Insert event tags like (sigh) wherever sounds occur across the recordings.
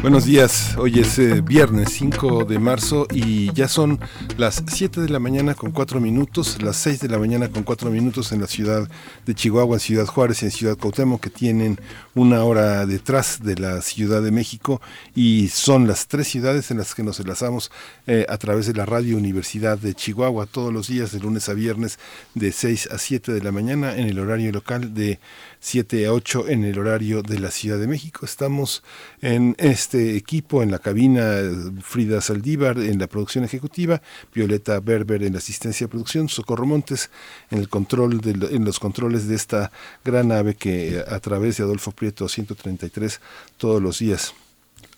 Buenos días, hoy es eh, viernes 5 de marzo y ya son las 7 de la mañana con 4 minutos, las 6 de la mañana con 4 minutos en la ciudad de Chihuahua, en Ciudad Juárez y en Ciudad Cuauhtémoc, que tienen una hora detrás de la Ciudad de México y son las tres ciudades en las que nos enlazamos eh, a través de la Radio Universidad de Chihuahua todos los días, de lunes a viernes, de 6 a 7 de la mañana en el horario local de 7 a 8 en el horario de la Ciudad de México. Estamos en este equipo, en la cabina Frida Saldívar en la producción ejecutiva, Violeta Berber en la asistencia de producción, Socorro Montes en el control de, en los controles de esta gran ave que a través de Adolfo Prieto 133 todos los días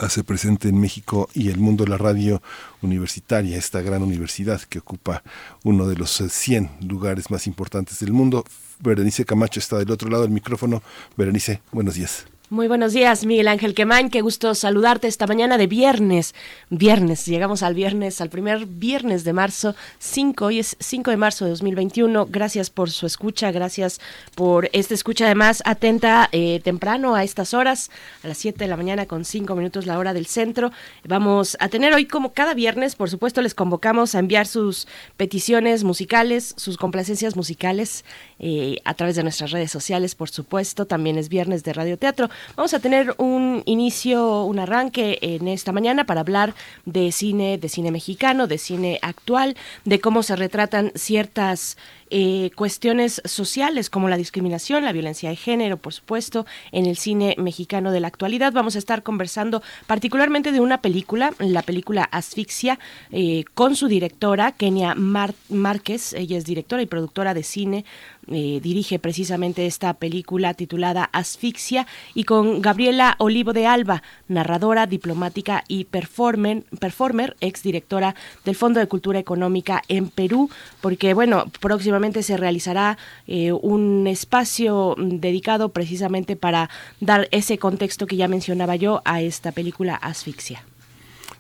hace presente en México y el mundo la radio universitaria, esta gran universidad que ocupa uno de los 100 lugares más importantes del mundo. Berenice Camacho está del otro lado del micrófono. Berenice, buenos días. Muy buenos días, Miguel Ángel Quemain. Qué gusto saludarte esta mañana de viernes. Viernes, llegamos al viernes, al primer viernes de marzo 5. Hoy es 5 de marzo de 2021. Gracias por su escucha, gracias por esta escucha además atenta eh, temprano a estas horas, a las 7 de la mañana con 5 minutos la hora del centro. Vamos a tener hoy como cada viernes, por supuesto, les convocamos a enviar sus peticiones musicales, sus complacencias musicales eh, a través de nuestras redes sociales, por supuesto. También es viernes de Radio Teatro. Vamos a tener un inicio, un arranque en esta mañana para hablar de cine, de cine mexicano, de cine actual, de cómo se retratan ciertas eh, cuestiones sociales como la discriminación, la violencia de género, por supuesto, en el cine mexicano de la actualidad. Vamos a estar conversando particularmente de una película, la película Asfixia, eh, con su directora, Kenia Márquez. Ella es directora y productora de cine eh, dirige precisamente esta película titulada Asfixia y con Gabriela Olivo de Alba, narradora, diplomática y performer, performer ex directora del Fondo de Cultura Económica en Perú, porque bueno, próximamente se realizará eh, un espacio dedicado precisamente para dar ese contexto que ya mencionaba yo a esta película Asfixia.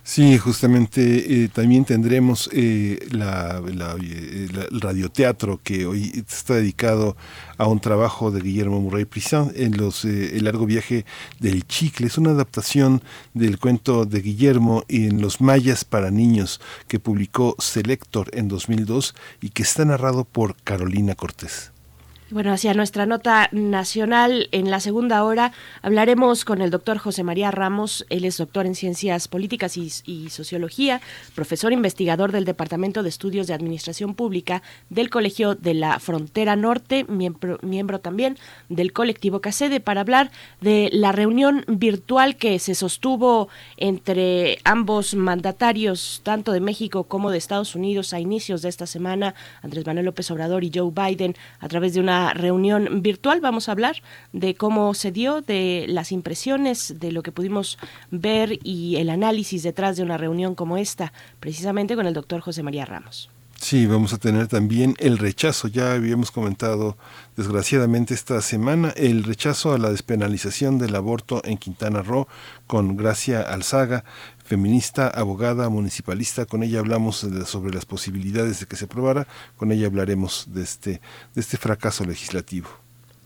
Sí, justamente eh, también tendremos eh, la, eh, el radioteatro que hoy está dedicado a un trabajo de Guillermo Murray Prisant en los El largo viaje del chicle. Es una adaptación del cuento de Guillermo en Los mayas para niños que publicó Selector en 2002 y que está narrado por Carolina Cortés. Bueno, hacia nuestra nota nacional, en la segunda hora hablaremos con el doctor José María Ramos. Él es doctor en Ciencias Políticas y, Sociología, profesor investigador del Departamento de Estudios de Administración Pública del Colegio de la Frontera Norte, miembro, miembro también del colectivo CACEDE, para hablar de la reunión virtual que se sostuvo entre ambos mandatarios, tanto de México como de Estados Unidos, a inicios de esta semana, Andrés Manuel López Obrador y Joe Biden, a través de una reunión virtual. Vamos a hablar de cómo se dio, de las impresiones, de lo que pudimos ver y el análisis detrás de una reunión como esta, precisamente con el doctor José María Ramos. Sí, vamos a tener también el rechazo, ya habíamos comentado desgraciadamente esta semana, el rechazo a la despenalización del aborto en Quintana Roo con Gracia Alzaga, feminista, abogada, municipalista. Con ella hablamos sobre las posibilidades de que se aprobara. Con ella hablaremos de este, de este fracaso legislativo.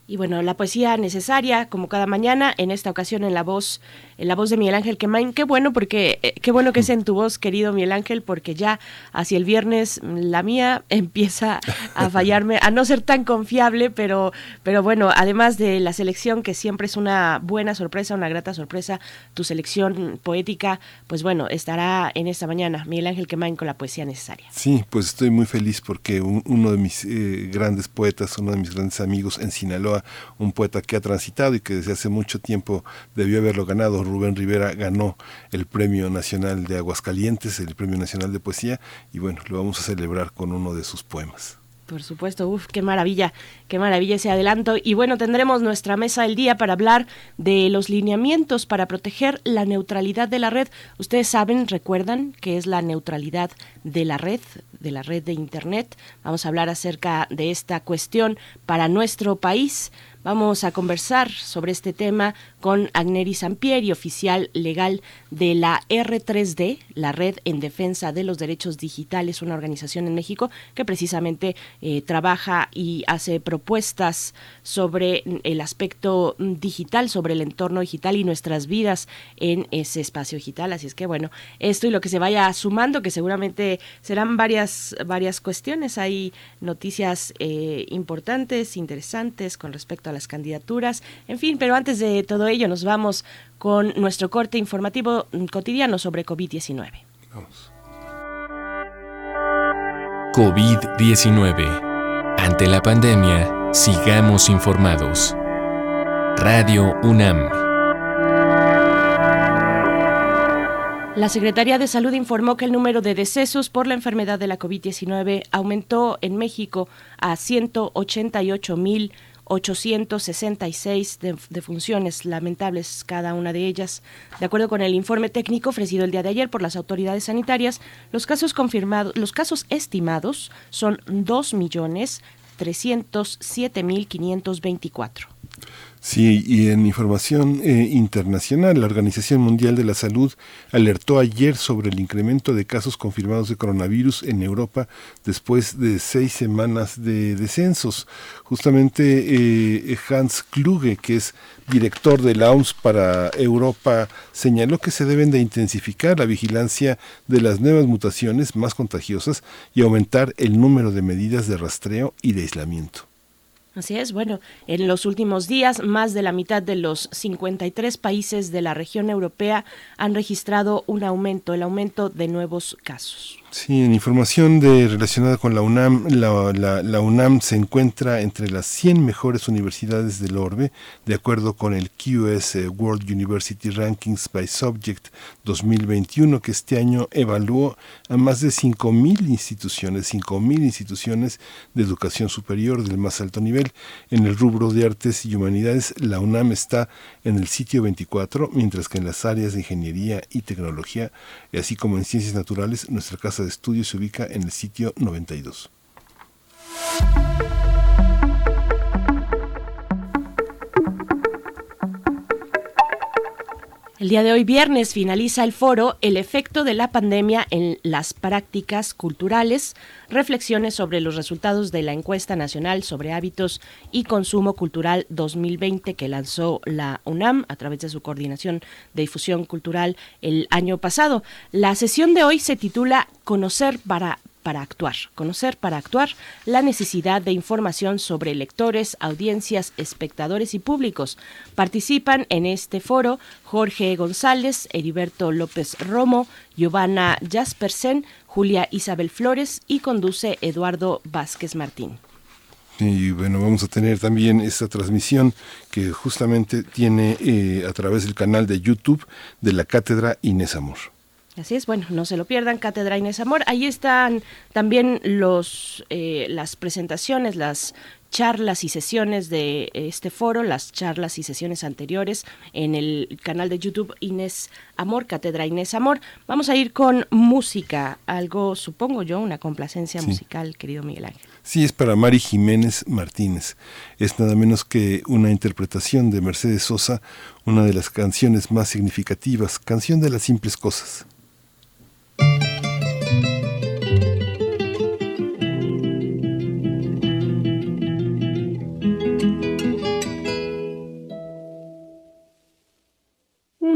Y bueno, la poesía necesaria, como cada mañana, en esta ocasión en la voz, en la voz de Miguel Ángel Quemain. Qué bueno, porque eh, qué bueno que es en tu voz, querido Miguel Ángel, porque ya hacia el viernes la mía (laughs) empieza a fallarme, a no ser tan confiable, pero, pero bueno, además de la selección, que siempre es una buena sorpresa, una grata sorpresa, tu selección poética, pues bueno, estará en esta mañana Miguel Ángel Quemain con la poesía necesaria. Sí, pues estoy muy feliz porque uno de mis eh, grandes poetas, uno de mis grandes amigos en Sinaloa, un poeta que ha transitado y que desde hace mucho tiempo debió haberlo ganado. Rubén Rivera ganó el Premio Nacional de Aguascalientes, el Premio Nacional de Poesía, y bueno, lo vamos a celebrar con uno de sus poemas. Por supuesto, uff, qué maravilla, qué maravilla ese adelanto. Y bueno, tendremos nuestra mesa del día para hablar de los lineamientos para proteger la neutralidad de la red. Ustedes saben, recuerdan qué es la neutralidad de la red, de la red de Internet. Vamos a hablar acerca de esta cuestión para nuestro país. Vamos a conversar sobre este tema con Agneri Sampieri, oficial legal de la R3D, la Red en Defensa de los Derechos Digitales, una organización en México que precisamente eh, trabaja y hace propuestas sobre el aspecto digital, sobre el entorno digital y nuestras vidas en ese espacio digital. Así es que bueno, esto y lo que se vaya sumando, que seguramente serán varias, varias cuestiones. Hay noticias eh, importantes, interesantes con respecto a las candidaturas, en fin, pero antes de todo ello nos vamos con nuestro corte informativo cotidiano sobre COVID-19. COVID-19. Ante la pandemia, sigamos informados. Radio UNAM. La Secretaría de Salud informó que el número de decesos por la enfermedad de la COVID-19 aumentó en México a 188 mil 866 defunciones lamentables cada una de ellas. De acuerdo con el informe técnico ofrecido el día de ayer por las autoridades sanitarias, los casos confirmados, los casos estimados son 2.307.524. Sí, y en información eh, internacional, la Organización Mundial de la Salud alertó ayer sobre el incremento de casos confirmados de coronavirus en Europa después de seis semanas de descensos. Justamente eh, Hans Kluge, que es director de la OMS para Europa, señaló que se deben de intensificar la vigilancia de las nuevas mutaciones más contagiosas y aumentar el número de medidas de rastreo y de aislamiento. Así es, bueno, en los últimos días más de la mitad de los 53 países de la región europea han registrado un aumento, el aumento de nuevos casos. Sí, en información de, relacionada con la UNAM, la, UNAM se encuentra entre las 100 mejores universidades del orbe, de acuerdo con el QS World University Rankings by Subject 2021, que este año evaluó a más de 5.000 instituciones, 5.000 instituciones de educación superior del más alto nivel. En el rubro de artes y humanidades, la UNAM está en el sitio 24, mientras que en las áreas de ingeniería y tecnología, así como en ciencias naturales, nuestra casa de estudio se ubica en el sitio 92. El día de hoy, viernes, finaliza el foro El efecto de la pandemia en las prácticas culturales, reflexiones sobre los resultados de la encuesta nacional sobre hábitos y consumo cultural 2020 que lanzó la UNAM a través de su coordinación de difusión cultural el año pasado. La sesión de hoy se titula Conocer para para actuar, conocer para actuar la necesidad de información sobre lectores, audiencias, espectadores y públicos. Participan en este foro Jorge González, Heriberto López Romo, Giovanna Jaspersen, Julia Isabel Flores y conduce Eduardo Vázquez Martín. Y bueno, vamos a tener también esta transmisión que justamente tiene eh, a través del canal de YouTube de la Cátedra Inés Amor. Así es, bueno, no se lo pierdan, Cátedra Inés Amor. Ahí están también los, eh, las presentaciones, las charlas y sesiones de este foro, las charlas y sesiones anteriores en el canal de YouTube Inés Amor, Cátedra Inés Amor. Vamos a ir con música, algo, supongo yo, una complacencia musical, querido Miguel Ángel. Sí, es para Mari Jiménez Martínez. Es nada menos que una interpretación de Mercedes Sosa, una de las canciones más significativas, canción de las simples cosas.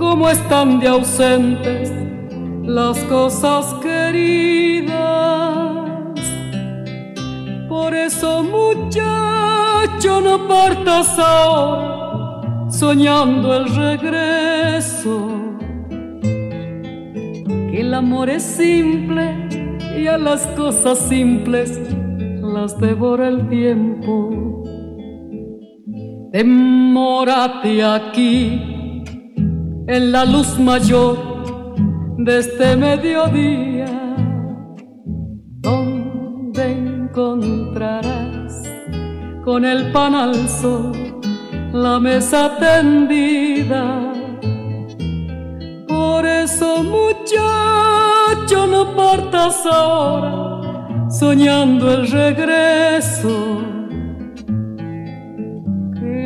cómo están de ausentes las cosas queridas. Por eso muchacho no partas ahora soñando el regreso. Que el amor es simple y a las cosas simples las devora el tiempo. Demórate aquí en la luz mayor de este mediodía, donde encontrarás con el pan al sol la mesa tendida. Por eso muchacho no partas ahora soñando el regreso.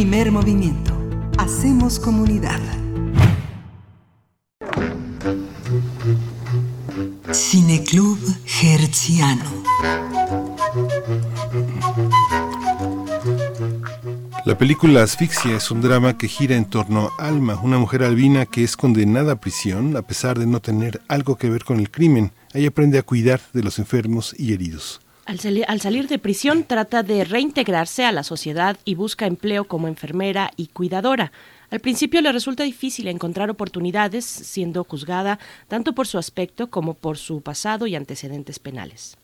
Primer movimiento. Hacemos comunidad. Cineclub Hertziano. La película Asfixia es un drama que gira en torno a Alma, una mujer albina que es condenada a prisión a pesar de no tener algo que ver con el crimen. Ella aprende a cuidar de los enfermos y heridos. Al, salir de prisión trata de reintegrarse a la sociedad y busca empleo como enfermera y cuidadora. Al principio le resulta difícil encontrar oportunidades, siendo juzgada tanto por su aspecto como por su pasado y antecedentes penales.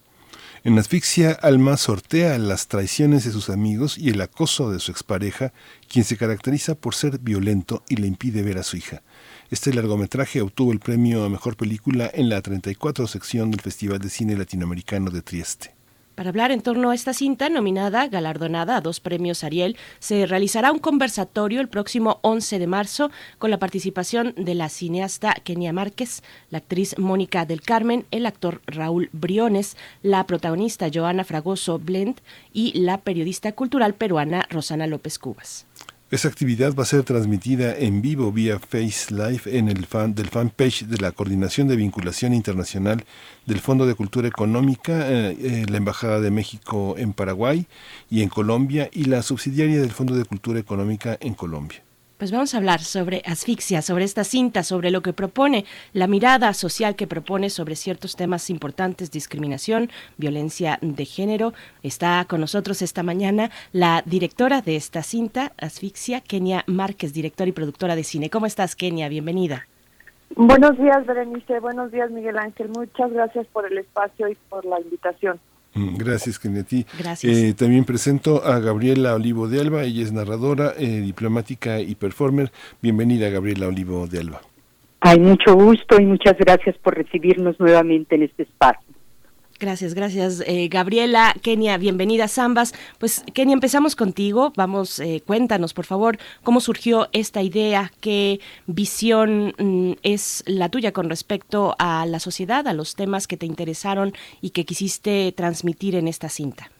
En Asfixia, Alma sortea las traiciones de sus amigos y el acoso de su expareja, quien se caracteriza por ser violento y le impide ver a su hija. Este largometraje obtuvo el premio a Mejor Película en la 34 sección del Festival de Cine Latinoamericano de Trieste. Para hablar en torno a esta cinta, nominada, galardonada a dos premios Ariel, se realizará un conversatorio el próximo 11 de marzo con la participación de la cineasta Kenia Márquez, la actriz Mónica del Carmen, el actor Raúl Briones, la protagonista Joana Fragoso Blend y la periodista cultural peruana Rosana López Cubas. Esa actividad va a ser transmitida en vivo vía Face Live en el fan del fanpage de la Coordinación de Vinculación Internacional del Fondo de Cultura Económica, eh, eh, la Embajada de México en Paraguay y en Colombia y la subsidiaria del Fondo de Cultura Económica en Colombia. Pues vamos a hablar sobre asfixia, sobre esta cinta, sobre lo que propone, la mirada social que propone sobre ciertos temas importantes, discriminación, violencia de género. Está con nosotros esta mañana la directora de esta cinta, Asfixia, Kenia Márquez, directora y productora de cine. ¿Cómo estás, Kenia? Bienvenida. Buenos días, Berenice. Buenos días, Miguel Ángel. Muchas gracias por el espacio y por la invitación. Mm, gracias, Kennedy. Gracias. Eh, también presento a Gabriela Olivo de Alba. Ella es narradora, eh, diplomática y performer. Bienvenida, Gabriela Olivo de Alba. Hay mucho gusto y muchas gracias por recibirnos nuevamente en este espacio. Gracias, gracias eh, Gabriela, Kenia, bienvenida Zambas. Pues Kenia, empezamos contigo. Vamos, eh, cuéntanos por favor cómo surgió esta idea, qué visión mm, es la tuya con respecto a la sociedad, a los temas que te interesaron y que quisiste transmitir en esta cinta.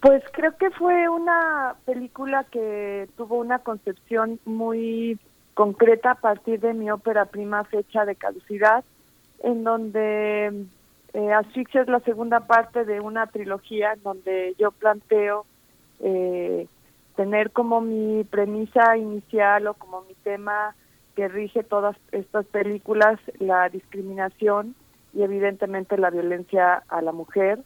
Pues creo que fue una película que tuvo una concepción muy concreta a partir de mi ópera prima Fecha de Caducidad, en donde eh, Asfixia es la segunda parte de una trilogía en donde yo planteo eh, tener como mi premisa inicial o como mi tema que rige todas estas películas la discriminación y evidentemente la violencia a la mujer.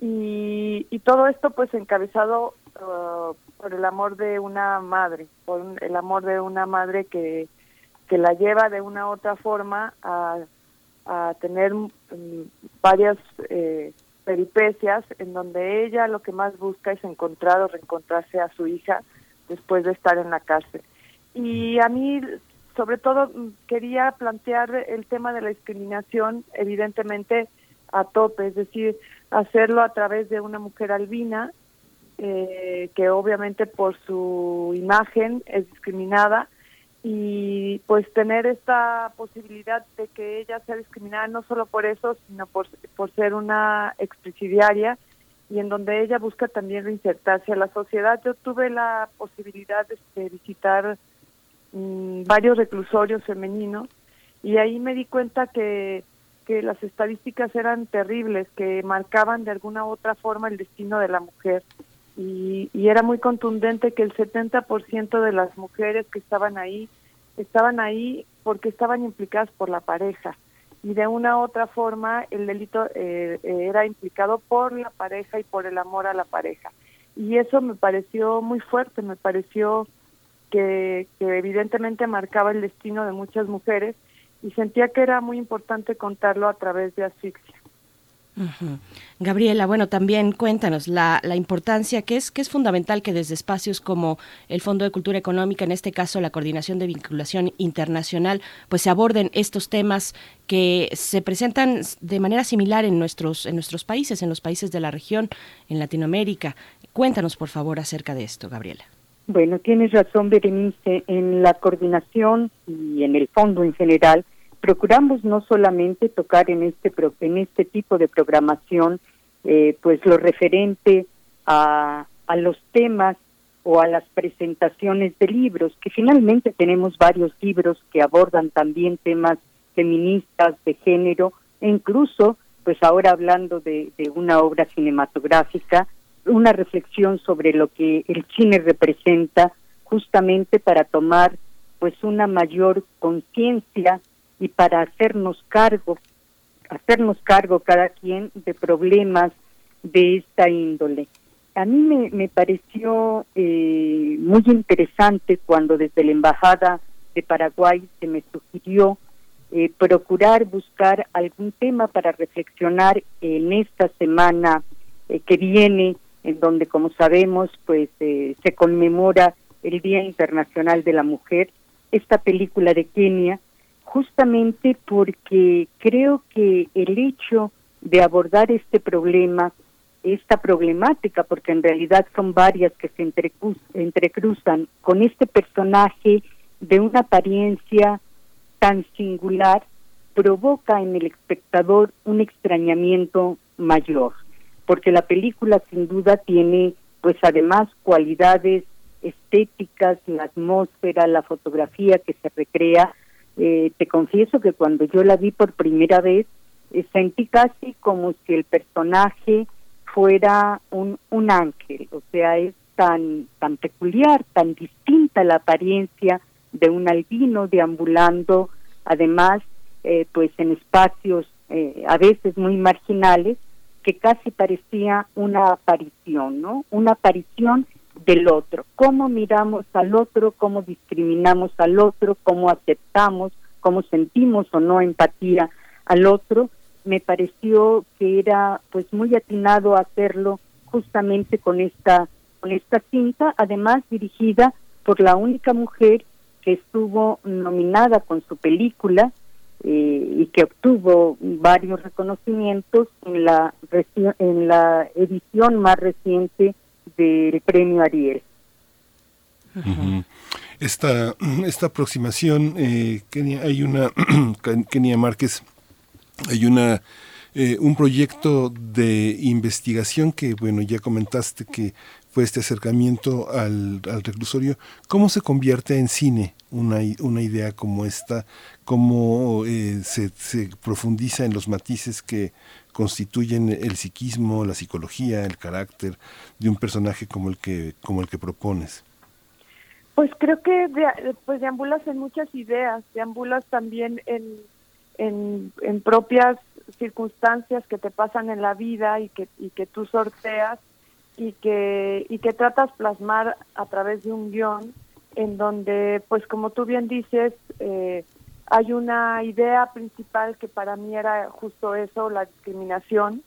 Y, y todo esto pues encabezado uh, por el amor de una madre, por el amor de una madre que, que la lleva de una u otra forma a a tener mm, varias eh, peripecias en donde ella lo que más busca es encontrar o reencontrarse a su hija después de estar en la cárcel. Y a mí, sobre todo, mm, quería plantear el tema de la discriminación, evidentemente, a tope, es decir, hacerlo a través de una mujer albina, eh, que obviamente por su imagen es discriminada, y pues tener esta posibilidad de que ella sea discriminada no solo por eso, sino por, por ser una expresidiaria y en donde ella busca también reinsertarse a la sociedad. Yo tuve la posibilidad de, visitar mm, varios reclusorios femeninos y ahí me di cuenta que, que las estadísticas eran terribles, que marcaban de alguna u otra forma el destino de la mujer y, era muy contundente que el 70% de las mujeres que estaban ahí estaban ahí porque estaban implicadas por la pareja. Y de una u otra forma el delito eh, era implicado por la pareja y por el amor a la pareja. Y eso me pareció muy fuerte me pareció que, que evidentemente marcaba el destino de muchas mujeres y sentía que era muy importante contarlo a través de asfixia Gabriela, bueno, también cuéntanos la, la, importancia que es que es fundamental que desde espacios como el Fondo de Cultura Económica, en este caso la Coordinación de Vinculación Internacional, pues se aborden estos temas que se presentan de manera similar en nuestros en nuestros países, en los países de la región, en Latinoamérica. Cuéntanos, por favor, acerca de esto, Gabriela. Bueno, tienes razón, Berenice, en la coordinación y en el fondo en general procuramos no solamente tocar en este en este tipo de programación eh, pues lo referente a, a los temas o a las presentaciones de libros que finalmente tenemos varios libros que abordan también temas feministas de género e incluso pues ahora hablando de, de una obra cinematográfica una reflexión sobre lo que el cine representa justamente para tomar pues una mayor conciencia y para hacernos cargo, hacernos cargo cada quien de problemas de esta índole. A mí me, me pareció eh, muy interesante cuando desde la Embajada de Paraguay se me sugirió eh, procurar buscar algún tema para reflexionar en esta semana eh, que viene, en donde, como sabemos, pues se conmemora el Día Internacional de la Mujer. Esta película de Kenia justamente porque creo que el hecho de abordar este problema, esta problemática, porque en realidad son varias que se entrecruzan con este personaje de una apariencia tan singular, provoca en el espectador un extrañamiento mayor, porque la película sin duda tiene pues además cualidades estéticas, la atmósfera, la fotografía que se recrea, eh, te confieso que cuando yo la vi por primera vez, eh, sentí casi como si el personaje fuera un, un ángel, o sea, es tan, tan peculiar, tan distinta la apariencia de un albino deambulando, además, eh, pues en espacios a veces muy marginales, que casi parecía una aparición, ¿no? Una aparición del otro, cómo miramos al otro, cómo discriminamos al otro, cómo aceptamos, cómo sentimos o no empatía al otro, me pareció que era pues muy atinado hacerlo justamente con esta con esta cinta, además dirigida por la única mujer que estuvo nominada con su película eh, y que obtuvo varios reconocimientos en la en la edición más reciente del premio Ariel. Esta, esta aproximación, eh, Kenia, hay una, (clears throat) Kenia Márquez, hay una eh, un proyecto de investigación que, bueno, ya comentaste que fue este acercamiento al, al reclusorio. ¿Cómo se convierte en cine una, una idea como esta? ¿Cómo eh, se, se profundiza en los matices que constituyen el psiquismo, la psicología, el carácter de un personaje como el que, como el que propones? Pues creo que pues deambulas en muchas ideas, deambulas también en, en, en, propias circunstancias que te pasan en la vida y que, y que tú sorteas y que, y que tratas plasmar a través de un guion en donde, pues como tú bien dices, eh, hay una idea principal que para mí era justo eso, la discriminación,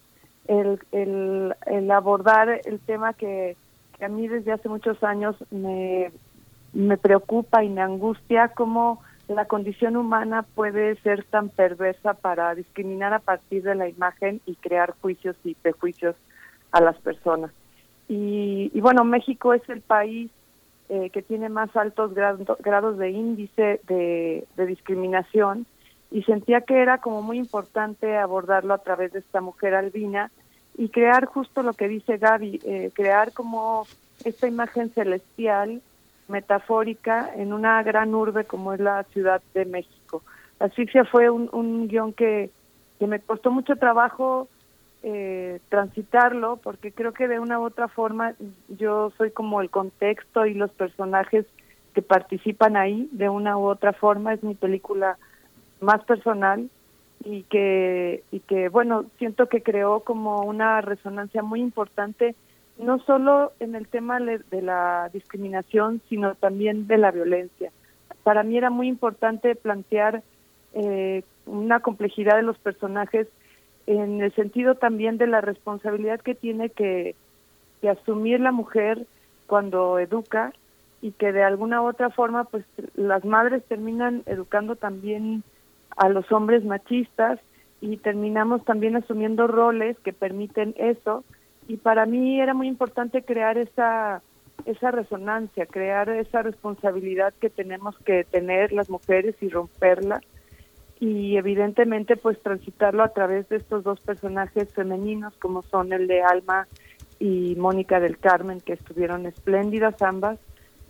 el, el, abordar el tema que, a mí desde hace muchos años me, me preocupa y me angustia, cómo la condición humana puede ser tan perversa para discriminar a partir de la imagen y crear juicios y prejuicios a las personas. Y, y bueno, México es el país eh, que tiene más altos grados de índice de, discriminación y sentía que era como muy importante abordarlo a través de esta mujer albina y crear justo lo que dice Gaby, eh, crear como esta imagen celestial, metafórica, en una gran urbe como es la Ciudad de México. Asfixia fue un, un guion que, que me costó mucho trabajo eh, transitarlo, porque creo que de una u otra forma yo soy como el contexto y los personajes que participan ahí, de una u otra forma, es mi película más personal y que, y que bueno, siento que creó como una resonancia muy importante, no solo en el tema de la discriminación, sino también de la violencia. Para mí era muy importante plantear eh, una complejidad de los personajes en el sentido también de la responsabilidad que tiene que, asumir la mujer cuando educa y que de alguna u otra forma pues las madres terminan educando también a los hombres machistas y terminamos también asumiendo roles que permiten eso. Y para mí era muy importante crear esa esa resonancia, crear esa responsabilidad que tenemos que tener las mujeres y romperla y evidentemente pues transitarlo a través de estos dos personajes femeninos como son el de Alma y Mónica del Carmen que estuvieron espléndidas ambas.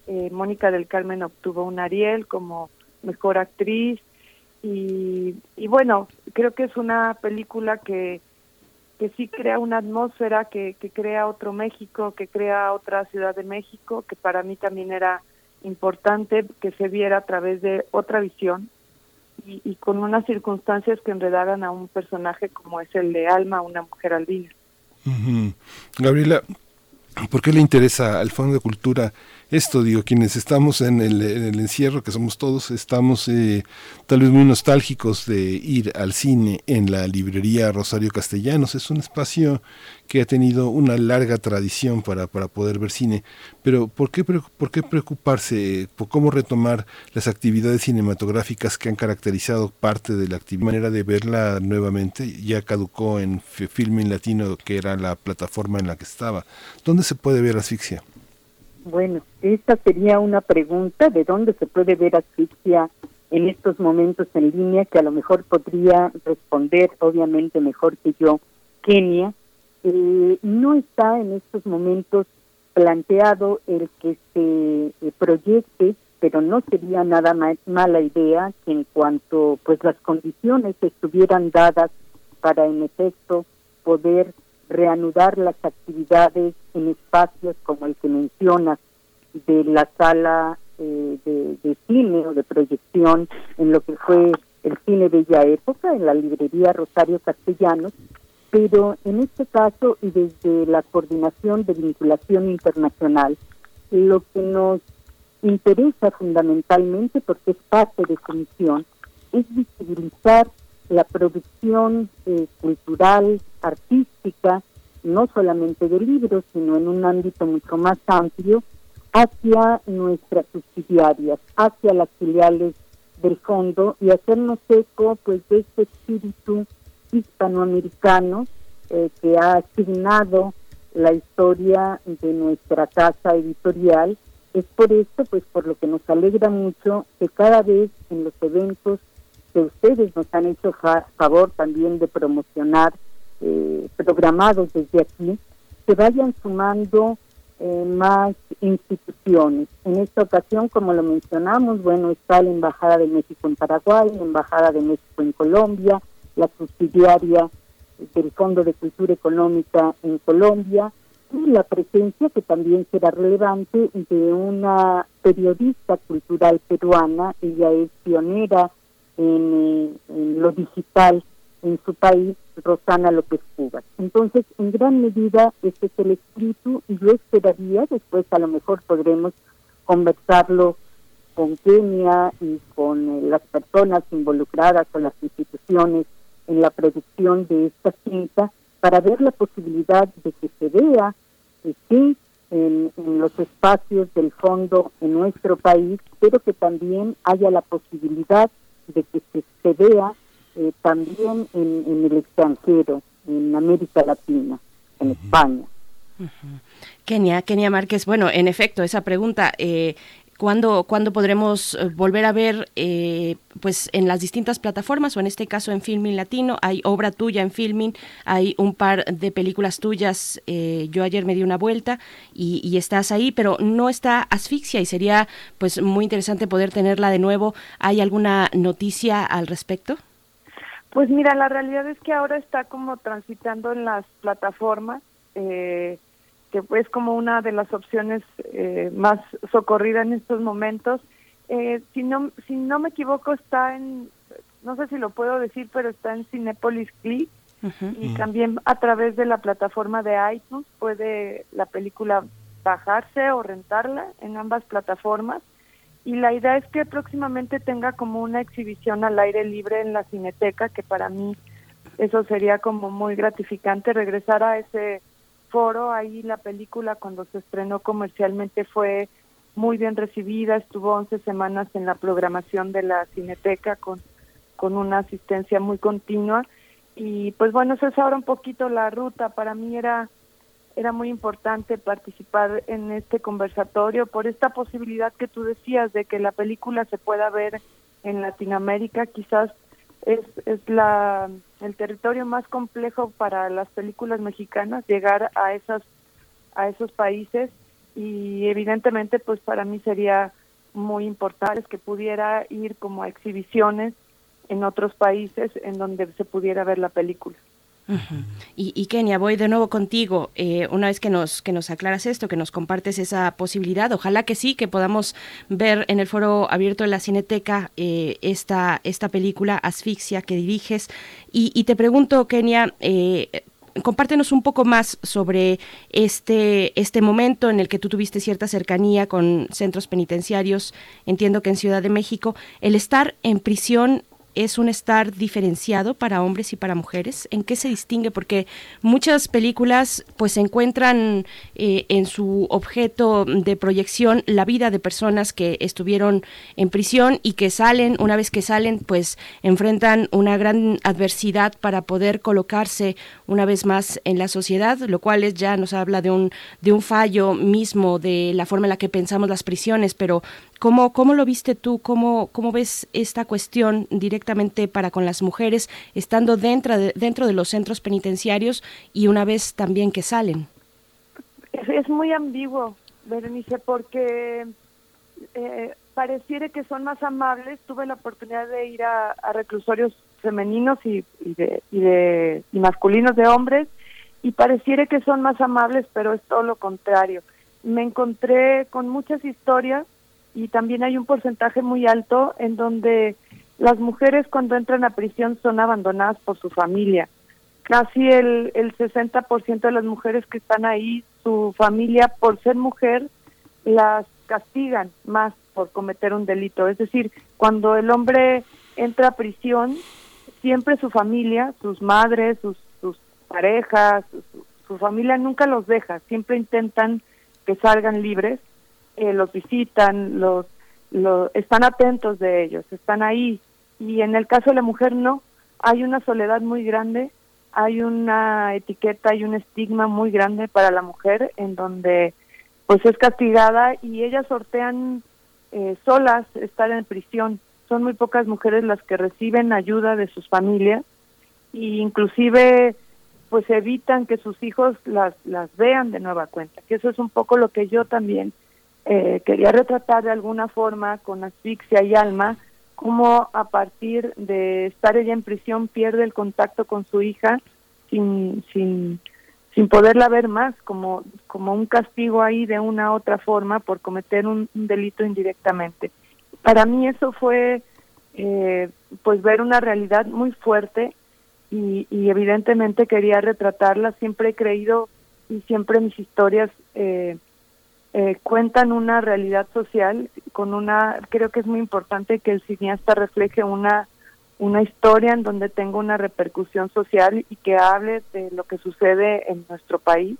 Eh, Mónica del Carmen obtuvo un Ariel como mejor actriz y, y bueno, creo que es una película que, que sí crea una atmósfera, que, que crea otro México, que crea otra Ciudad de México, que para mí también era importante que se viera a través de otra visión y, con unas circunstancias que enredaran a un personaje como es el de Alma, una mujer albina. Gabriela, ¿por qué le interesa al Fondo de Cultura esto, digo, quienes estamos en el, encierro, que somos todos, estamos eh, tal vez muy nostálgicos de ir al cine en la librería Rosario Castellanos. Es un espacio que ha tenido una larga tradición para, para poder ver cine. Pero ¿por qué, por qué preocuparse? ¿Por cómo retomar las actividades cinematográficas que han caracterizado parte de la actividad? manera de verla nuevamente ya caducó en Filming Latino, que era la plataforma en la que estaba. ¿Dónde se puede ver asfixia? Bueno, esta sería una pregunta de dónde se puede ver asfixia en estos momentos en línea, que a lo mejor podría responder, obviamente mejor que yo, Kenia. Eh, no está en estos momentos planteado el que se eh, proyecte, pero no sería nada más mala idea que en cuanto pues las condiciones estuvieran dadas para en efecto poder reanudar las actividades en espacios como el que mencionas de la sala eh, de, cine o de proyección en lo que fue el cine Bella Época, en la librería Rosario Castellanos, pero en este caso y desde la coordinación de vinculación internacional, lo que nos interesa fundamentalmente, porque es parte de su misión, es visibilizar la producción eh, cultural, artística, no solamente de libros, sino en un ámbito mucho más amplio, hacia nuestras subsidiarias, hacia las filiales del fondo y hacernos eco pues de este espíritu hispanoamericano eh, que ha asignado la historia de nuestra casa editorial. Es por esto, pues por lo que nos alegra mucho que cada vez en los eventos que ustedes nos han hecho favor también de promocionar eh, programados desde aquí, se vayan sumando eh, más instituciones. En esta ocasión, como lo mencionamos, bueno, está la Embajada de México en Paraguay, la Embajada de México en Colombia, la subsidiaria del Fondo de Cultura Económica en Colombia, y la presencia, que también será relevante, de una periodista cultural peruana, ella es pionera en, lo digital en su país, Rosana López Cubas. Entonces, en gran medida, este es el espíritu y yo esperaría, después a lo mejor podremos conversarlo con Kenia y con eh, las personas involucradas o las instituciones en la producción de esta cinta, para ver la posibilidad de que se vea, que sí, en, los espacios del fondo en nuestro país, pero que también haya la posibilidad de que se, vea eh, también en, el extranjero, en América Latina, en España. Kenia, Kenia Márquez, bueno, en efecto, esa pregunta, eh, ¿Cuándo, podremos eh, volver a ver eh, pues en las distintas plataformas o en este caso en Filming Latino? Hay obra tuya en Filming, hay un par de películas tuyas. Eh, yo ayer me di una vuelta y, y, estás ahí, pero no está Asfixia y sería pues muy interesante poder tenerla de nuevo. ¿Hay alguna noticia al respecto? Pues mira, la realidad es que ahora está como transitando en las plataformas. Eh, que es como una de las opciones eh, más socorridas en estos momentos. Eh, si no si no me equivoco está en no sé si lo puedo decir pero está en Cinepolis Click y también a través de la plataforma de iTunes puede la película bajarse o rentarla en ambas plataformas. Y la idea es que próximamente tenga como una exhibición al aire libre en la Cineteca que para mí eso sería como muy gratificante regresar a ese foro, ahí la película cuando se estrenó comercialmente fue muy bien recibida, estuvo 11 semanas en la programación de la Cineteca con, con una asistencia muy continua. Y pues bueno, eso es ahora un poquito la ruta, para mí era era muy importante participar en este conversatorio por esta posibilidad que tú decías de que la película se pueda ver en Latinoamérica, quizás es, es la, el territorio más complejo para las películas mexicanas, llegar a, esas, a esos países. Y evidentemente pues para mí sería muy importante que pudiera ir como a exhibiciones en otros países en donde se pudiera ver la película y, Kenia, voy de nuevo contigo. Eh, una vez que nos, que nos aclaras esto, que nos compartes esa posibilidad, ojalá que sí, que podamos ver en el foro abierto de la Cineteca eh, esta, esta película, Asfixia, que diriges. Y, te pregunto, Kenia, eh, compártenos un poco más sobre este, este momento en el que tú tuviste cierta cercanía con centros penitenciarios, entiendo que en Ciudad de México, el estar en prisión es un estar diferenciado para hombres y para mujeres? ¿En qué se distingue? Porque muchas películas pues encuentran eh, en su objeto de proyección la vida de personas que estuvieron en prisión y que salen, una vez que salen, pues enfrentan una gran adversidad para poder colocarse una vez más en la sociedad, lo cual es, ya nos habla de un, de un fallo mismo de la forma en la que pensamos las prisiones, pero ¿Cómo, cómo lo viste tú? ¿Cómo, ¿Cómo ves esta cuestión directamente para con las mujeres, estando dentro de, dentro de los centros penitenciarios y una vez también que salen? Es, muy ambiguo, Berenice, porque eh, pareciera que son más amables. Tuve la oportunidad de ir a, reclusorios femeninos y, de, y, de, y masculinos de hombres y pareciera que son más amables, pero es todo lo contrario. Me encontré con muchas historias y también hay un porcentaje muy alto en donde las mujeres cuando entran a prisión son abandonadas por su familia. Casi el, el 60% de las mujeres que están ahí, su familia por ser mujer las castigan más por cometer un delito. Es decir, cuando el hombre entra a prisión, siempre su familia, sus madres, sus, sus parejas, su familia nunca los deja, siempre intentan que salgan libres eh, los visitan, los, están atentos de ellos, están ahí. Y en el caso de la mujer no, hay una soledad muy grande, hay una etiqueta y un estigma muy grande para la mujer en donde pues es castigada y ellas sortean eh, solas estar en prisión. Son muy pocas mujeres las que reciben ayuda de sus familias e inclusive pues evitan que sus hijos las, las vean de nueva cuenta, que eso es un poco lo que yo también eh, quería retratar de alguna forma con asfixia y alma cómo a partir de estar ella en prisión pierde el contacto con su hija sin sin sin poderla ver más como como un castigo ahí de una u otra forma por cometer un, delito indirectamente. Para mí eso fue eh, pues ver una realidad muy fuerte y, y evidentemente quería retratarla. Siempre he creído y siempre mis historias eh, eh, cuentan una realidad social con una creo que es muy importante que el cineasta refleje una una historia en donde tenga una repercusión social y que hable de lo que sucede en nuestro país.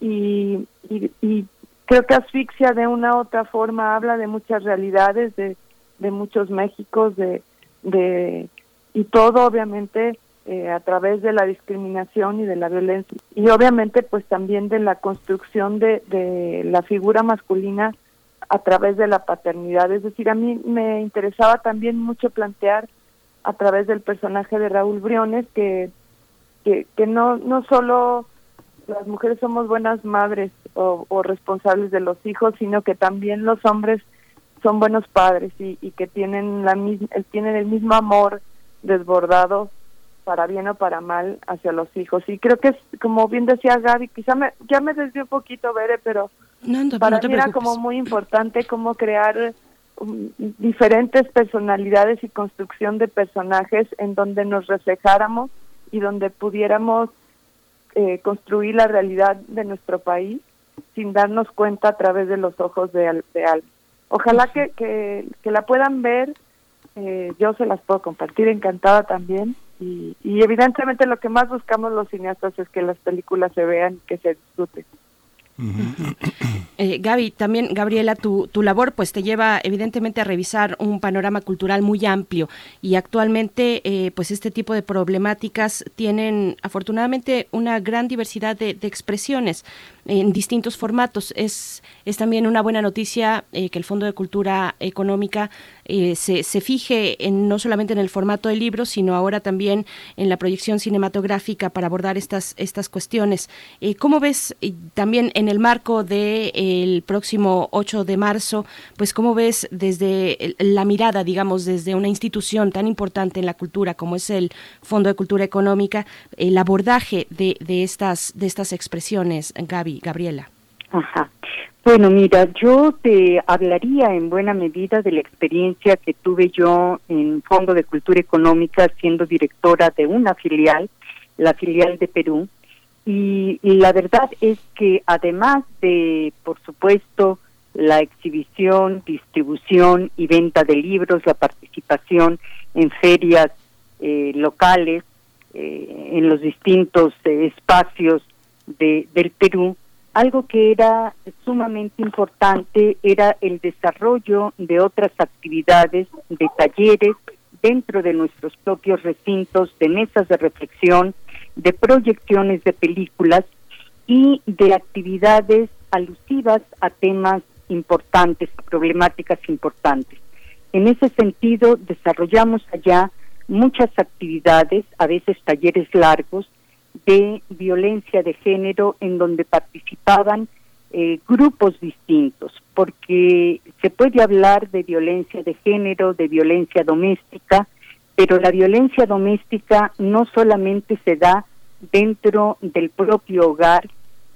Y, y, creo que asfixia de una u otra forma habla de muchas realidades, de, de muchos Méxicos, de, de y todo obviamente eh, a través de la discriminación y de la violencia y obviamente pues también de la construcción de, de la figura masculina a través de la paternidad. Es decir, a mí me interesaba también mucho plantear a través del personaje de Raúl Briones que, que, no, no solo las mujeres somos buenas madres o, responsables de los hijos, sino que también los hombres son buenos padres y, y que tienen la tienen el mismo amor desbordado para bien o para mal hacia los hijos. Y creo que es, como bien decía Gaby, quizá me, ya me desvió un poquito, Bere, pero para mí era como muy importante cómo crear um, diferentes personalidades y construcción de personajes en donde nos reflejáramos y donde pudiéramos eh, construir la realidad de nuestro país sin darnos cuenta a través de los ojos de, de Alma. Ojalá que, que, que la puedan ver, eh, yo se las puedo compartir encantada también y, y evidentemente lo que más buscamos los cineastas es que las películas se vean, que se disfruten. Eh, Gaby, también Gabriela, tu, tu labor pues te lleva evidentemente a revisar un panorama cultural muy amplio. Y actualmente eh, pues este tipo de problemáticas tienen afortunadamente una gran diversidad de, expresiones en distintos formatos. Es, es también una buena noticia eh, que el Fondo de Cultura Económica se, se, fije en, no solamente en el formato del libro, sino ahora también en la proyección cinematográfica para abordar estas, estas cuestiones. ¿Cómo ves también en el marco del el próximo 8 de marzo, pues cómo ves desde la mirada, digamos, desde una institución tan importante en la cultura como es el Fondo de Cultura Económica, el abordaje de, de estas de estas expresiones, Gaby, Gabriela. Ajá. Bueno, mira, yo te hablaría en buena medida de la experiencia que tuve yo en Fondo de Cultura Económica siendo directora de una filial, la filial de Perú, y, la verdad es que además de, por supuesto, la exhibición, distribución y venta de libros, la participación en ferias eh, locales, eh, en los distintos eh, espacios de, del Perú, algo que era sumamente importante era el desarrollo de otras actividades, de talleres dentro de nuestros propios recintos, de mesas de reflexión, de proyecciones de películas y de actividades alusivas a temas importantes, problemáticas importantes. En ese sentido, desarrollamos allá muchas actividades, a veces talleres largos, de violencia de género en donde participaban eh, grupos distintos, porque se puede hablar de violencia de género, de violencia doméstica, pero la violencia doméstica no solamente se da dentro del propio hogar,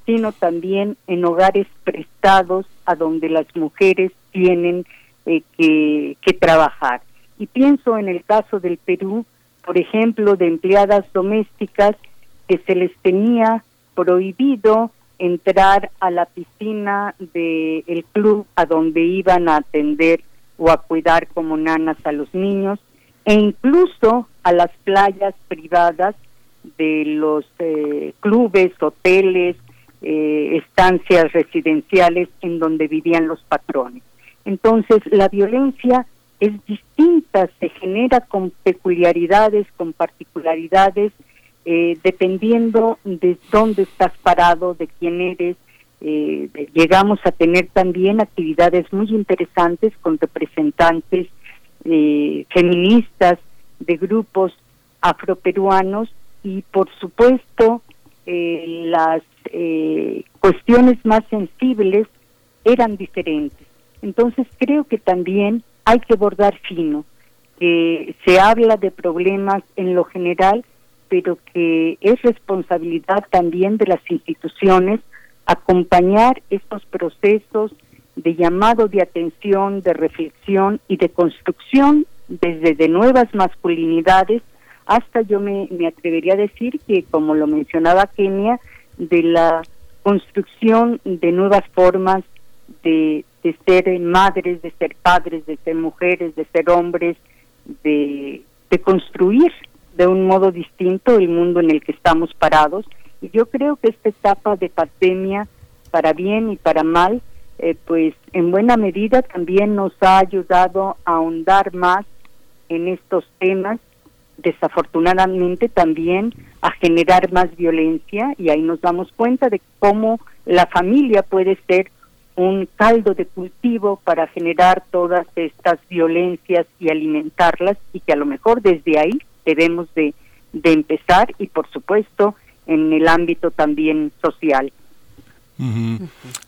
sino también en hogares prestados a donde las mujeres tienen eh, que, que trabajar. Y pienso en el caso del Perú, por ejemplo, de empleadas domésticas que se les tenía prohibido entrar a la piscina del club a donde iban a atender o a cuidar como nanas a los niños e incluso a las playas privadas de los eh, clubes, hoteles, eh, estancias residenciales en donde vivían los patrones. Entonces, la violencia es distinta, se genera con peculiaridades, con particularidades, eh, dependiendo de dónde estás parado, de quién eres. llegamos a tener también actividades muy interesantes con representantes eh, feministas, de grupos afroperuanos y por supuesto eh, las eh, cuestiones más sensibles eran diferentes. Entonces creo que también hay que bordar fino, que se habla de problemas en lo general, pero que es responsabilidad también de las instituciones acompañar estos procesos de llamado de atención, de reflexión y de construcción desde de nuevas masculinidades hasta yo me, me atrevería a decir que, como lo mencionaba Kenia, de la construcción de nuevas formas de, de ser madres, de ser padres, de ser mujeres, de ser hombres, de, de construir de un modo distinto el mundo en el que estamos parados. Y yo creo que esta etapa de pandemia, para bien y para mal, eh, pues en buena medida también nos ha ayudado a ahondar más en estos temas, desafortunadamente también a generar más violencia y ahí nos damos cuenta de cómo la familia puede ser un caldo de cultivo para generar todas estas violencias y alimentarlas y que a lo mejor desde ahí debemos de, empezar y por supuesto en el ámbito también social.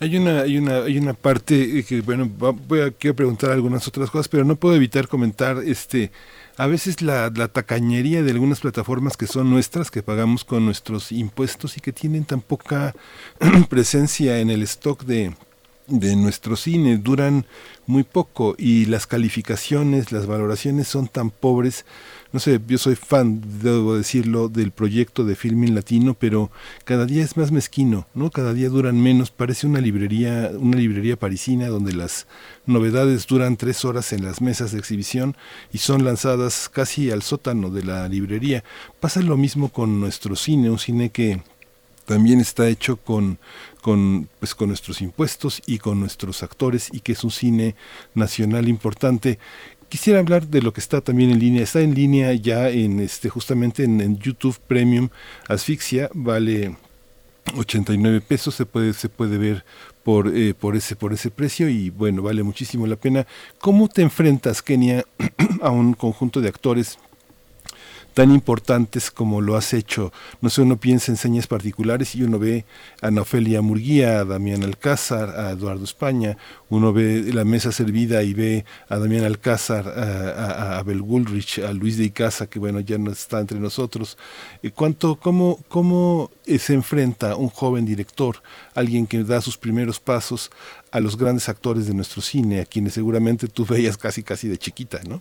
Hay una hay una hay una parte que bueno voy a quiero preguntar algunas otras cosas pero no puedo evitar comentar este a veces la, la tacañería de algunas plataformas que son nuestras que pagamos con nuestros impuestos y que tienen tan poca (clears throat) presencia en el stock de de nuestro cine duran muy poco y las calificaciones, las valoraciones son tan pobres no sé, yo soy fan, debo decirlo, del proyecto de Filming Latino, pero cada día es más mezquino, ¿no? Cada día duran menos, parece una librería, una librería parisina donde las novedades duran tres horas en las mesas de exhibición y son lanzadas casi al sótano de la librería. Pasa lo mismo con nuestro cine, un cine que también está hecho con, con, pues, con nuestros impuestos y con nuestros actores y que es un cine nacional importante quisiera hablar de lo que está también en línea. Está en línea ya en este justamente en, YouTube Premium Asfixia, vale 89 pesos, se puede se puede ver por eh, por ese por ese precio y bueno, vale muchísimo la pena. ¿Cómo te enfrentas, Kenia, (clears throat) a un conjunto de actores tan importantes como lo has hecho. No sé, uno piensa en señas particulares y uno ve a Ana Ofelia Murguía, a Damián Alcázar, a Eduardo España, uno ve la mesa servida y ve a Damián Alcázar, a, Abel Woolrich, a Luis de Icaza, que bueno, ya no está entre nosotros. Eh, ¿Cuánto, cómo, ¿Cómo eh, se enfrenta un joven director, alguien que da sus primeros pasos a los grandes actores de nuestro cine, a quienes seguramente tú veías casi casi de chiquita, ¿no?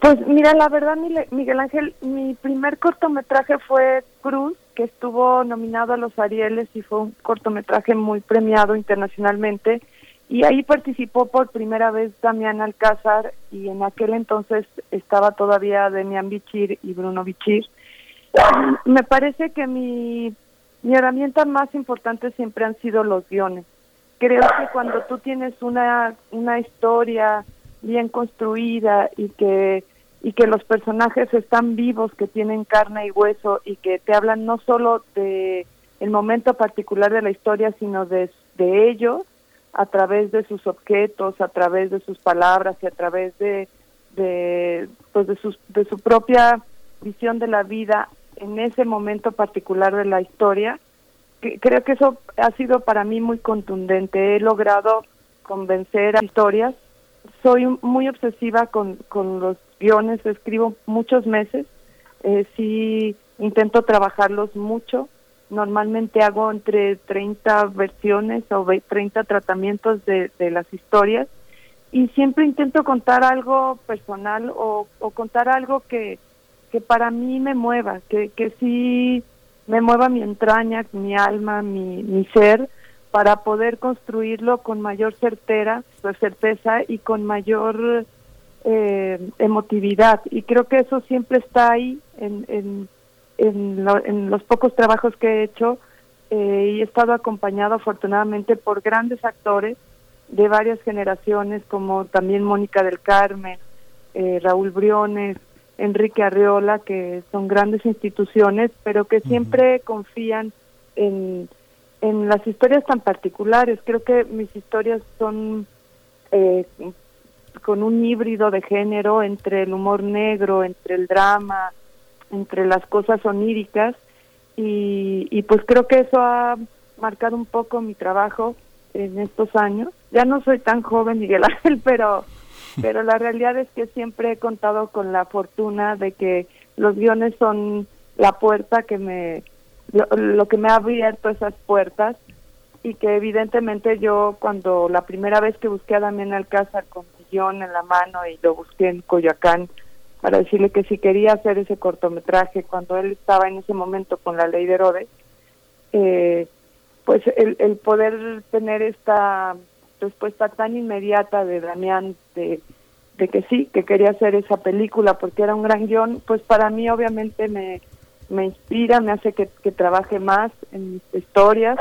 Pues mira, la verdad, Miguel Ángel, mi primer cortometraje fue Cruz, que estuvo nominado a los Arieles y fue un cortometraje muy premiado internacionalmente. Y ahí participó por primera vez Damián Alcázar y en aquel entonces estaba todavía Demian Bichir y Bruno Bichir. (clears throat) Me parece que mi, mi herramienta más importante siempre han sido los guiones. Creo que cuando tú tienes una, una historia bien construida y que y que los personajes están vivos, que tienen carne y hueso y que te hablan no solo de el momento particular de la historia, sino de, de ellos a través de sus objetos, a través de sus palabras y a través de, de pues de, sus, de su propia visión de la vida en ese momento particular de la historia. Que, creo que eso ha sido para mí muy contundente. He logrado convencer a historias. Soy muy obsesiva con, con los guiones, escribo muchos meses, eh, sí intento trabajarlos mucho, normalmente hago entre 30 versiones o 30 tratamientos de, las historias y siempre intento contar algo personal o, contar algo que, que para mí me mueva, que, que sí me mueva mi entraña, mi alma, mi, mi ser, para poder construirlo con mayor certera, certeza y con mayor eh, emotividad y creo que eso siempre está ahí en, en, en, los pocos trabajos que he hecho eh, y he estado acompañado afortunadamente por grandes actores de varias generaciones como también Mónica del Carmen, eh, Raúl Briones, Enrique Arriola, que son grandes instituciones, pero que siempre confían en, en las historias tan particulares. Creo que mis historias son eh, con un híbrido de género entre el humor negro, entre el drama, entre las cosas oníricas y, pues creo que eso ha marcado un poco mi trabajo en estos años. Ya no soy tan joven, Miguel (laughs) Ángel, pero, pero la realidad es que siempre he contado con la fortuna de que los guiones son la puerta que me, lo, lo que me ha abierto esas puertas y que evidentemente yo cuando la primera vez que busqué a Damián Alcázar con en la mano y lo busqué en Coyoacán para decirle que si quería hacer ese cortometraje cuando él estaba en ese momento con la ley de Herodes, eh, pues el, el poder tener esta respuesta tan inmediata de Damián de, que sí, que quería hacer esa película porque era un gran guion, pues para mí obviamente me, me inspira, me hace que, que trabaje más en mis historias.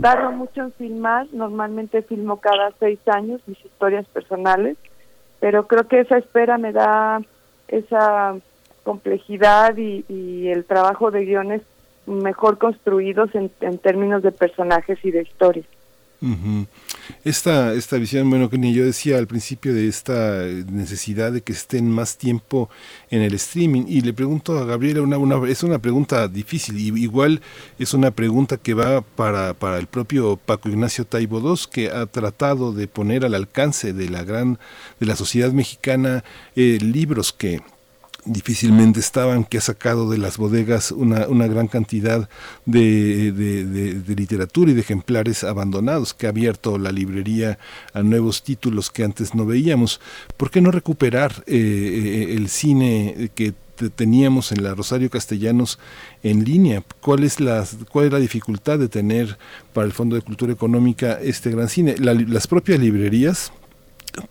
Tardo mucho en filmar, normalmente filmo cada seis años mis historias personales, pero creo que esa espera me da esa complejidad y, el trabajo de guiones mejor construidos en, en términos de personajes y de historias. Esta, esta visión, bueno, que ni yo decía al principio de esta necesidad de que estén más tiempo en el streaming, y le pregunto a Gabriela, una, una, es una pregunta difícil, y igual es una pregunta que va para, para el propio Paco Ignacio Taibo II, que ha tratado de poner al alcance de la gran, de la sociedad mexicana, eh, libros que difícilmente estaban, que ha sacado de las bodegas una, una gran cantidad de, de, literatura y de ejemplares abandonados, que ha abierto la librería a nuevos títulos que antes no veíamos. ¿Por qué no recuperar eh, eh, el cine que teníamos en la Rosario Castellanos en línea. ¿Cuál es la, cuál es la dificultad de tener para el Fondo de Cultura Económica este gran cine? las propias librerías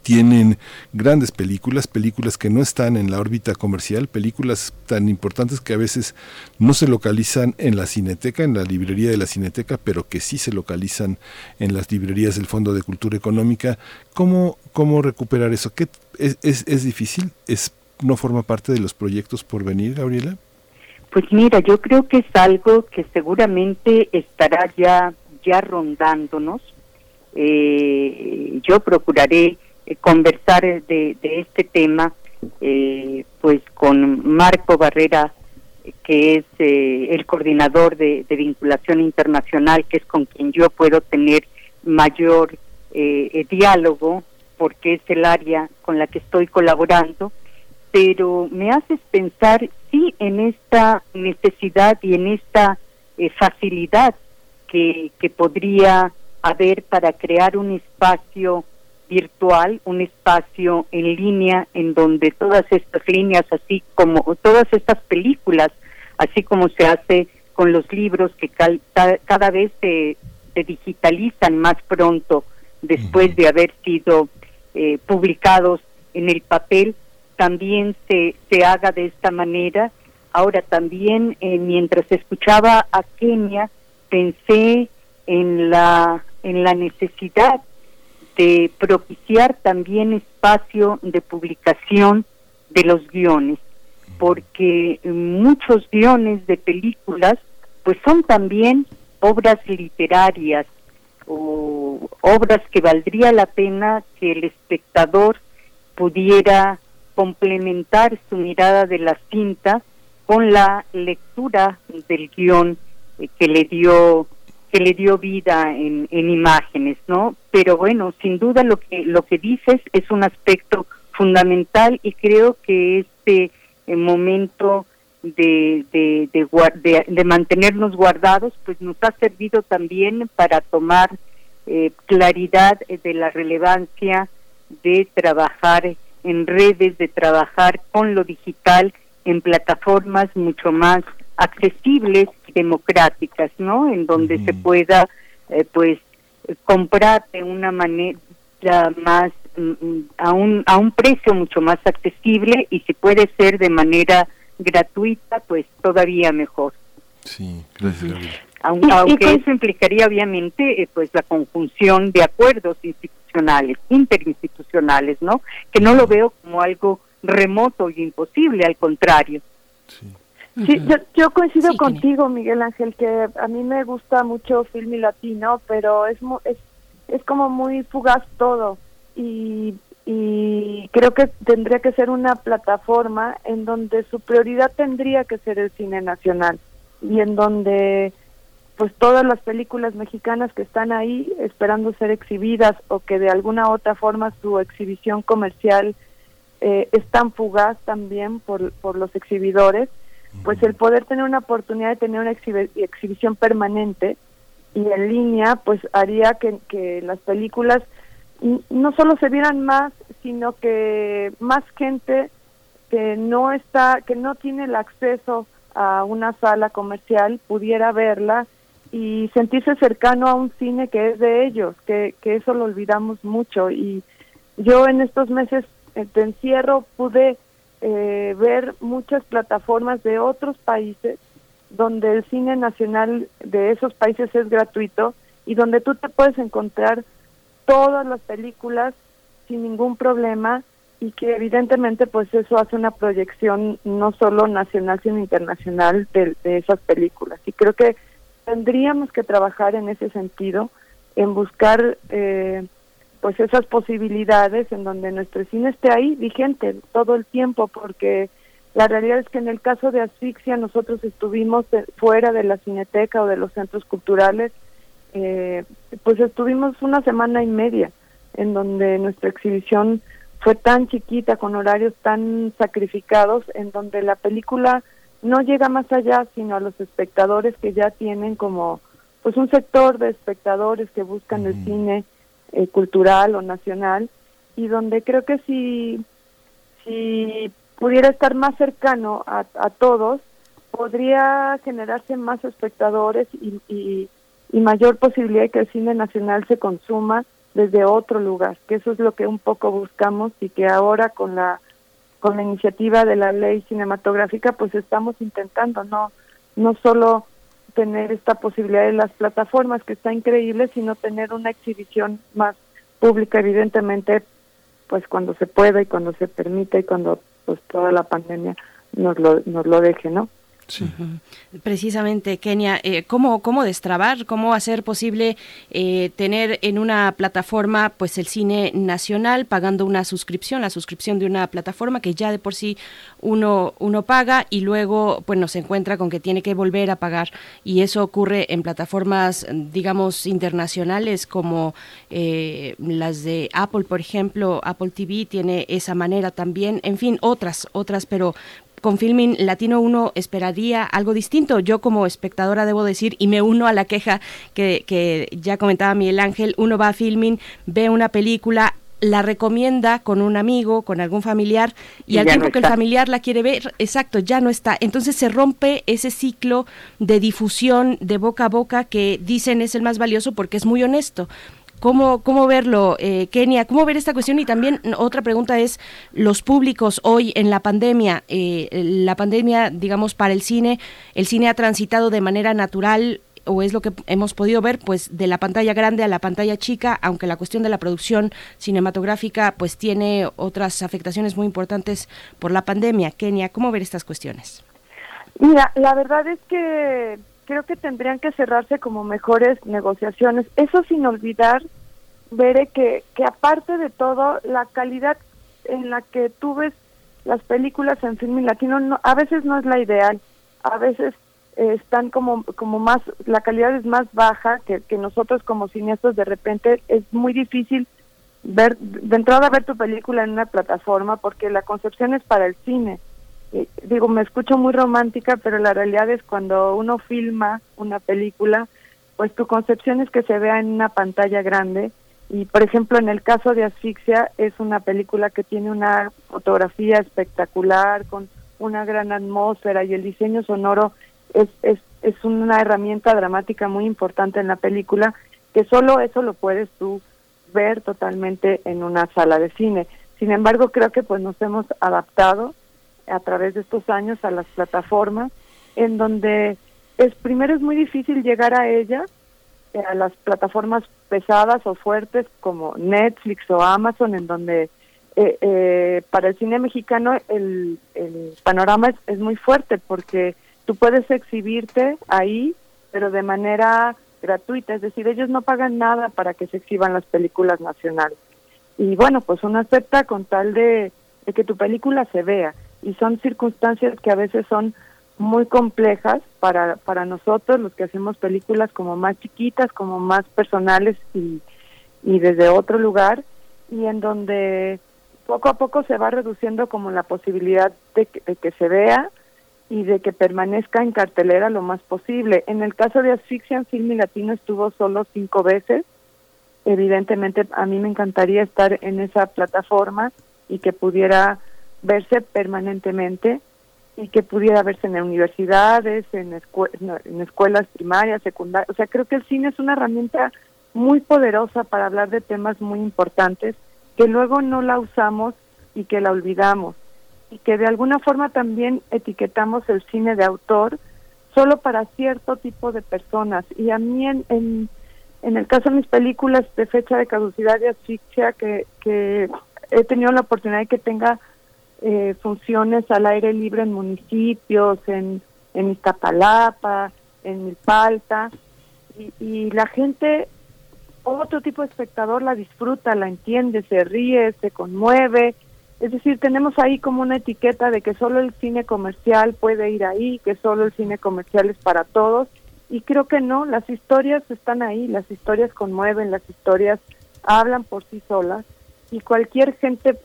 tienen grandes películas, películas que no están en la órbita comercial, películas tan importantes que a veces no se localizan en la cineteca, en la librería de la cineteca, pero que sí se localizan en las librerías del Fondo de Cultura Económica. ¿Cómo, cómo recuperar eso? ¿Qué, es, es, ¿Es difícil? ¿Es, ¿No forma parte de los proyectos por venir, Gabriela? Pues mira, yo creo que es algo que seguramente estará ya, ya rondándonos. Eh, yo procuraré eh, conversar de, este tema eh, pues con Marco Barrera que es eh, el coordinador de, vinculación internacional que es con quien yo puedo tener mayor diálogo porque es el área con la que estoy colaborando. Pero me haces pensar sí en esta necesidad y en esta facilidad que, que podría haber para crear un espacio virtual, un espacio en línea en donde todas estas líneas, así como todas estas películas, así como se hace con los libros que cada vez se, digitalizan más pronto después de haber sido eh, publicados en el papel, también se, se haga de esta manera. Ahora también, eh, mientras escuchaba a Kenia, pensé en la, en la necesidad de propiciar también espacio de publicación de los guiones, porque muchos guiones de películas pues son también obras literarias o obras que valdría la pena que el espectador pudiera complementar su mirada de la cinta con la lectura del guion eh, que le dio que le dio vida en, en imágenes, ¿no? Pero bueno, sin duda lo que lo que dices es un aspecto fundamental y creo que este eh, momento de, de, de, de, mantenernos guardados, pues nos ha servido también para tomar eh, claridad de la relevancia de trabajar en redes, de trabajar con lo digital en plataformas mucho más accesibles democráticas, ¿no? En donde se pueda, eh, pues, comprar de una manera más mm, a un a un precio mucho más accesible y si puede ser de manera gratuita, pues todavía mejor. Sí, gracias. Aunque, eso implicaría obviamente eh, pues la conjunción de acuerdos institucionales, interinstitucionales, ¿no? Que no lo veo como algo remoto y imposible, al contrario. Sí. Sí, yo, coincido contigo, Miguel Ángel, que a mí me gusta mucho film latino, pero es, es, es como muy fugaz todo. Y, y creo que tendría que ser una plataforma en donde su prioridad tendría que ser el cine nacional y en donde pues todas las películas mexicanas que están ahí esperando ser exhibidas o que de alguna otra forma su exhibición comercial eh, es tan fugaz también por, por los exhibidores, pues el poder tener una oportunidad de tener una exhibición permanente y en línea, pues haría que, las películas no solo se vieran más, sino que más gente que no está, que no tiene el acceso a una sala comercial pudiera verla y sentirse cercano a un cine que es de ellos, que, que eso lo olvidamos mucho. Y yo en estos meses este encierro pude eh, ver muchas plataformas de otros países donde el cine nacional de esos países es gratuito y donde tú te puedes encontrar todas las películas sin ningún problema y que evidentemente pues eso hace una proyección no solo nacional sino internacional de, esas películas. Y creo que tendríamos que trabajar en ese sentido en buscar eh, pues esas posibilidades en donde nuestro cine esté ahí vigente todo el tiempo porque la realidad es que en el caso de asfixia nosotros estuvimos fuera de la cineteca o de los centros culturales eh, pues estuvimos una semana y media en donde nuestra exhibición fue tan chiquita, con horarios tan sacrificados, en donde la película no llega más allá, sino a los espectadores que ya tienen como pues un sector de espectadores que buscan el cine eh, cultural o nacional y donde creo que si si pudiera estar más cercano a, a todos podría generarse más espectadores y, y, y mayor posibilidad de que el cine nacional se consuma desde otro lugar, que eso es lo que un poco buscamos y que ahora con la con la iniciativa de la ley cinematográfica pues estamos intentando no no solo tener esta posibilidad de las plataformas que está increíble, sino tener una exhibición más pública evidentemente pues cuando se pueda y cuando se permita y cuando pues toda la pandemia nos lo nos lo deje, ¿no? Precisamente, Kenia, eh, ¿cómo, ¿cómo destrabar, cómo hacer posible eh, tener en una plataforma pues el cine nacional pagando una suscripción, la suscripción de una plataforma que ya de por sí uno, uno paga y luego pues se encuentra con que tiene que volver a pagar y eso ocurre en plataformas digamos internacionales como eh, las de Apple, por ejemplo, Apple TV tiene esa manera también, en fin, otras, otras, pero con Filmin Latino uno esperaría algo distinto. Yo como espectadora debo decir, y me uno a la queja que, que ya comentaba Miguel Ángel, uno va a Filmin, ve una película, la recomienda con un amigo, con algún familiar, y, al tiempo que el familiar la quiere ver, exacto, ya no está. Entonces se rompe ese ciclo de difusión de boca a boca que dicen es el más valioso porque es muy honesto. ¿Cómo, cómo verlo, eh, Kenia? ¿Cómo ver esta cuestión? Y también otra pregunta es, los públicos hoy en la pandemia, eh, la pandemia, digamos, para el cine, ¿el cine ha transitado de manera natural o es lo que hemos podido ver, pues de la pantalla grande a la pantalla chica, aunque la cuestión de la producción cinematográfica pues tiene otras afectaciones muy importantes por la pandemia. Kenia, ¿cómo ver estas cuestiones? Mira, la verdad es que creo que tendrían que cerrarse como mejores negociaciones. Eso sin olvidar, veré que, que aparte de todo, la calidad en la que tú ves las películas en film latino no, a veces no es la ideal, a veces eh, están como, como más, la calidad es más baja que, que nosotros como cineastas. De repente es muy difícil ver, de entrada ver tu película en una plataforma porque la concepción es para el cine digo, me escucho muy romántica, pero la realidad es cuando uno filma una película, pues tu concepción es que se vea en una pantalla grande. Y por ejemplo, en el caso de Asfixia, es una película que tiene una fotografía espectacular, con una gran atmósfera y el diseño sonoro es, es, es una herramienta dramática muy importante en la película, que solo eso lo puedes tú ver totalmente en una sala de cine. Sin embargo, creo que pues nos hemos adaptado a través de estos años a las plataformas, en donde es primero es muy difícil llegar a ellas, eh, a las plataformas pesadas o fuertes como Netflix o Amazon, en donde eh, eh, para el cine mexicano el, el panorama es, muy fuerte porque tú puedes exhibirte ahí, pero de manera gratuita, es decir, ellos no pagan nada para que se exhiban las películas nacionales. Y bueno, pues uno acepta con tal de que tu película se vea y son circunstancias que a veces son muy complejas para, para nosotros, los que hacemos películas como más chiquitas, como más personales y, y desde otro lugar, y en donde poco a poco se va reduciendo como la posibilidad de que, de que se vea y de que permanezca en cartelera lo más posible. En el caso de Asfixia en Film Latino estuvo solo cinco veces. Evidentemente a mí me encantaría estar en esa plataforma y que pudiera verse permanentemente y que pudiera verse en universidades, en, en escuelas primarias, secundarias. O sea, creo que el cine es una herramienta muy poderosa para hablar de temas muy importantes que luego no la usamos y que la olvidamos y que de alguna forma también etiquetamos el cine de autor solo para cierto tipo de personas. Y a mí en, en, en el caso de mis películas de fecha de caducidad y asfixia, que, que he tenido la oportunidad de que tenga eh, funciones al aire libre en municipios, en, en Iztapalapa, en Milpalta, y, y la gente, otro tipo de espectador la disfruta, la entiende, se ríe, se conmueve, es decir, tenemos ahí como una etiqueta de que solo el cine comercial puede ir ahí, que solo el cine comercial es para todos, y creo que no, las historias están ahí, las historias conmueven, las historias hablan por sí solas, y cualquier gente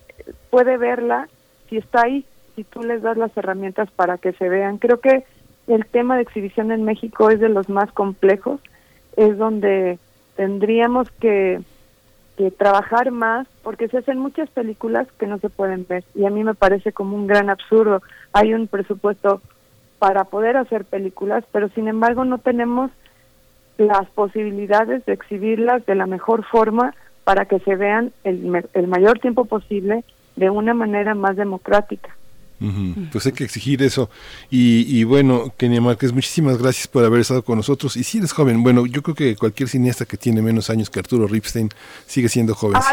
puede verla si está ahí, si tú les das las herramientas para que se vean. Creo que el tema de exhibición en México es de los más complejos, es donde tendríamos que que trabajar más porque se hacen muchas películas que no se pueden ver y a mí me parece como un gran absurdo. Hay un presupuesto para poder hacer películas, pero sin embargo no tenemos las posibilidades de exhibirlas de la mejor forma para que se vean el, el mayor tiempo posible de una manera más democrática. Pues hay que exigir eso. Y, bueno, Kenia Márquez, muchísimas gracias por haber estado con nosotros. Y si eres joven, bueno, yo creo que cualquier cineasta que tiene menos años que Arturo Ripstein sigue siendo joven. Ah,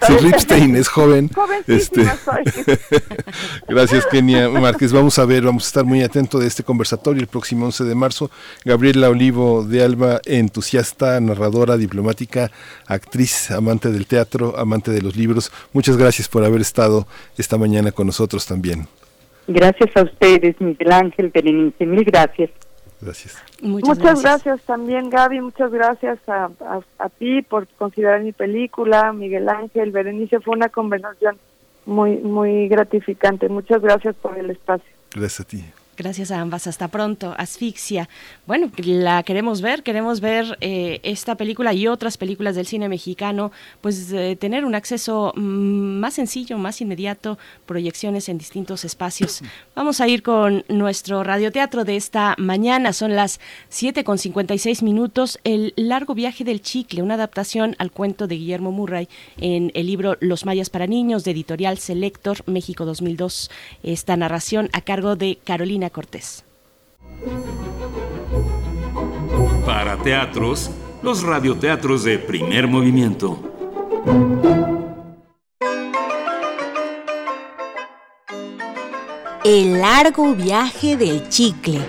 (laughs) si Ripstein, es joven, este, (laughs) gracias Kenia Márquez. Vamos a ver, vamos a estar muy atentos de este conversatorio el próximo 11 de marzo. Gabriela Olivo de Alba, entusiasta, narradora, diplomática, actriz, amante del teatro, amante de los libros. Muchas gracias por haber estado esta mañana con nosotros también. Gracias a ustedes, Miguel Ángel, Berenice, mil gracias. Gracias. Muchas, gracias. también, Gaby, muchas gracias a, a, ti por considerar mi película, Miguel Ángel, Berenice, fue una conversación muy, muy gratificante. Muchas gracias por el espacio. Gracias a ti. Gracias a ambas. Hasta pronto. Asfixia. Bueno, la queremos ver. Queremos ver eh, esta película y otras películas del cine mexicano. Pues eh, tener un acceso mm, más sencillo, más inmediato, proyecciones en distintos espacios. (clears throat) Vamos a ir con nuestro radioteatro de esta mañana. Son las 7 con 56 minutos. El largo viaje del chicle, una adaptación al cuento de Guillermo Murray en el libro Los mayas para niños de editorial Selector México 2002. Esta narración a cargo de Carolina Cortés. Para teatros, los radioteatros de primer movimiento. El largo viaje del chicle.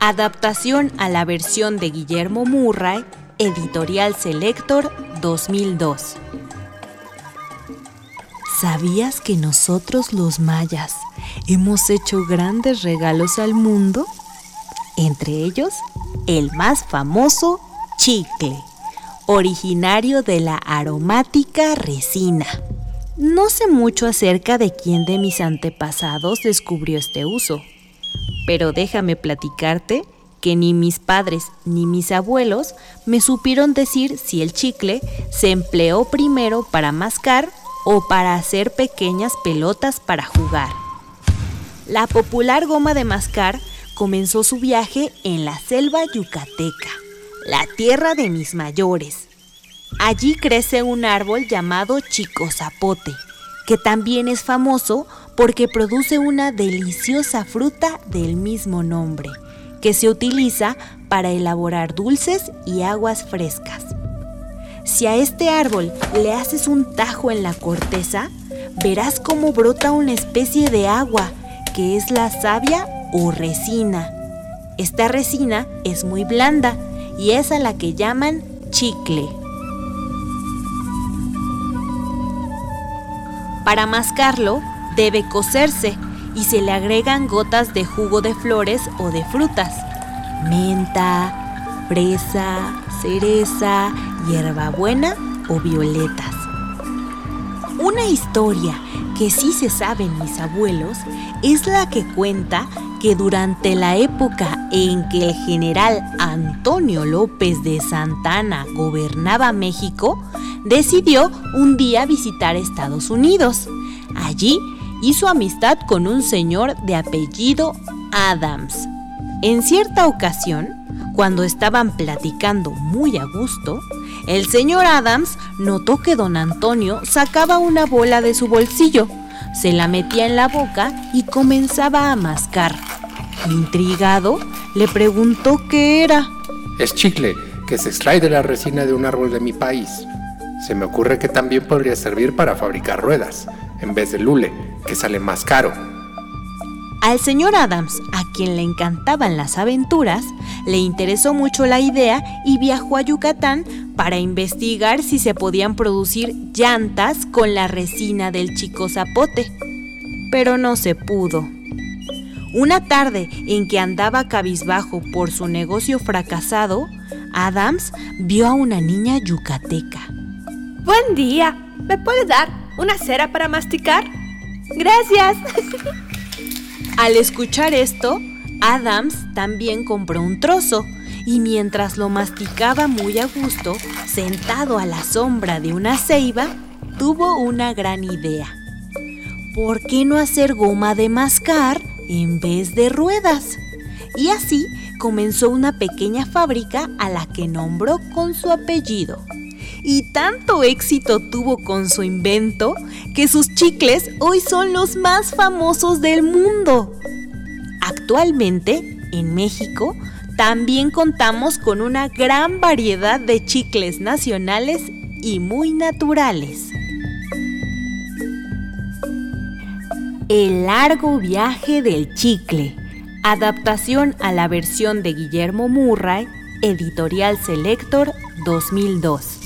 Adaptación a la versión de Guillermo Murray, Editorial Selector 2002. ¿Sabías que nosotros los mayas hemos hecho grandes regalos al mundo? Entre ellos, el más famoso chicle, originario de la aromática resina. No sé mucho acerca de quién de mis antepasados descubrió este uso, pero déjame platicarte que ni mis padres ni mis abuelos me supieron decir si el chicle se empleó primero para mascar o para hacer pequeñas pelotas para jugar. La popular goma de mascar comenzó su viaje en la selva yucateca, la tierra de mis mayores. Allí crece un árbol llamado chico zapote, que también es famoso porque produce una deliciosa fruta del mismo nombre, que se utiliza para elaborar dulces y aguas frescas. Si a este árbol le haces un tajo en la corteza, verás cómo brota una especie de agua, que es la savia o resina. Esta resina es muy blanda y es a la que llaman chicle. Para mascarlo, debe cocerse y se le agregan gotas de jugo de flores o de frutas. Menta, fresa, cereza, hierbabuena o violetas. Una historia que sí se saben mis abuelos es la que cuenta que durante la época en que el general Antonio López de Santana gobernaba México, decidió un día visitar Estados Unidos. Allí hizo amistad con un señor de apellido Adams. En cierta ocasión, cuando estaban platicando muy a gusto, El señor Adams notó que don Antonio sacaba una bola de su bolsillo, se la metía en la boca y comenzaba a mascar. Intrigado, le preguntó qué era. Es chicle, que se extrae de la resina de un árbol de mi país. Se me ocurre que también podría servir para fabricar ruedas, en vez de lule, que sale más caro. Al señor Adams, a quien le encantaban las aventuras, le interesó mucho la idea y viajó a Yucatán para investigar si se podían producir llantas con la resina del chico zapote. Pero no se pudo. Una tarde en que andaba cabizbajo por su negocio fracasado, Adams vio a una niña yucateca. Buen día. ¿Me puede dar una cera para masticar? Gracias. (laughs) Al escuchar esto, Adams también compró un trozo y mientras lo masticaba muy a gusto, sentado a la sombra de una ceiba, tuvo una gran idea. ¿Por qué no hacer goma de mascar en vez de ruedas? Y así comenzó una pequeña fábrica a la que nombró con su apellido. Y tanto éxito tuvo con su invento que sus chicles hoy son los más famosos del mundo. Actualmente, en México, también contamos con una gran variedad de chicles nacionales y muy naturales. El largo viaje del chicle. Adaptación a la versión de Guillermo Murray, Editorial Selector 2002.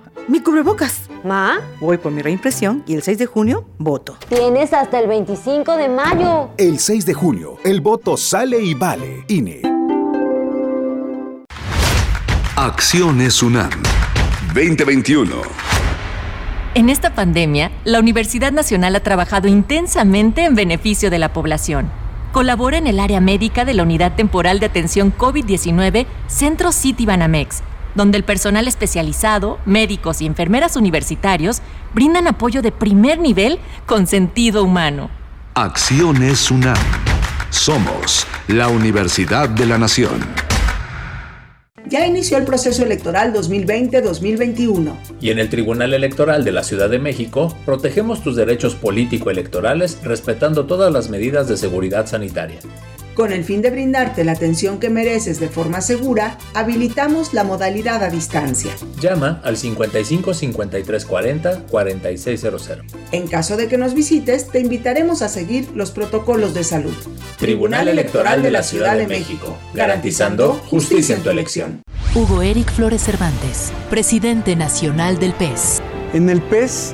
¡Mi cubrebocas! ¿Ma? Voy por mi reimpresión y el 6 de junio voto. Tienes hasta el 25 de mayo. El 6 de junio, el voto sale y vale. INE. Acciones UNAM 2021. En esta pandemia, la Universidad Nacional ha trabajado intensamente en beneficio de la población. Colabora en el área médica de la Unidad Temporal de Atención COVID-19 Centro City Banamex, donde el personal especializado, médicos y enfermeras universitarios brindan apoyo de primer nivel con sentido humano. Acciones UNAM. Somos la Universidad de la Nación. Ya inició el proceso electoral 2020-2021. Y en el Tribunal Electoral de la Ciudad de México protegemos tus derechos político-electorales respetando todas las medidas de seguridad sanitaria. Con el fin de brindarte la atención que mereces de forma segura, habilitamos la modalidad a distancia. Llama al 55 53 40 4600. En caso de que nos visites, te invitaremos a seguir los protocolos de salud. Tribunal Electoral de la Ciudad de México, garantizando justicia en tu elección. Hugo Eric Flores Cervantes, presidente nacional del PES. En el PES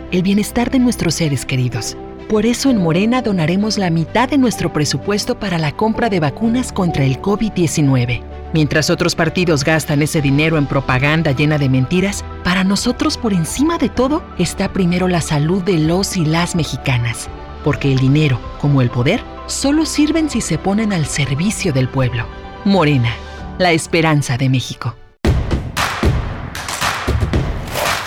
el bienestar de nuestros seres queridos. Por eso en Morena donaremos la mitad de nuestro presupuesto para la compra de vacunas contra el COVID-19. Mientras otros partidos gastan ese dinero en propaganda llena de mentiras, para nosotros por encima de todo está primero la salud de los y las mexicanas. Porque el dinero, como el poder, solo sirven si se ponen al servicio del pueblo. Morena, la esperanza de México.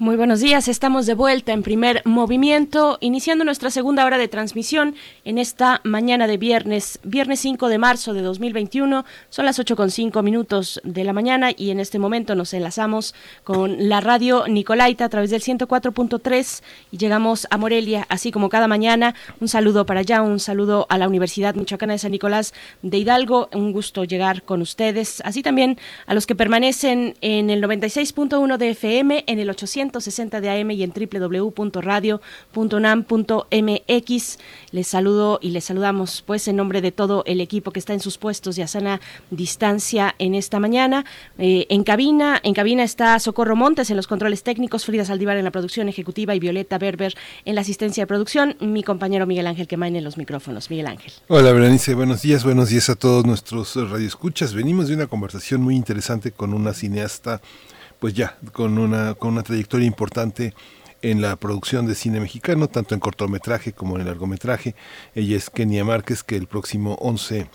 Muy buenos días, estamos de vuelta en primer movimiento, iniciando nuestra segunda hora de transmisión en esta mañana de viernes, viernes 5 de marzo de 2021. Son las 8 con 5 minutos de la mañana y en este momento nos enlazamos con la radio Nicolaita a través del 104.3 y llegamos a Morelia, así como cada mañana. Un saludo para allá, un saludo a la Universidad Michoacana de San Nicolás de Hidalgo. Un gusto llegar con ustedes, así también a los que permanecen en el 96.1 de FM, en el 800 60 de AM y en www.radio.unam.mx. Les saludo y les saludamos pues en nombre de todo el equipo que está en sus puestos y a sana distancia en esta mañana. Eh, en cabina, en cabina está Socorro Montes en los controles técnicos, Frida Saldívar en la producción ejecutiva y Violeta Berber en la asistencia de producción. Mi compañero Miguel Ángel Quemain en los micrófonos. Miguel Ángel. Hola Berenice, buenos días, buenos días a todos nuestros radioescuchas. Venimos de una conversación muy interesante con una cineasta pues ya con una, con una trayectoria importante en la producción de cine mexicano, tanto en cortometraje como en largometraje. Ella es Kenia Márquez, que el próximo 11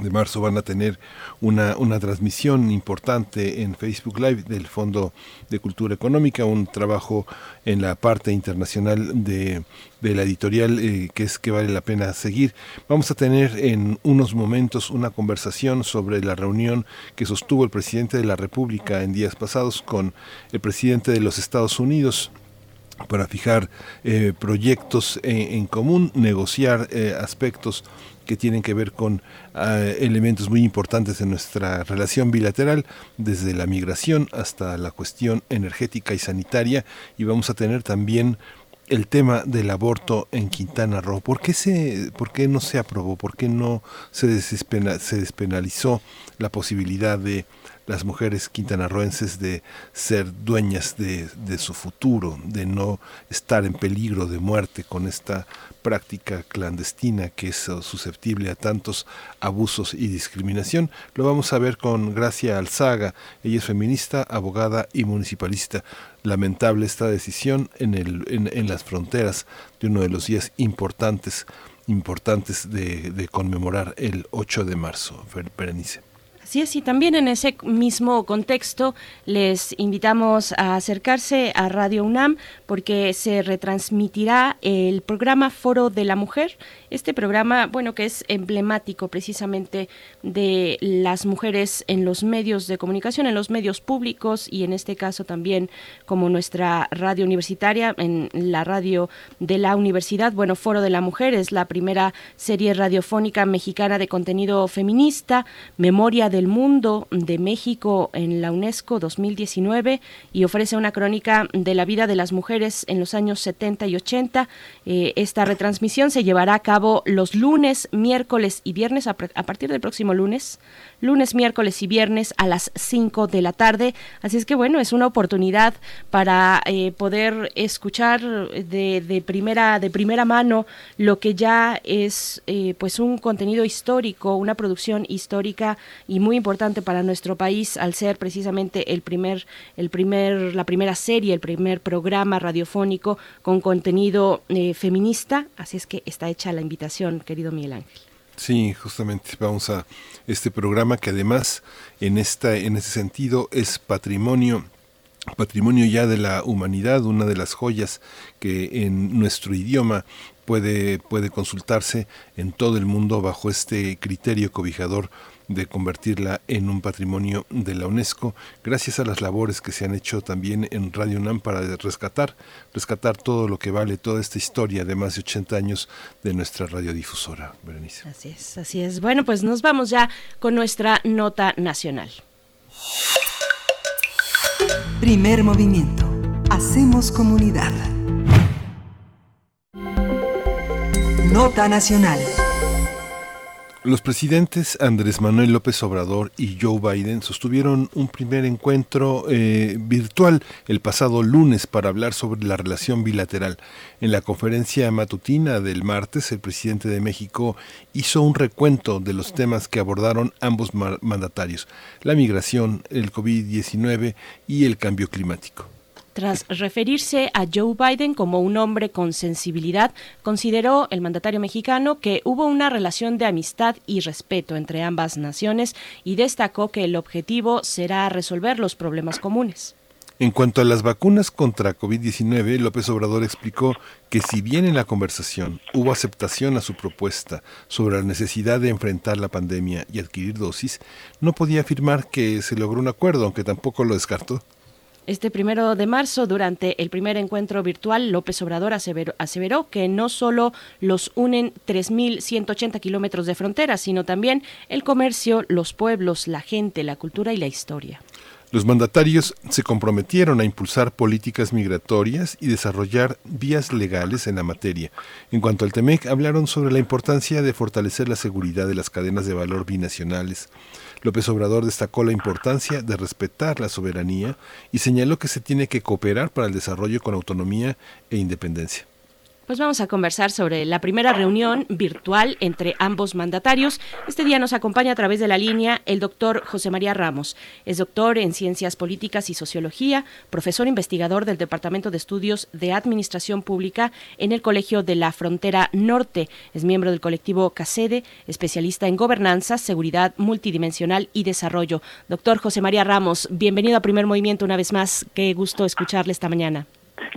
de marzo van a tener una, una transmisión importante en Facebook Live del Fondo de Cultura Económica, un trabajo en la parte internacional de, la editorial eh, que es que vale la pena seguir. Vamos a tener en unos momentos una conversación sobre la reunión que sostuvo el presidente de la República en días pasados con el presidente de los Estados Unidos para fijar eh, proyectos en, común, negociar eh, aspectos que tienen que ver con ah, elementos muy importantes en nuestra relación bilateral, desde la migración hasta la cuestión energética y sanitaria, y vamos a tener también el tema del aborto en Quintana Roo. ¿Por qué, se, por qué no se aprobó? ¿Por qué no se, se despenalizó la posibilidad de las mujeres quintanarroenses de ser dueñas de, su futuro, de no estar en peligro de muerte con esta práctica clandestina que es susceptible a tantos abusos y discriminación. Lo vamos a ver con Gracia Alzaga. Ella es feminista, abogada y municipalista. Lamentable esta decisión en, el, en, las fronteras de uno de los días importantes importantes de, de conmemorar el 8 de marzo. Berenice. Así es, y también en ese mismo contexto les invitamos a acercarse a Radio UNAM porque se retransmitirá el programa Foro de la Mujer este programa, bueno, que es emblemático precisamente de las mujeres en los medios de comunicación, en los medios públicos y en este caso también como nuestra radio universitaria, en la radio de la universidad. Bueno, Foro de la Mujer es la primera serie radiofónica mexicana de contenido feminista, Memoria del Mundo de México en la UNESCO 2019 y ofrece una crónica de la vida de las mujeres en los años 70 y 80. Eh, esta retransmisión se llevará a cabo los lunes, miércoles y viernes, a, partir del próximo lunes, lunes, miércoles y viernes a las 5 de la tarde. Así es que bueno, es una oportunidad para eh, poder escuchar de, primera, de primera mano lo que ya es eh, pues un contenido histórico, una producción histórica y muy importante para nuestro país al ser precisamente el primer, el primer, la primera serie, el primer programa radiofónico con contenido eh, feminista. Así es que está hecha la invitación, querido Miguel Ángel. Sí, justamente vamos a este programa que además en esta en ese sentido es patrimonio patrimonio ya de la humanidad, una de las joyas que en nuestro idioma puede, puede consultarse en todo el mundo bajo este criterio cobijador de convertirla en un patrimonio de la UNESCO, gracias a las labores que se han hecho también en Radio UNAM para rescatar, rescatar todo lo que vale toda esta historia de más de 80 años de nuestra radiodifusora, Berenice. Así es, así es. Bueno, pues nos vamos ya con nuestra nota nacional. Primer movimiento. Hacemos comunidad. Nota nacional. Los presidentes Andrés Manuel López Obrador y Joe Biden sostuvieron un primer encuentro eh, virtual el pasado lunes para hablar sobre la relación bilateral. En la conferencia matutina del martes, el presidente de México hizo un recuento de los temas que abordaron ambos mandatarios, la migración, el COVID-19 y el cambio climático. Tras referirse a Joe Biden como un hombre con sensibilidad, consideró el mandatario mexicano que hubo una relación de amistad y respeto entre ambas naciones y destacó que el objetivo será resolver los problemas comunes. En cuanto a las vacunas contra COVID-19, López Obrador explicó que si bien en la conversación hubo aceptación a su propuesta sobre la necesidad de enfrentar la pandemia y adquirir dosis, no podía afirmar que se logró un acuerdo, aunque tampoco lo descartó. Este primero de marzo, durante el primer encuentro virtual, López Obrador aseveró, que no solo los unen 3.180 kilómetros de frontera, sino también el comercio, los pueblos, la gente, la cultura y la historia. Los mandatarios se comprometieron a impulsar políticas migratorias y desarrollar vías legales en la materia. En cuanto al TEMEC, hablaron sobre la importancia de fortalecer la seguridad de las cadenas de valor binacionales, López Obrador destacó la importancia de respetar la soberanía y señaló que se tiene que cooperar para el desarrollo con autonomía e independencia. Pues vamos a conversar sobre la primera reunión virtual entre ambos mandatarios. Este día nos acompaña a través de la línea el doctor José María Ramos. Es doctor en Ciencias Políticas y Sociología, profesor investigador del Departamento de Estudios de Administración Pública en el Colegio de la Frontera Norte. Es miembro del colectivo CACEDE, especialista en gobernanza, seguridad multidimensional y desarrollo. Doctor José María Ramos, bienvenido a Primer Movimiento una vez más. Qué gusto escucharle esta mañana.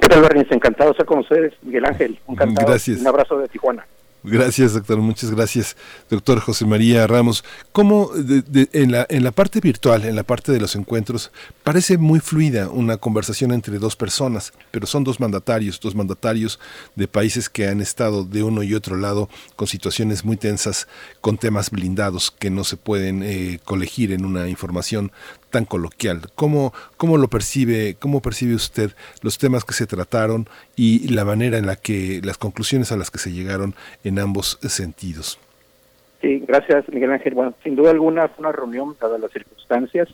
¿Qué tal, Encantado de estar con ustedes, Miguel Ángel. Encantado. Gracias. Un abrazo de Tijuana. Gracias, doctor. Muchas gracias, doctor José María Ramos. ¿Cómo en, la, en la parte virtual, en la parte de los encuentros, parece muy fluida una conversación entre dos personas, pero son dos mandatarios, dos mandatarios de países que han estado de uno y otro lado con situaciones muy tensas, con temas blindados que no se pueden eh, colegir en una información tan coloquial. ¿Cómo, ¿Cómo lo percibe, cómo percibe usted los temas que se trataron y la manera en la que, las conclusiones a las que se llegaron en ambos sentidos? Sí, gracias Miguel Ángel. Bueno, sin duda alguna fue una reunión dadas las circunstancias.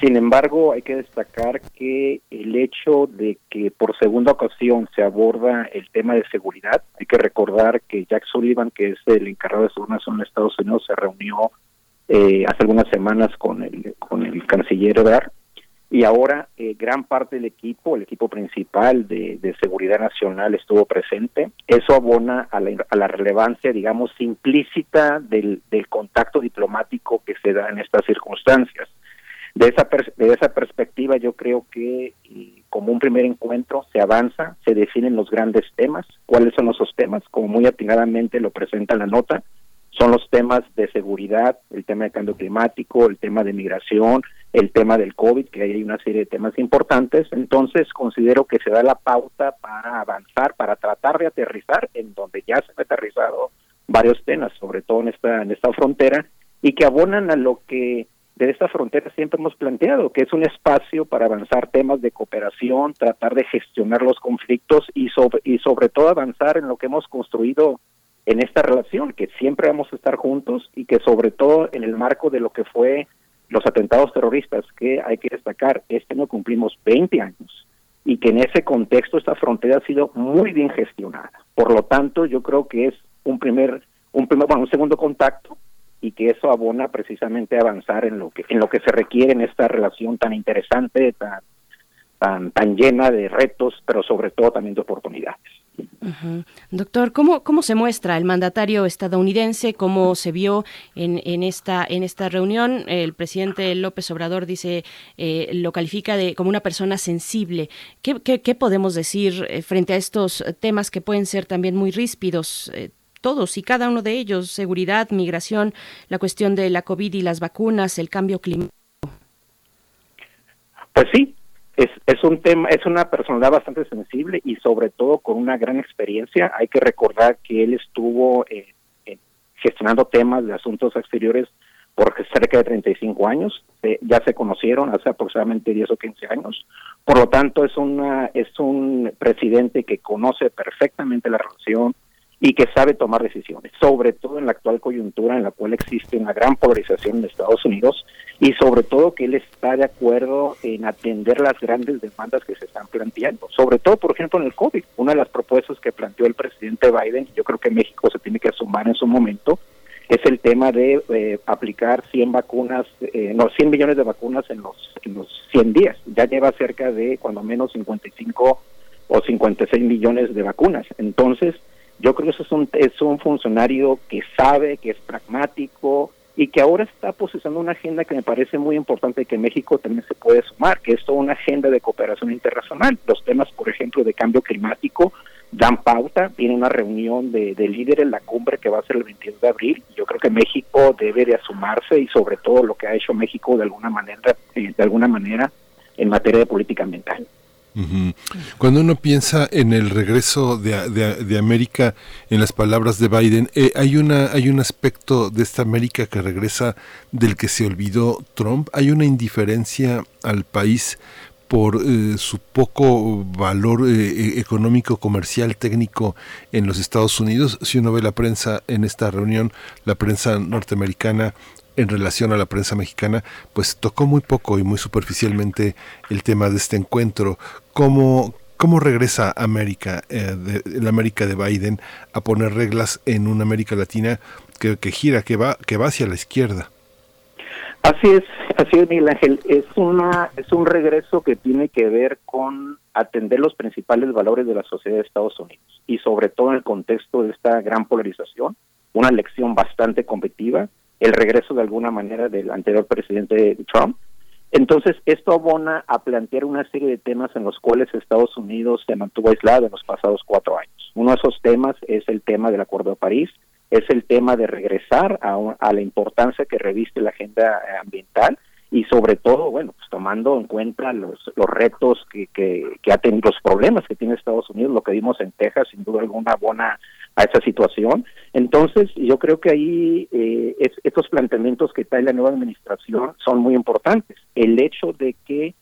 Sin embargo, hay que destacar que el hecho de que por segunda ocasión se aborda el tema de seguridad, hay que recordar que Jack Sullivan, que es el encargado de seguridad en Estados Unidos, se reunió eh, hace algunas semanas con el, con el canciller Ebrard, y ahora eh, gran parte del equipo, el equipo principal de, seguridad nacional estuvo presente. Eso abona a la, a la relevancia, digamos, implícita del, del, contacto diplomático que se da en estas circunstancias. De esa, de esa perspectiva, yo creo que como un primer encuentro se avanza, se definen los grandes temas. ¿Cuáles son esos temas? Como muy atinadamente lo presenta la nota, son los temas de seguridad, el tema de cambio climático, el tema de migración, el tema del COVID, que hay una serie de temas importantes. Entonces, considero que se da la pauta para avanzar, para tratar de aterrizar en donde ya se han aterrizado varios temas, sobre todo en esta, en esta frontera, y que abonan a lo que de esta frontera siempre hemos planteado, que es un espacio para avanzar temas de cooperación, tratar de gestionar los conflictos y sobre, y sobre todo avanzar en lo que hemos construido en esta relación, que siempre vamos a estar juntos y que sobre todo en el marco de lo que fue los atentados terroristas, que hay que destacar, este no cumplimos 20 años y que en ese contexto esta frontera ha sido muy bien gestionada. Por lo tanto, yo creo que es un primer, un primer, bueno, un segundo contacto y que eso abona precisamente a avanzar en lo que en lo que se requiere en esta relación tan interesante, tan tan, tan llena de retos, pero sobre todo también de oportunidades. Doctor, ¿cómo, ¿cómo se muestra el mandatario estadounidense? ¿Cómo se vio en, en, esta, en esta reunión? El presidente López Obrador dice, eh, lo califica de, como una persona sensible. ¿Qué, qué, podemos decir eh, frente a estos temas que pueden ser también muy ríspidos? Eh, todos y cada uno de ellos, seguridad, migración, la cuestión de la COVID y las vacunas, el cambio climático. Pues sí, es, es un tema, es una personalidad bastante sensible y sobre todo con una gran experiencia. Hay que recordar que él estuvo eh, gestionando temas de asuntos exteriores por cerca de 35 años, eh, ya se conocieron hace aproximadamente 10 o 15 años. Por lo tanto, es una es un presidente que conoce perfectamente la relación y que sabe tomar decisiones, sobre todo en la actual coyuntura en la cual existe una gran polarización en Estados Unidos y sobre todo que él está de acuerdo en atender las grandes demandas que se están planteando, sobre todo, por ejemplo, en el COVID. Una de las propuestas que planteó el presidente Biden, yo creo que México se tiene que sumar en su momento, es el tema de eh, aplicar 100 vacunas, eh, no, 100 millones de vacunas en los, en los 100 días. Ya lleva cerca de, cuando menos, 55 o 56 millones de vacunas. Entonces, yo creo que eso es un, es un funcionario que sabe, que es pragmático y que ahora está poseyendo una agenda que me parece muy importante que México también se puede sumar, que es toda una agenda de cooperación internacional. Los temas, por ejemplo, de cambio climático dan pauta, viene una reunión de, de líderes la cumbre que va a ser el 22 de abril. Yo creo que México debe de asumarse y sobre todo lo que ha hecho México de alguna manera, eh, de alguna manera en materia de política ambiental. Cuando uno piensa en el regreso de, de, América, en las palabras de Biden, eh, hay, una, hay un aspecto de esta América que regresa del que se olvidó Trump. Hay una indiferencia al país por eh, su poco valor eh, e, económico, comercial, técnico en los Estados Unidos. Si uno ve la prensa en esta reunión, la prensa norteamericana en relación a la prensa mexicana, pues tocó muy poco y muy superficialmente el tema de este encuentro. ¿Cómo, cómo regresa América, eh, de, la América de Biden, a poner reglas en una América Latina que, que gira, que va, que va hacia la izquierda? Así es, así es Miguel Ángel, es una es un regreso que tiene que ver con atender los principales valores de la sociedad de Estados Unidos y sobre todo en el contexto de esta gran polarización, una elección bastante competitiva el regreso de alguna manera del anterior presidente Trump. Entonces, esto abona a plantear una serie de temas en los cuales Estados Unidos se mantuvo aislado en los pasados cuatro años. Uno de esos temas es el tema del Acuerdo de París, es el tema de regresar a, a la importancia que reviste la agenda ambiental y sobre todo, bueno, pues tomando en cuenta los, los retos que, que, que ha tenido, los problemas que tiene Estados Unidos, lo que vimos en Texas, sin duda alguna, abona a esa situación. Entonces, yo creo que ahí eh, estos planteamientos que trae la nueva administración son muy importantes. El hecho de que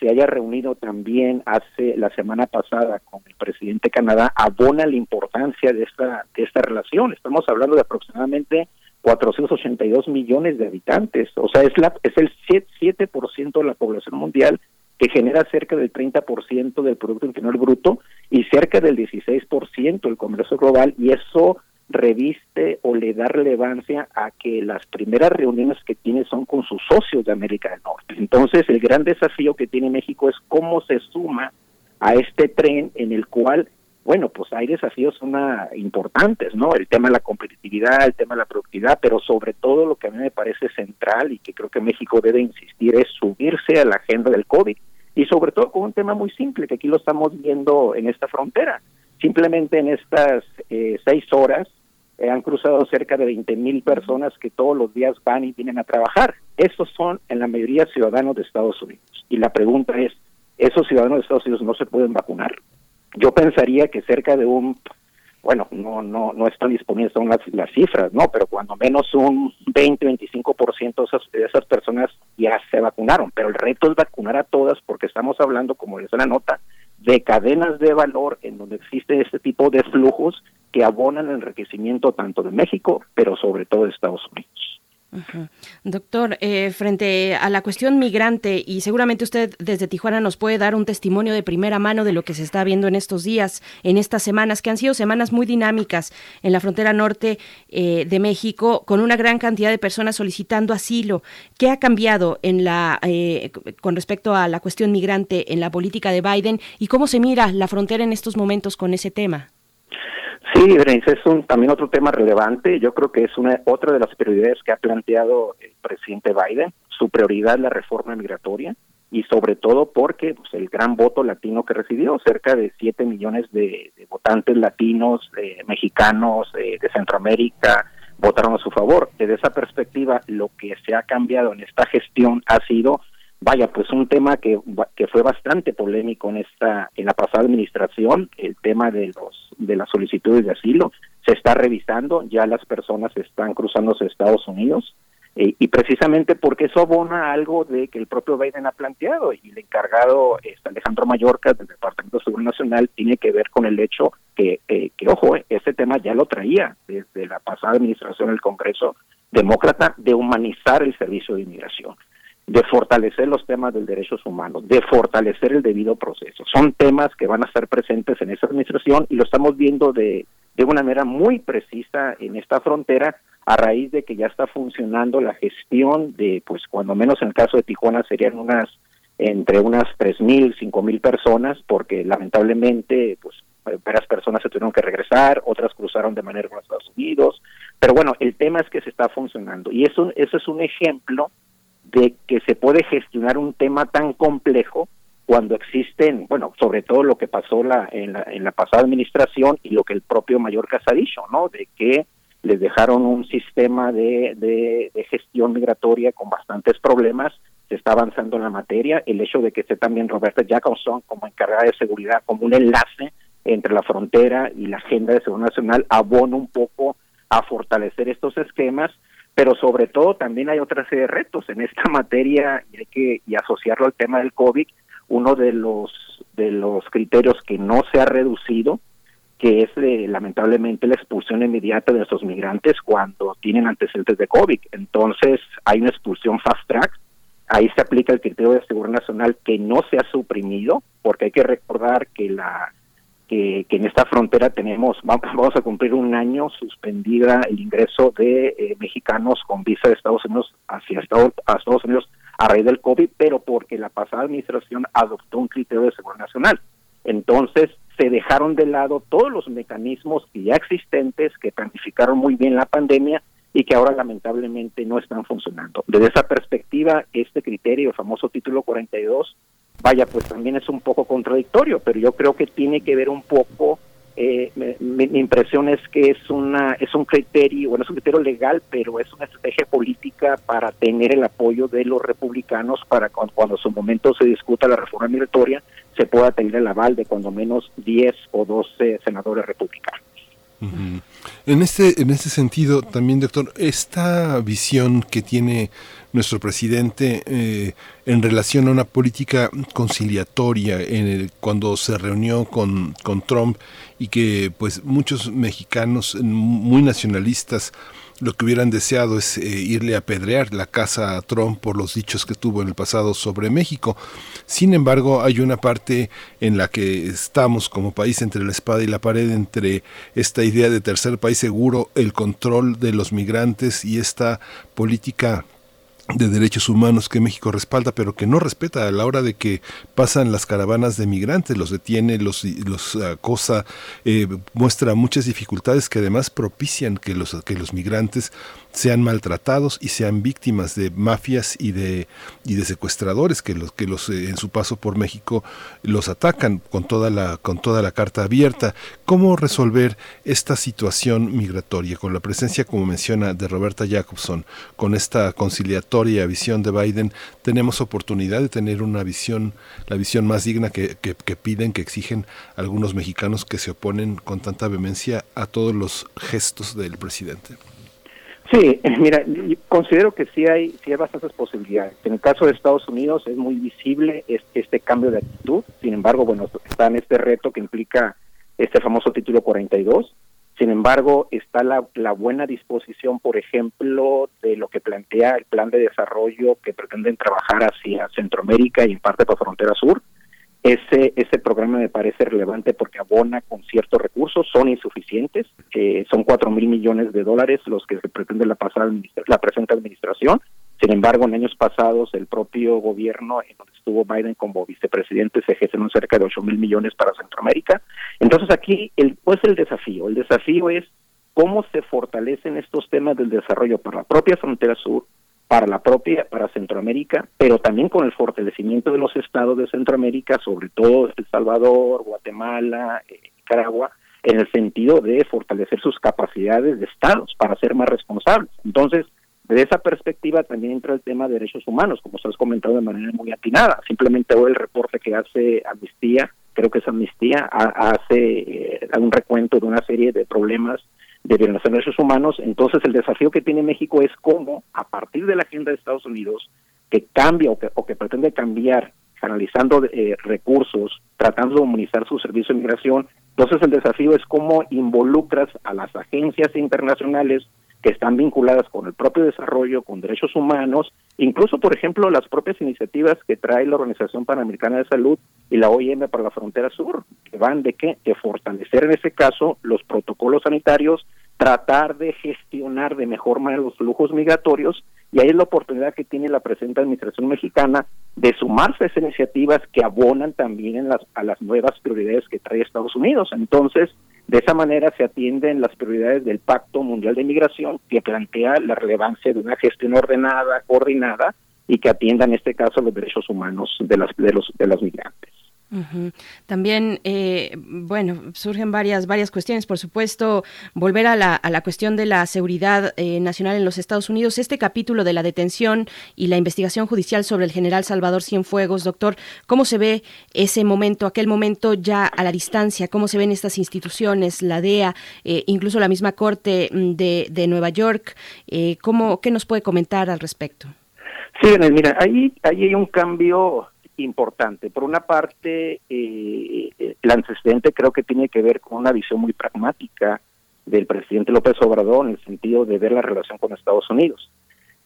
se haya reunido también hace la semana pasada con el presidente de Canadá abona la importancia de esta de esta relación. Estamos hablando de aproximadamente 482 millones de habitantes, o sea, es la es el 7% de la población mundial que genera cerca del 30% del Producto Interior Bruto y cerca del 16% del comercio global, y eso reviste o le da relevancia a que las primeras reuniones que tiene son con sus socios de América del Norte. Entonces, el gran desafío que tiene México es cómo se suma a este tren en el cual, bueno, pues hay desafíos una importantes, ¿no? El tema de la competitividad, el tema de la productividad, pero sobre todo lo que a mí me parece central y que creo que México debe insistir es subirse a la agenda del COVID y sobre todo con un tema muy simple que aquí lo estamos viendo en esta frontera. Simplemente en estas eh, seis horas eh, han cruzado cerca de 20 mil personas que todos los días van y vienen a trabajar. Estos son en la mayoría ciudadanos de Estados Unidos. Y la pregunta es, ¿esos ciudadanos de Estados Unidos no se pueden vacunar? Yo pensaría que cerca de un bueno, no no no están disponibles son las, las cifras, no, pero cuando menos un 20, 25% de esas, de esas personas ya se vacunaron, pero el reto es vacunar a todas porque estamos hablando, como dice la nota, de cadenas de valor en donde existe este tipo de flujos que abonan el enriquecimiento tanto de México, pero sobre todo de Estados Unidos. Doctor, eh, frente a la cuestión migrante, y seguramente usted desde Tijuana nos puede dar un testimonio de primera mano de lo que se está viendo en estos días, en estas semanas, que han sido semanas muy dinámicas en la frontera norte eh, de México, con una gran cantidad de personas solicitando asilo. ¿Qué ha cambiado en la, eh, con respecto a la cuestión migrante en la política de Biden y cómo se mira la frontera en estos momentos con ese tema? Sí, Berenice, es un, también otro tema relevante. Yo creo que es una otra de las prioridades que ha planteado el presidente Biden. Su prioridad es la reforma migratoria y sobre todo porque pues, el gran voto latino que recibió, cerca de 7 millones de, votantes latinos, mexicanos, de Centroamérica, votaron a su favor. Desde esa perspectiva, lo que se ha cambiado en esta gestión ha sido vaya, pues un tema que, que fue bastante polémico en esta en la pasada administración, el tema de los de las solicitudes de asilo. Se está revisando, ya las personas están cruzando a Estados Unidos eh, y precisamente porque eso abona algo de que el propio Biden ha planteado y el encargado este, Alejandro Mallorca del Departamento de Seguridad Nacional tiene que ver con el hecho que, eh, que ojo, ese tema ya lo traía desde la pasada administración del Congreso demócrata de humanizar el servicio de inmigración de fortalecer los temas de derechos humanos, de fortalecer el debido proceso. Son temas que van a estar presentes en esta administración y lo estamos viendo de, de una manera muy precisa en esta frontera a raíz de que ya está funcionando la gestión de, pues cuando menos en el caso de Tijuana serían unas entre unas tres mil, cinco mil personas, porque lamentablemente, pues varias personas se tuvieron que regresar, otras cruzaron de manera con Estados Unidos, pero bueno, el tema es que se está funcionando y eso, eso es un ejemplo de que se puede gestionar un tema tan complejo cuando existen, bueno, sobre todo lo que pasó la, en, la, en la pasada administración y lo que el propio Mallorca ha ¿no? De que les dejaron un sistema de, de, gestión migratoria con bastantes problemas, se está avanzando en la materia, el hecho de que esté también Roberta Jacobson como encargada de seguridad, como un enlace entre la frontera y la agenda de seguridad nacional, abona un poco a fortalecer estos esquemas pero sobre todo también hay otra serie de retos en esta (laughs) materia y hay que y asociarlo al tema del COVID, uno de los de los criterios que no se ha reducido, que es lamentablemente la expulsión inmediata de esos migrantes cuando tienen antecedentes de COVID. Entonces, hay una expulsión fast track. Ahí se aplica el criterio de seguridad nacional que no se ha suprimido, porque hay que recordar que la que, en esta frontera tenemos, vamos a cumplir un año suspendida el ingreso de eh, mexicanos con visa de Estados Unidos hacia Estados, a Estados Unidos a raíz del COVID, pero porque la pasada administración adoptó un criterio de seguridad nacional. Entonces, se dejaron de lado todos los mecanismos ya existentes que planificaron muy bien la pandemia y que ahora lamentablemente no están funcionando. Desde esa perspectiva, este criterio, el famoso título 42, vaya, pues también es un poco contradictorio, pero yo creo que tiene que ver un poco, eh, mi, impresión es que es una es un criterio, bueno, es un criterio legal, pero es una estrategia política para tener el apoyo de los republicanos para cuando, cuando su momento se discuta la reforma migratoria, se pueda tener el aval de cuando menos 10 o 12 senadores republicanos. En este, en este sentido, también, doctor, esta visión que tiene nuestro presidente eh, en relación a una política conciliatoria en el, cuando se reunió con, con Trump y que pues muchos mexicanos muy nacionalistas lo que hubieran deseado es eh, irle a pedrear la casa a Trump por los dichos que tuvo en el pasado sobre México. Sin embargo, hay una parte en la que estamos como país entre la espada y la pared, entre esta idea de tercer país seguro, el control de los migrantes y esta política de derechos humanos que México respalda, pero que no respeta a la hora de que pasan las caravanas de migrantes, los detiene, los, los acosa, eh, muestra muchas dificultades que además propician que los, que los migrantes sean maltratados y sean víctimas de mafias y de, y de secuestradores que los que los eh, en su paso por México los atacan con toda la con toda la carta abierta. ¿Cómo resolver esta situación migratoria con la presencia, como menciona, de Roberta Jacobson, con esta conciliatoria visión de Biden? Tenemos oportunidad de tener una visión, la visión más digna que, que, que piden, que exigen algunos mexicanos que se oponen con tanta vehemencia a todos los gestos del presidente. Sí, (laughs) mira, considero que sí hay, sí hay bastantes posibilidades. En el caso de Estados Unidos es muy visible este, cambio de actitud. Sin embargo, bueno, está en este reto que implica este famoso título 42. Sin embargo, está la, la buena disposición, por ejemplo, de lo que plantea el plan de desarrollo que pretenden trabajar hacia Centroamérica y en parte por frontera sur ese, ese programa me parece relevante porque abona con ciertos recursos, son insuficientes, son cuatro mil millones de dólares los que se pretende la, pasada, la presente administración. Sin embargo, en años pasados, el propio gobierno en donde estuvo Biden como vicepresidente se gestionó cerca de 8 mil millones para Centroamérica. Entonces aquí, el, pues el desafío? El desafío es cómo se fortalecen estos temas del desarrollo para la propia frontera sur, para la propia, para Centroamérica, pero también con el fortalecimiento de los estados de Centroamérica, sobre todo El Salvador, Guatemala, eh, Nicaragua, en el sentido de fortalecer sus capacidades de estados para ser más responsables. Entonces, de esa perspectiva también entra el tema de derechos humanos, como se has comentado de manera muy atinada. Simplemente hoy el reporte que hace Amnistía, creo que es Amnistía, hace eh, un recuento de una serie de problemas de derechos humanos. Entonces el desafío que tiene México es cómo, a partir de la agenda de Estados Unidos, que cambia o que, o que pretende cambiar, canalizando eh, recursos, tratando de humanizar su servicio de migración, entonces el desafío es cómo involucras a las agencias internacionales que están vinculadas con el propio desarrollo, con derechos humanos, incluso, por ejemplo, las propias iniciativas que trae la Organización Panamericana de Salud y la OIM para la frontera sur, que van de qué? De fortalecer en ese caso los protocolos sanitarios, tratar de gestionar de mejor manera los flujos migratorios, y ahí es la oportunidad que tiene la presente administración mexicana de sumarse a esas iniciativas que abonan también en las, a las nuevas prioridades que trae Estados Unidos. Entonces, de esa manera se atienden las prioridades del Pacto Mundial de Migración, que plantea la relevancia de una gestión ordenada, coordinada y que atienda en este caso los derechos humanos de las de los de los migrantes. También, eh, bueno, surgen varias, varias cuestiones. Por supuesto, volver a la, a la cuestión de la seguridad eh, nacional en los Estados Unidos. Este capítulo de la detención y la investigación judicial sobre el general Salvador Cienfuegos, doctor, ¿cómo se ve ese momento, aquel momento ya a la distancia? ¿Cómo se ven estas instituciones, la DEA, eh, incluso la misma Corte mm, de, de Nueva York? ¿cómo, ¿Qué nos puede comentar al respecto? Sí, mira, ahí, ahí hay un cambio importante. Por una parte, eh, el antecedente creo que tiene que ver con una visión muy pragmática del presidente López Obrador en el sentido de ver la relación con Estados Unidos.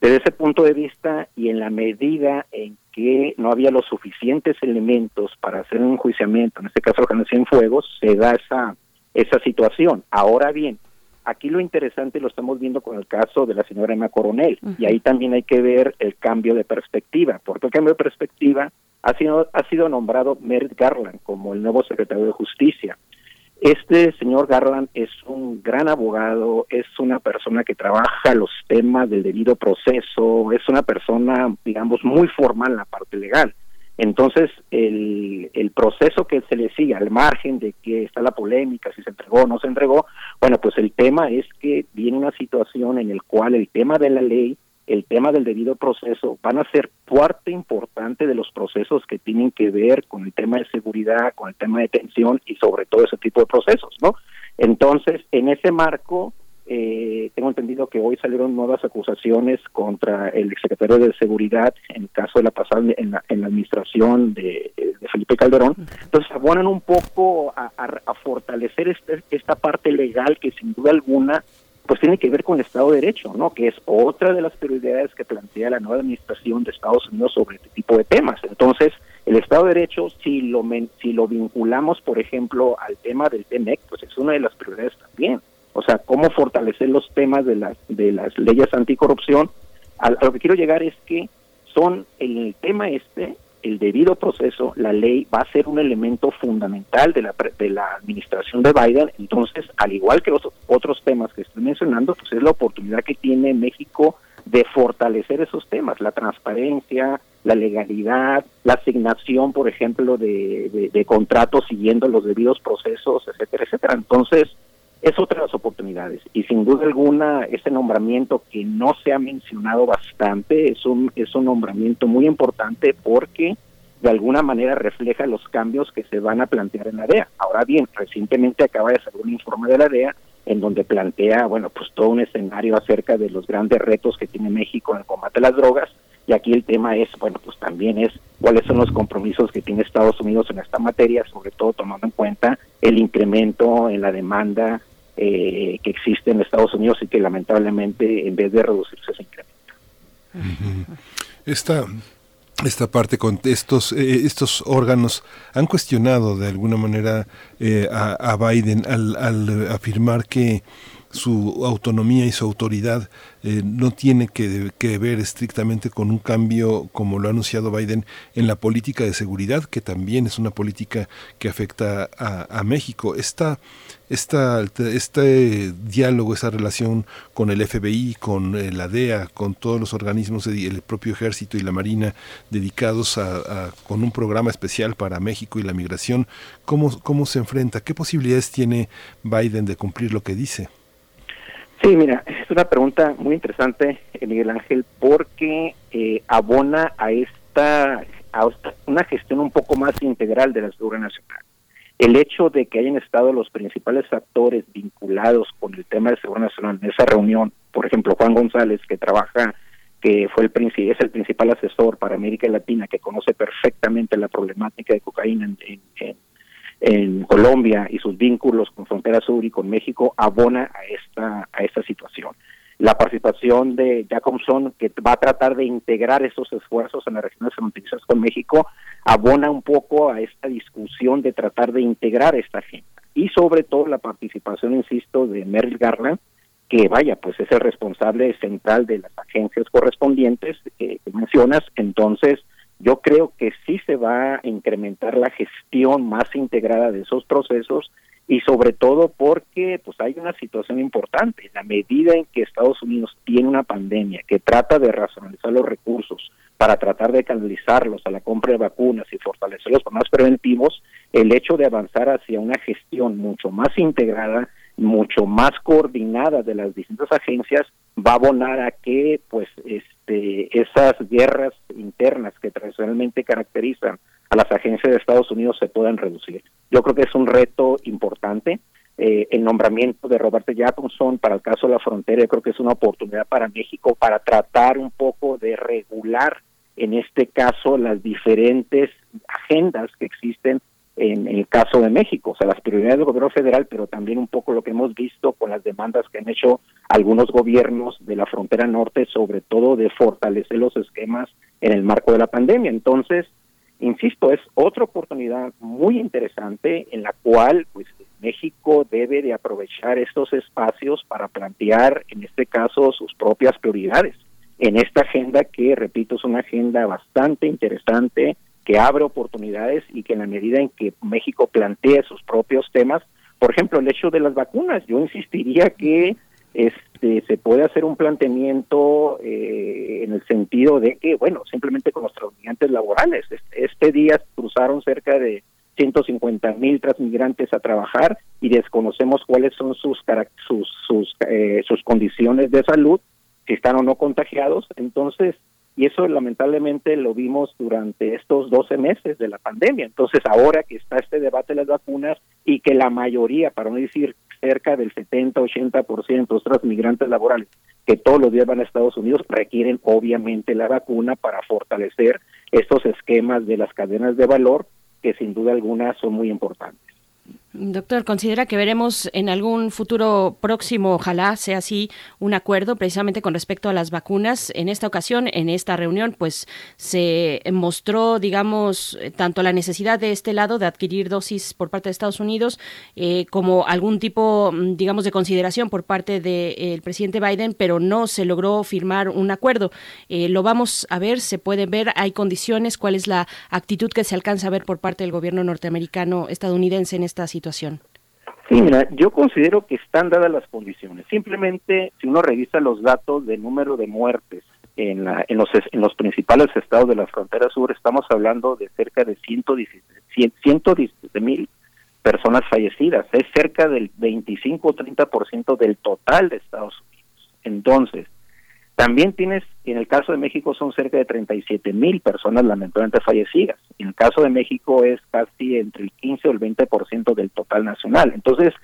Desde ese punto de vista y en la medida en que no había los suficientes elementos para hacer un enjuiciamiento, en este caso la en fuegos, se da esa, esa situación. Ahora bien, aquí lo interesante lo estamos viendo con el caso de la señora Emma Coronel, y ahí también hay que ver el cambio de perspectiva, porque el cambio de perspectiva ha sido, ha sido nombrado Merrick Garland como el nuevo secretario de Justicia. Este señor Garland es un gran abogado, es una persona que trabaja los temas del debido proceso, es una persona, digamos, muy formal en la parte legal. Entonces, el, el proceso que se le sigue, al margen de que está la polémica, si se entregó o no se entregó, bueno, pues el tema es que viene una situación en el cual el tema de la ley el tema del debido proceso van a ser parte importante de los procesos que tienen que ver con el tema de seguridad, con el tema de detención y sobre todo ese tipo de procesos, ¿no? Entonces, en ese marco, eh, tengo entendido que hoy salieron nuevas acusaciones contra el exsecretario de Seguridad en el caso de la pasada en la, administración de, Felipe Calderón. Entonces, abonan un poco a, fortalecer este, esta parte legal que sin duda alguna pues tiene que ver con el Estado de Derecho, ¿no? Que es otra de las prioridades que plantea la nueva administración de Estados Unidos sobre este tipo de temas. Entonces, el Estado de Derecho, si lo si lo vinculamos, por ejemplo, al tema del TEMEC, pues es una de las prioridades también. O sea, cómo fortalecer los temas de las de las leyes anticorrupción. A, lo que quiero llegar es que son el tema este el debido proceso, la ley va a ser un elemento fundamental de la, de la administración de Biden. Entonces, al igual que los otros temas que estoy mencionando, pues es la oportunidad que tiene México de fortalecer esos temas, la transparencia, la legalidad, la asignación, por ejemplo, de, de contratos siguiendo los debidos procesos, etcétera, etcétera. Entonces, es otra de las oportunidades y sin duda alguna ese nombramiento que no se ha mencionado bastante es un es un nombramiento muy importante porque de alguna manera refleja los cambios que se van a plantear en la DEA. Ahora bien, recientemente acaba de salir un informe de la DEA en donde plantea, bueno, pues todo un escenario acerca de los grandes retos que tiene México en el combate a las drogas y aquí el tema es, bueno, pues también es cuáles son los compromisos que tiene Estados Unidos en esta materia, sobre todo tomando en cuenta el incremento en la demanda eh, que existe en Estados Unidos y que lamentablemente en vez de reducirse se incrementa. Esta, esta parte con estos, eh, estos órganos han cuestionado de alguna manera eh, a, Biden al, al afirmar que su autonomía y su autoridad eh, no tiene que, ver estrictamente con un cambio, como lo ha anunciado Biden, en la política de seguridad, que también es una política que afecta a, México. Esta, esta, este diálogo, esa relación con el FBI, con eh, la DEA, con todos los organismos, el propio ejército y la marina dedicados a, con un programa especial para México y la migración, ¿cómo, ¿cómo se enfrenta? ¿Qué posibilidades tiene Biden de cumplir lo que dice? Sí, mira, es una pregunta muy interesante, eh, Miguel Ángel, porque eh, abona a esta, a una gestión un poco más integral de la seguridad nacional. El hecho de que hayan estado los principales actores vinculados con el tema de seguridad nacional en esa reunión, por ejemplo, Juan González, que trabaja, que fue el es el principal asesor para América Latina, que conoce perfectamente la problemática de cocaína en, Colombia y sus vínculos con Frontera Sur y con México abona a esta, a esta situación. La participación de Jacobson, que va a tratar de integrar esos esfuerzos en las regiones fronterizas con México, abona un poco a esta discusión de tratar de integrar esta agenda. Y sobre todo la participación, insisto, de Merrill Garland, que vaya, pues es el responsable central de las agencias correspondientes que mencionas. Entonces, yo creo que sí se va a incrementar la gestión más integrada de esos procesos y sobre todo porque pues hay una situación importante. En la medida en que Estados Unidos tiene una pandemia que trata de racionalizar los recursos para tratar de canalizarlos a la compra de vacunas y fortalecer los programas preventivos el hecho de avanzar hacia una gestión mucho más integrada mucho más coordinada de las distintas agencias va a abonar a que pues este esas guerras internas que tradicionalmente caracterizan a las agencias de Estados Unidos se puedan reducir. Yo creo que es un reto importante. Eh, el nombramiento de Roberto Jacobson para el caso de la frontera, yo creo que es una oportunidad para México para tratar un poco de regular, en este caso, las diferentes agendas que existen en, el caso de México, o sea, las prioridades del gobierno federal, pero también un poco lo que hemos visto con las demandas que han hecho algunos gobiernos de la frontera norte, sobre todo de fortalecer los esquemas en el marco de la pandemia. Entonces, insisto, es otra oportunidad muy interesante en la cual pues México debe de aprovechar estos espacios para plantear, en este caso, sus propias prioridades en esta agenda que, repito, es una agenda bastante interesante, que abre oportunidades y que en la medida en que México plantee sus propios temas, por ejemplo, el hecho de las vacunas, yo insistiría que este se puede hacer un planteamiento eh, en el sentido de que, bueno, simplemente con los transmigrantes laborales, este, este día cruzaron cerca de 150 mil transmigrantes a trabajar y desconocemos cuáles son sus sus sus, eh, sus condiciones de salud, si están o no contagiados, entonces y eso lamentablemente lo vimos durante estos 12 meses de la pandemia. Entonces, ahora que está este debate de las vacunas y que la mayoría, para no decir cerca del 70-80% de los migrantes laborales que todos los días van a Estados Unidos requieren obviamente la vacuna para fortalecer estos esquemas de las cadenas de valor que sin duda alguna son muy importantes. Doctor, ¿considera que veremos en algún futuro próximo, ojalá sea así, un acuerdo precisamente con respecto a las vacunas? En esta ocasión, en esta reunión, pues se mostró, digamos, tanto la necesidad de este lado de adquirir dosis por parte de Estados Unidos eh, como algún tipo, digamos, de consideración por parte del presidente Biden, pero no se logró firmar un acuerdo. Eh, lo vamos a ver, se puede ver, hay condiciones, cuál es la actitud que se alcanza a ver por parte del gobierno norteamericano, estadounidense en esta situación Sí, mira, yo considero que están dadas las condiciones. Simplemente, si uno revisa los datos de número de muertes en, la, en, los, en los principales estados de la frontera sur, estamos hablando de cerca de 117 mil personas fallecidas. Es cerca del 25 o 30% del total de Estados Unidos. Entonces, también tienes, en el caso de México son cerca de 37 mil personas lamentablemente fallecidas. En el caso de México es casi entre el 15 o el 20% del total nacional. Entonces,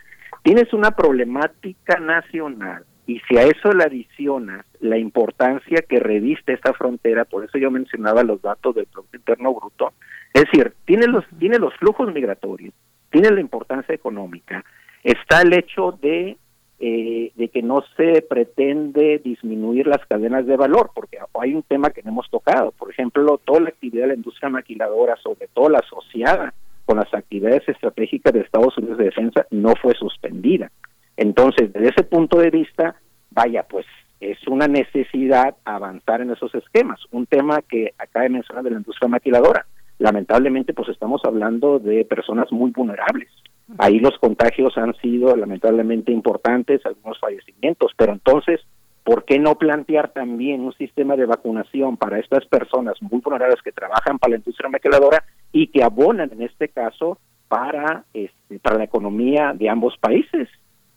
tienes una problemática nacional y si a eso le adicionas la importancia que reviste esta frontera, por eso yo mencionaba los datos del Producto Interno Bruto, es decir, tiene los, tiene los flujos migratorios, tiene la importancia económica, está el hecho de eh, de que no se pretende disminuir las cadenas de valor, porque hay un tema que no hemos tocado. Por ejemplo, toda la actividad de la industria maquiladora, sobre todo la asociada con las actividades estratégicas de Estados Unidos de defensa, no fue suspendida. Entonces, desde ese punto de vista, vaya, pues es una necesidad avanzar en esos esquemas. Un tema que acaba de mencionar de la industria maquiladora. Lamentablemente, pues estamos hablando de personas muy vulnerables. Ahí los contagios han sido lamentablemente importantes, algunos fallecimientos, pero entonces, ¿por qué no plantear también un sistema de vacunación para estas personas muy vulnerables que trabajan para la industria maquiladora y que abonan en este caso para, este, para la economía de ambos países?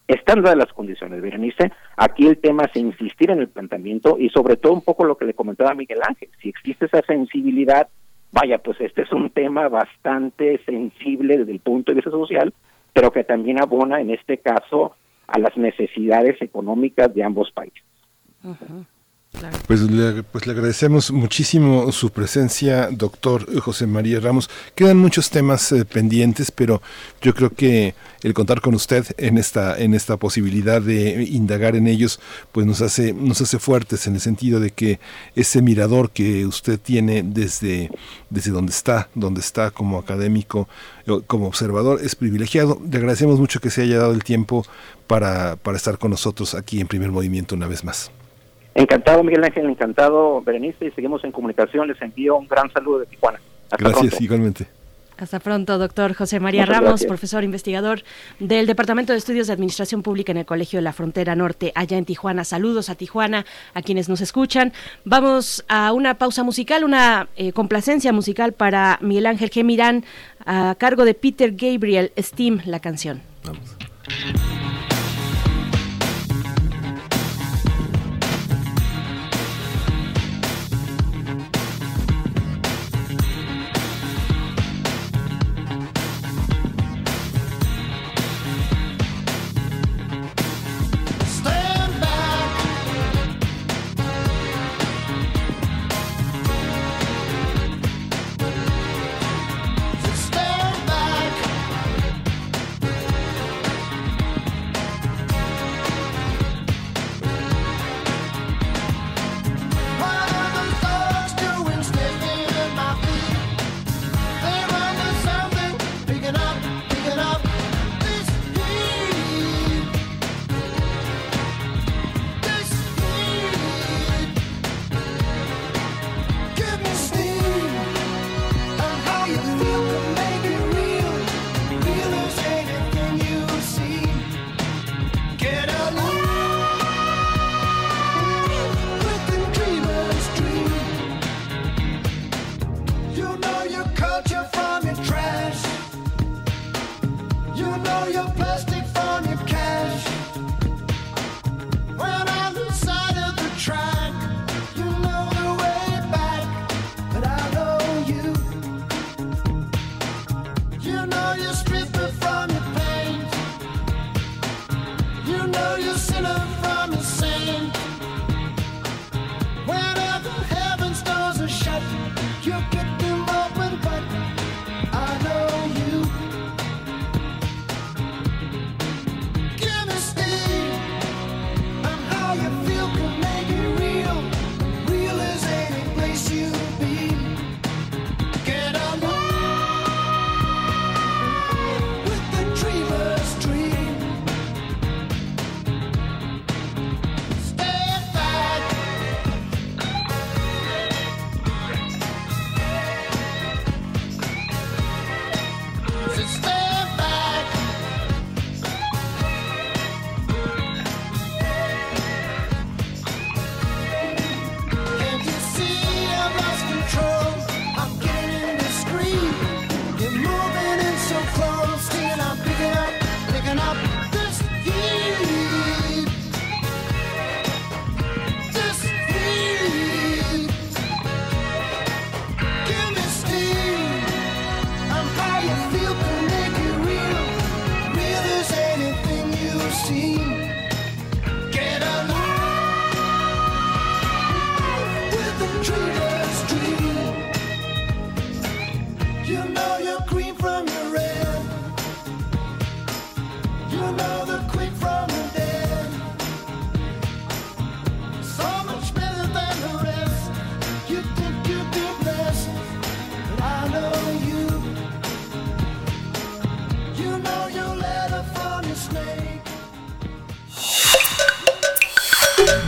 Están dadas las condiciones, Berenice. Aquí el tema es insistir en el planteamiento y sobre todo un poco lo que le comentaba Miguel Ángel. Si existe esa sensibilidad, vaya, pues este es un tema bastante sensible desde el punto de vista social, pero que también abona en este caso a las necesidades económicas de ambos países. Pues le, pues le agradecemos muchísimo su presencia, doctor José María Ramos. Quedan muchos temas eh, pendientes, pero yo creo que el contar con usted en esta en esta posibilidad de indagar en ellos, pues nos hace nos hace fuertes en el sentido de que ese mirador que usted tiene desde desde donde está, donde está como académico, como observador, es privilegiado. Le agradecemos mucho que se haya dado el tiempo para para estar con nosotros aquí en Primer Movimiento una vez más. Encantado, Miguel Ángel, encantado, Berenice, y seguimos en comunicación. Les envío un gran saludo de Tijuana. Gracias, igualmente. Hasta pronto, doctor José María Ramos, profesor investigador del Departamento de Estudios de Administración Pública en el Colegio de la Frontera Norte, allá en Tijuana. Saludos a Tijuana, a quienes nos escuchan. Vamos a una pausa musical, una eh, complacencia musical para Miguel Ángel Gemirán, a cargo de Peter Gabriel, Steam, la canción. Vamos.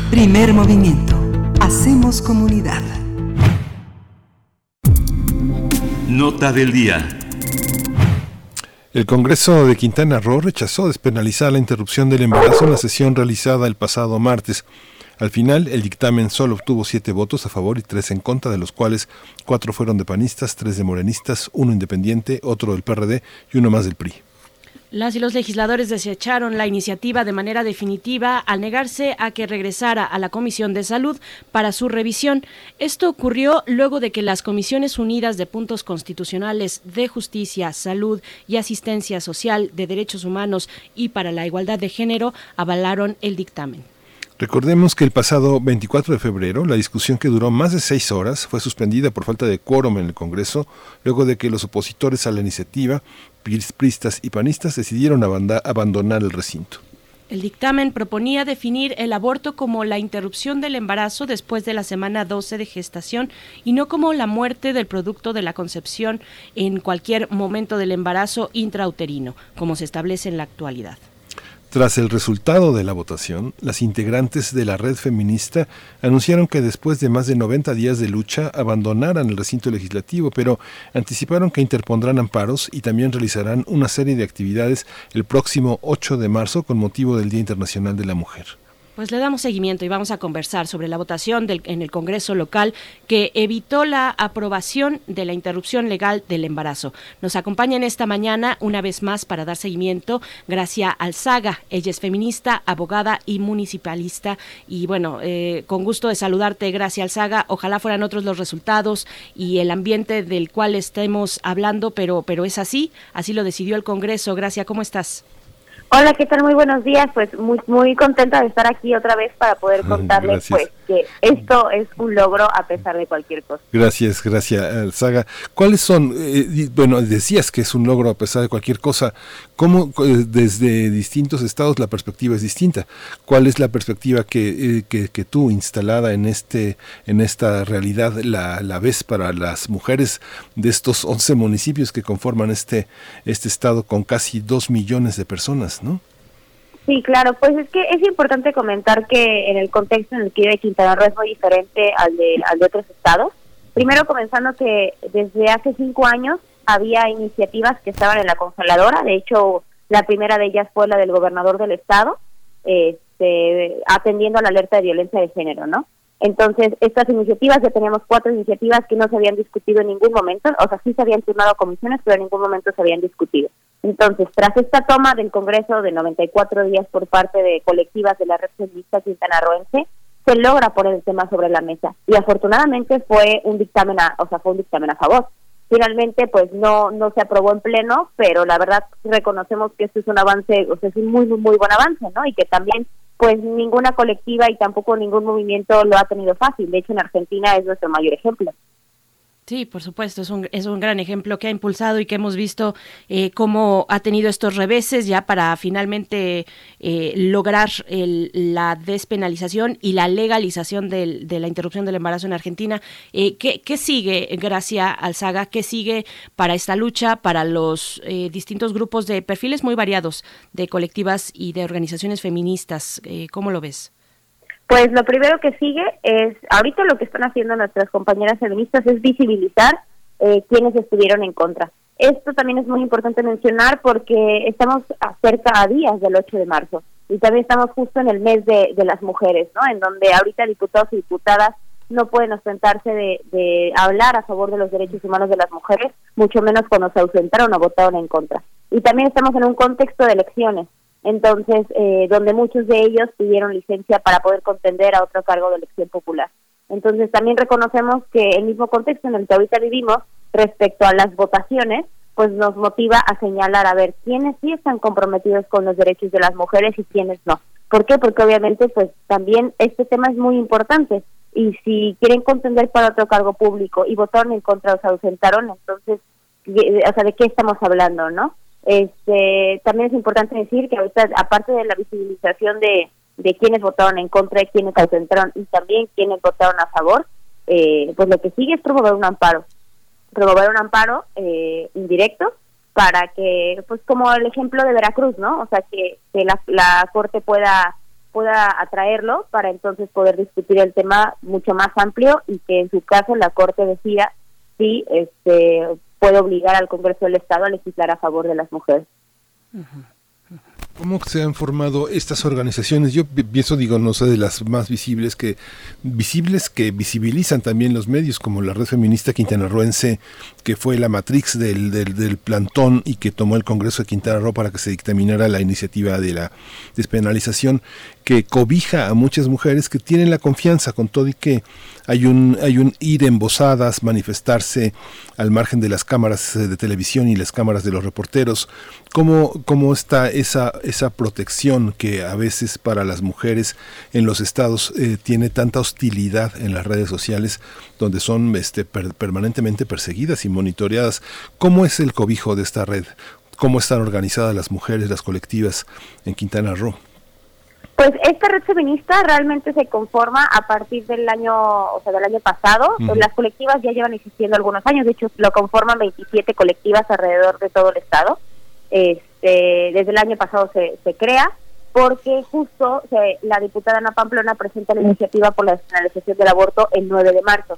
Primer movimiento. Hacemos comunidad. Nota del día. El Congreso de Quintana Roo rechazó despenalizar la interrupción del embarazo en la sesión realizada el pasado martes. Al final, el dictamen solo obtuvo siete votos a favor y tres en contra, de los cuales cuatro fueron de panistas, tres de morenistas, uno independiente, otro del PRD y uno más del PRI. Las y los legisladores desecharon la iniciativa de manera definitiva al negarse a que regresara a la Comisión de Salud para su revisión. Esto ocurrió luego de que las Comisiones Unidas de Puntos Constitucionales de Justicia, Salud y Asistencia Social de Derechos Humanos y para la Igualdad de Género avalaron el dictamen. Recordemos que el pasado 24 de febrero la discusión que duró más de seis horas fue suspendida por falta de quórum en el Congreso, luego de que los opositores a la iniciativa, pristas y panistas, decidieron abandonar el recinto. El dictamen proponía definir el aborto como la interrupción del embarazo después de la semana 12 de gestación y no como la muerte del producto de la concepción en cualquier momento del embarazo intrauterino, como se establece en la actualidad. Tras el resultado de la votación, las integrantes de la red feminista anunciaron que después de más de 90 días de lucha abandonaran el recinto legislativo, pero anticiparon que interpondrán amparos y también realizarán una serie de actividades el próximo 8 de marzo con motivo del Día Internacional de la Mujer. Pues le damos seguimiento y vamos a conversar sobre la votación del, en el Congreso local que evitó la aprobación de la interrupción legal del embarazo. Nos acompaña en esta mañana una vez más para dar seguimiento Gracia Alzaga. Ella es feminista, abogada y municipalista. Y bueno, eh, con gusto de saludarte, Gracia Alzaga. Ojalá fueran otros los resultados y el ambiente del cual estemos hablando, pero, pero es así. Así lo decidió el Congreso. Gracia, ¿cómo estás? Hola, ¿qué tal? Muy buenos días. Pues muy muy contenta de estar aquí otra vez para poder contarles pues que esto es un logro a pesar de cualquier cosa. Gracias, gracias, Saga. ¿Cuáles son, eh, bueno, decías que es un logro a pesar de cualquier cosa, ¿cómo eh, desde distintos estados la perspectiva es distinta? ¿Cuál es la perspectiva que, eh, que, tú, instalada en, este, en esta realidad, la, la ves para las mujeres de estos 11 municipios que conforman este, este estado con casi 2 millones de personas, Sí, claro, pues es que es importante comentar que en el contexto en el que vive Quintana Roo es muy diferente al de, al de otros estados. Primero comenzando que desde hace cinco años había iniciativas que estaban en la congeladora, de hecho la primera de ellas fue la del gobernador del estado, este, atendiendo a la alerta de violencia de género, ¿no? Entonces, estas iniciativas, ya teníamos cuatro iniciativas que no se habían discutido en ningún momento, o sea, sí se habían turnado comisiones, pero en ningún momento se habían discutido. Entonces, tras esta toma del Congreso de 94 días por parte de colectivas de la red feminista quintanarroense, se logra poner el tema sobre la mesa. Y afortunadamente fue un dictamen, a, o sea, fue un dictamen a favor. Finalmente, pues no no se aprobó en pleno, pero la verdad reconocemos que esto es un avance, o sea, es un muy, muy, muy buen avance, ¿no? Y que también pues ninguna colectiva y tampoco ningún movimiento lo ha tenido fácil. De hecho, en Argentina es nuestro mayor ejemplo. Sí, por supuesto, es un, es un gran ejemplo que ha impulsado y que hemos visto eh, cómo ha tenido estos reveses ya para finalmente eh, lograr la despenalización y la legalización del, de la interrupción del embarazo en Argentina. Eh, ¿qué, ¿qué, sigue, Gracia Alzaga? ¿Qué sigue para esta lucha, para los eh, distintos grupos de perfiles muy variados de colectivas y de organizaciones feministas? ¿Cómo lo ves? Pues lo primero que sigue es, ahorita lo que están haciendo nuestras compañeras feministas es visibilizar eh, quienes estuvieron en contra. Esto también es muy importante mencionar porque estamos cerca a días del 8 de marzo y también estamos justo en el mes de, las mujeres, ¿no? En donde ahorita diputados y diputadas no pueden ostentarse de, de hablar a favor de los derechos humanos de las mujeres, mucho menos cuando se ausentaron o votaron en contra. Y también estamos en un contexto de elecciones entonces eh, donde muchos de ellos pidieron licencia para poder contender a otro cargo de elección popular. Entonces también reconocemos que el mismo contexto en el que ahorita vivimos respecto a las votaciones, pues nos motiva a señalar a ver quiénes sí están comprometidos con los derechos de las mujeres y quiénes no. ¿Por qué? Porque obviamente pues también este tema es muy importante y si quieren contender para otro cargo público y votaron en contra o se ausentaron, entonces, o sea, ¿de qué estamos hablando, no? Este, también es importante decir que ahorita, aparte de la visibilización de, de quienes votaron en contra y quienes concentraron y también quienes votaron a favor, eh, pues lo que sigue es promover un amparo, promover un amparo eh, indirecto para que, pues como el ejemplo de Veracruz, ¿no? O sea, que, que la, la Corte pueda pueda atraerlo para entonces poder discutir el tema mucho más amplio y que en su caso la Corte decida si este puede obligar al Congreso del Estado a legislar a favor de las mujeres. ¿Cómo se han formado estas organizaciones? Yo pienso, digo, no sé, de las más visibles que visibles que visibilizan también los medios, como la red feminista quintanarroense, que fue la matrix del, del, plantón y que tomó el Congreso de Quintana Roo para que se dictaminara la iniciativa de la despenalización, que cobija a muchas mujeres que tienen la confianza con todo y que hay un, hay un ir embosadas, manifestarse al margen de las cámaras de televisión y las cámaras de los reporteros. ¿Cómo, cómo está esa, esa protección que a veces para las mujeres en los estados eh, tiene tanta hostilidad en las redes sociales donde son este, per, permanentemente perseguidas y monitoreadas? ¿Cómo es el cobijo de esta red? ¿Cómo están organizadas las mujeres, las colectivas en Quintana Roo? Pues esta red feminista realmente se conforma a partir del año, o sea, del año pasado. Uh -huh. Las colectivas ya llevan existiendo algunos años, de hecho lo conforman 27 colectivas alrededor de todo el estado. Este, desde el año pasado se, se crea porque justo se, la diputada Ana Pamplona presenta la iniciativa por la despenalización del aborto el 9 de marzo.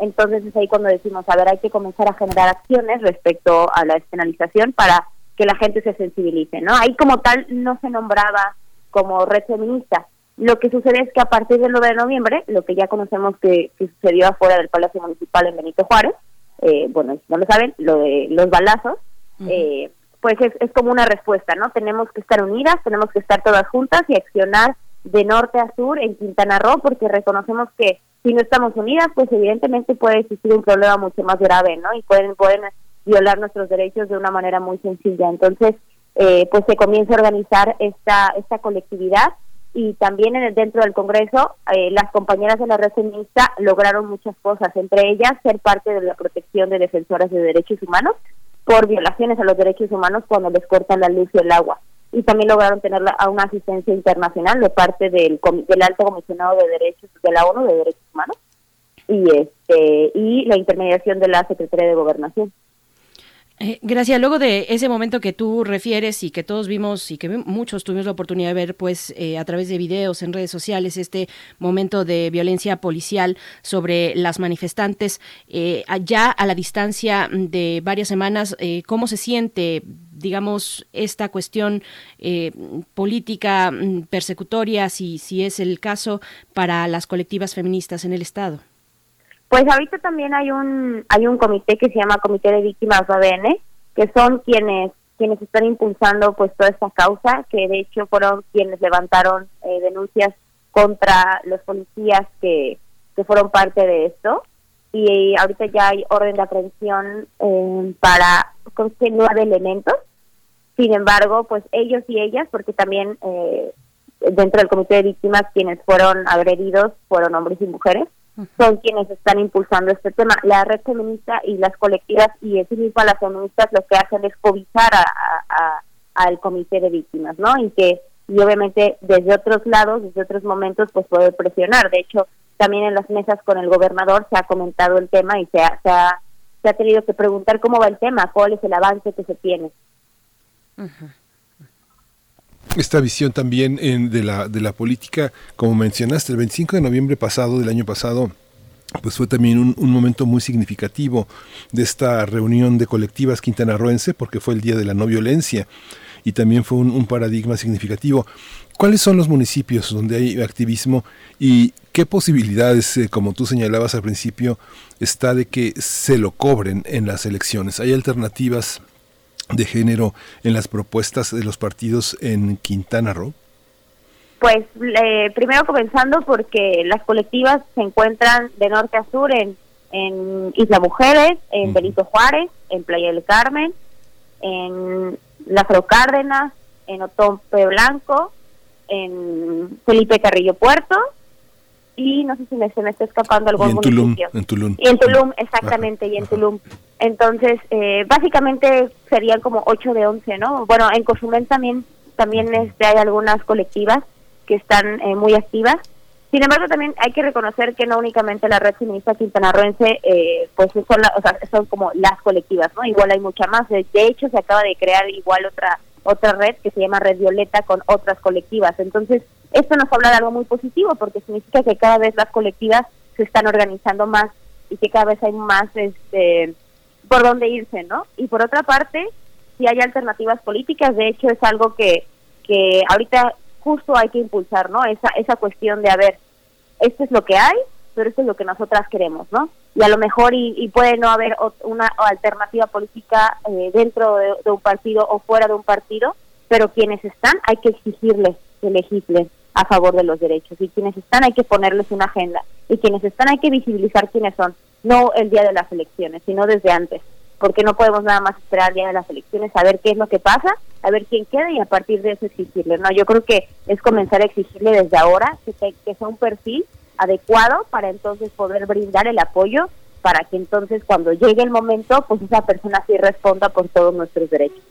Entonces es ahí cuando decimos, a ver, hay que comenzar a generar acciones respecto a la despenalización para que la gente se sensibilice, ¿no? Ahí como tal no se nombraba como red feminista. Lo que sucede es que a partir del 9 de noviembre, lo que ya conocemos que, que sucedió afuera del Palacio Municipal en Benito Juárez, eh, bueno, si no lo saben, lo de los balazos, uh -huh. eh, pues es, es como una respuesta, ¿no? Tenemos que estar unidas, tenemos que estar todas juntas y accionar de norte a sur en Quintana Roo, porque reconocemos que si no estamos unidas, pues evidentemente puede existir un problema mucho más grave, ¿no? Y pueden, pueden violar nuestros derechos de una manera muy sencilla. Entonces, eh, pues se comienza a organizar esta, esta colectividad y también en el, dentro del Congreso eh, las compañeras de la red feminista lograron muchas cosas, entre ellas ser parte de la protección de defensoras de derechos humanos por violaciones a los derechos humanos cuando les cortan la luz y el agua. Y también lograron tener a una asistencia internacional de parte del, del Alto Comisionado de Derechos de la ONU de Derechos Humanos y este y la intermediación de la Secretaría de Gobernación. Eh, gracias. Luego de ese momento que tú refieres y que todos vimos y que muchos tuvimos la oportunidad de ver, pues eh, a través de videos en redes sociales, este momento de violencia policial sobre las manifestantes, eh, ya a la distancia de varias semanas, ¿cómo se siente, digamos, esta cuestión eh, política mm, persecutoria, si, si es el caso, para las colectivas feministas en el Estado? Pues ahorita también hay un hay un comité que se llama Comité de Víctimas ADN, que son quienes quienes están impulsando pues toda esta causa, que de hecho fueron quienes levantaron eh, denuncias contra los policías que, que fueron parte de esto. Y ahorita ya hay orden de aprehensión eh, para con nueve elementos. Sin embargo, pues ellos y ellas, porque también eh, dentro del comité de víctimas quienes fueron agredidos fueron hombres y mujeres, son quienes están impulsando este tema. La red feminista y las colectivas y en sí misma las feministas lo que hacen es cobijar a, a, al comité de víctimas, ¿no? Y que y obviamente desde otros lados, desde otros momentos, pues poder presionar. De hecho, también en las mesas con el gobernador se ha comentado el tema y se ha, se ha, tenido que preguntar cómo va el tema, cuál es el avance que se tiene. Uh esta visión también en, de, la, de la política, como mencionaste, el 25 de noviembre pasado, del año pasado, pues fue también un, momento muy significativo de esta reunión de colectivas quintanarroense, porque fue el Día de la No Violencia y también fue un, un paradigma significativo. ¿Cuáles son los municipios donde hay activismo y qué posibilidades, eh, como tú señalabas al principio, está de que se lo cobren en las elecciones? ¿Hay alternativas de género en las propuestas de los partidos en Quintana Roo? Pues eh, primero comenzando porque las colectivas se encuentran de norte a sur en, en Isla Mujeres, en uh -huh. Benito Juárez, en Playa del Carmen, en Lázaro Cárdenas, en Otompe Blanco, en Felipe Carrillo Puerto y no sé si me, se me está escapando algún y en municipio. Tulum, en Tulum. Y en Tulum, exactamente, Ajá. y en Ajá. Tulum. Entonces, eh, básicamente serían como 8 de 11, ¿no? Bueno, en Cozumel también también este, hay algunas colectivas que están eh, muy activas. Sin embargo, también hay que reconocer que no únicamente la red feminista quintanarroense, eh, pues son, la, o sea, son como las colectivas, ¿no? Igual hay mucha más. De, de hecho, se acaba de crear igual otra otra red que se llama Red Violeta con otras colectivas. Entonces, Esto nos habla de algo muy positivo porque significa que cada vez las colectivas se están organizando más y que cada vez hay más este por dónde irse, ¿no? Y por otra parte, si hay alternativas políticas, de hecho es algo que, que ahorita justo hay que impulsar, ¿no? Esa, esa cuestión de, a ver, esto es lo que hay, pero esto es lo que nosotras queremos, ¿no? Y a lo mejor, y, puede no haber una alternativa política eh, dentro de, de, un partido o fuera de un partido, pero quienes están hay que exigirles que legislen a favor de los derechos, y quienes están hay que ponerles una agenda, y quienes están hay que visibilizar quiénes son, no el día de las elecciones, sino desde antes, porque no podemos nada más esperar el día de las elecciones a ver qué es lo que pasa, a ver quién queda y a partir de eso exigirle. No, yo creo que es comenzar a exigirle desde ahora que, que sea un perfil adecuado para entonces poder brindar el apoyo para que entonces cuando llegue el momento, pues esa persona sí responda por todos nuestros derechos.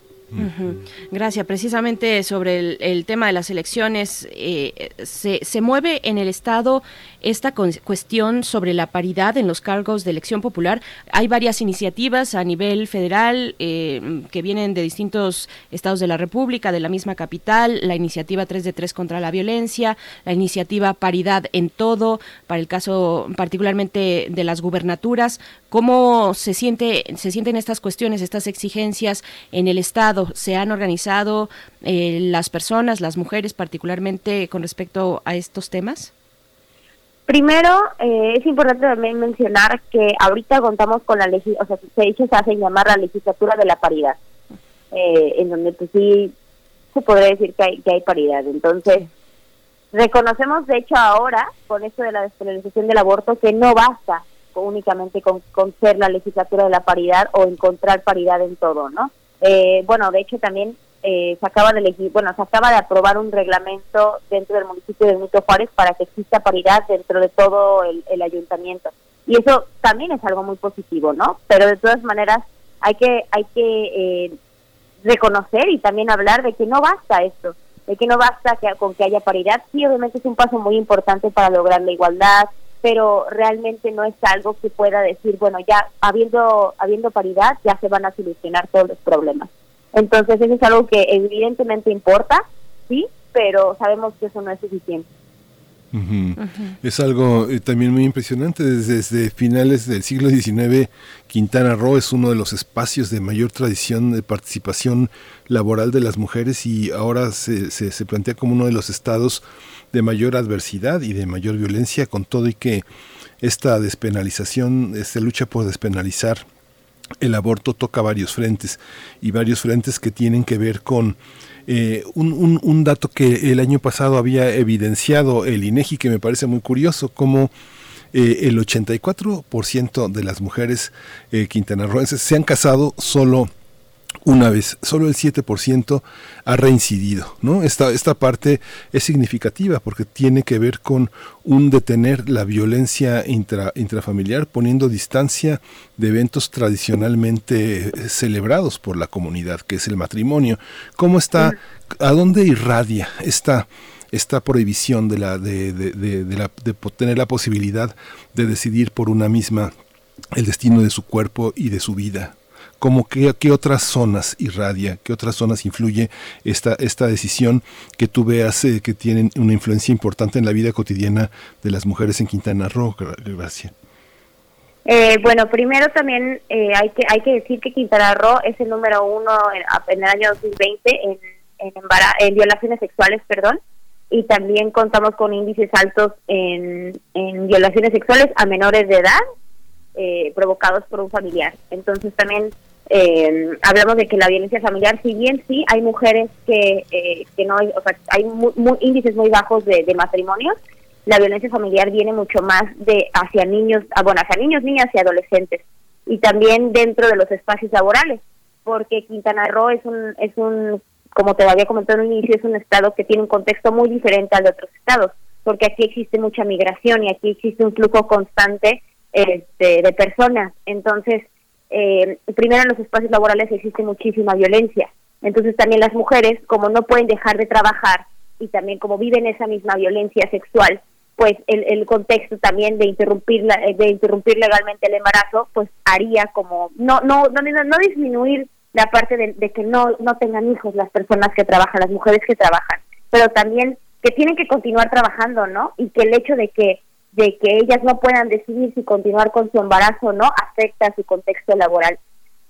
Gracias. Precisamente sobre el, tema de las elecciones, eh, se, se, mueve en el Estado esta cuestión sobre la paridad en los cargos de elección popular. Hay varias iniciativas a nivel federal eh, que vienen de distintos estados de la República, de la misma capital, la iniciativa 3 de 3 contra la violencia, la iniciativa paridad en todo, para el caso particularmente de las gubernaturas. ¿Cómo se, siente, se sienten estas cuestiones, estas exigencias en el Estado? ¿Se han organizado eh, las personas, las mujeres particularmente con respecto a estos temas? Primero, eh, es importante también mencionar que ahorita contamos con la o sea, se, se hace llamar la legislatura de la paridad, eh, en donde pues sí se podría decir que hay, que hay paridad. Entonces, reconocemos de hecho ahora, con esto de la despenalización del aborto, que no basta únicamente con, con ser la legislatura de la paridad o encontrar paridad en todo, ¿no? Eh, bueno, de hecho también eh, se acaba de elegir, bueno, se acaba de aprobar un reglamento dentro del municipio de Benito Juárez para que exista paridad dentro de todo el, ayuntamiento. Y eso también es algo muy positivo, ¿no? Pero de todas maneras hay que hay que eh, reconocer y también hablar de que no basta esto, de que no basta que, con que haya paridad. Sí, obviamente es un paso muy importante para lograr la igualdad, pero realmente no es algo que pueda decir, bueno, ya habiendo habiendo paridad ya se van a solucionar todos los problemas. Entonces eso es algo que evidentemente importa, sí, pero sabemos que eso no es suficiente. Es algo eh, también muy impresionante. Desde, finales del siglo XIX, Quintana Roo es uno de los espacios de mayor tradición de participación laboral de las mujeres y ahora se, se, se plantea como uno de los estados de mayor adversidad y de mayor violencia, con todo y que esta despenalización, esta lucha por despenalizar el aborto toca varios frentes y varios frentes que tienen que ver con eh, un, dato que el año pasado había evidenciado el INEGI que me parece muy curioso, como eh, el 84% de las mujeres eh, quintanarroenses se han casado solo una vez, solo el 7% ha reincidido, ¿no? Esta, esta parte es significativa porque tiene que ver con un detener la violencia intrafamiliar poniendo distancia de eventos tradicionalmente celebrados por la comunidad, que es el matrimonio. ¿Cómo está, a dónde irradia esta esta prohibición de la de, de, de, la, de tener la posibilidad de decidir por una misma el destino de su cuerpo y de su vida como qué, qué otras zonas irradia, qué otras zonas influye esta, esta decisión que tú veas eh, que tienen una influencia importante en la vida cotidiana de las mujeres en Quintana Roo, Gracias. Eh, bueno, primero también eh, hay que hay que decir que Quintana Roo es el número uno en, el año 2020 en, en, en, violaciones sexuales, perdón, y también contamos con índices altos en, en violaciones sexuales a menores de edad eh, provocados por un familiar. Entonces también eh, hablamos de que la violencia familiar, si bien sí hay mujeres que, eh, que no, o sea, hay índices muy bajos de, matrimonios, la violencia familiar viene mucho más de hacia niños, ah, bueno, hacia niños, niñas y adolescentes, y también dentro de los espacios laborales, porque Quintana Roo es un, es un, como te había comentado en un inicio, es un estado que tiene un contexto muy diferente al de otros estados, porque aquí existe mucha migración y aquí existe un flujo constante este, de personas. Entonces, eh, primero en los espacios laborales existe muchísima violencia. Entonces también las mujeres, como no pueden dejar de trabajar y también como viven esa misma violencia sexual, pues el, el contexto también de interrumpir la, de interrumpir legalmente el embarazo, pues haría como no no no no, disminuir la parte de, de, que no no tengan hijos las personas que trabajan, las mujeres que trabajan, pero también que tienen que continuar trabajando, ¿no? Y que el hecho de que de que ellas no puedan decidir si continuar con su embarazo o no afecta su contexto laboral.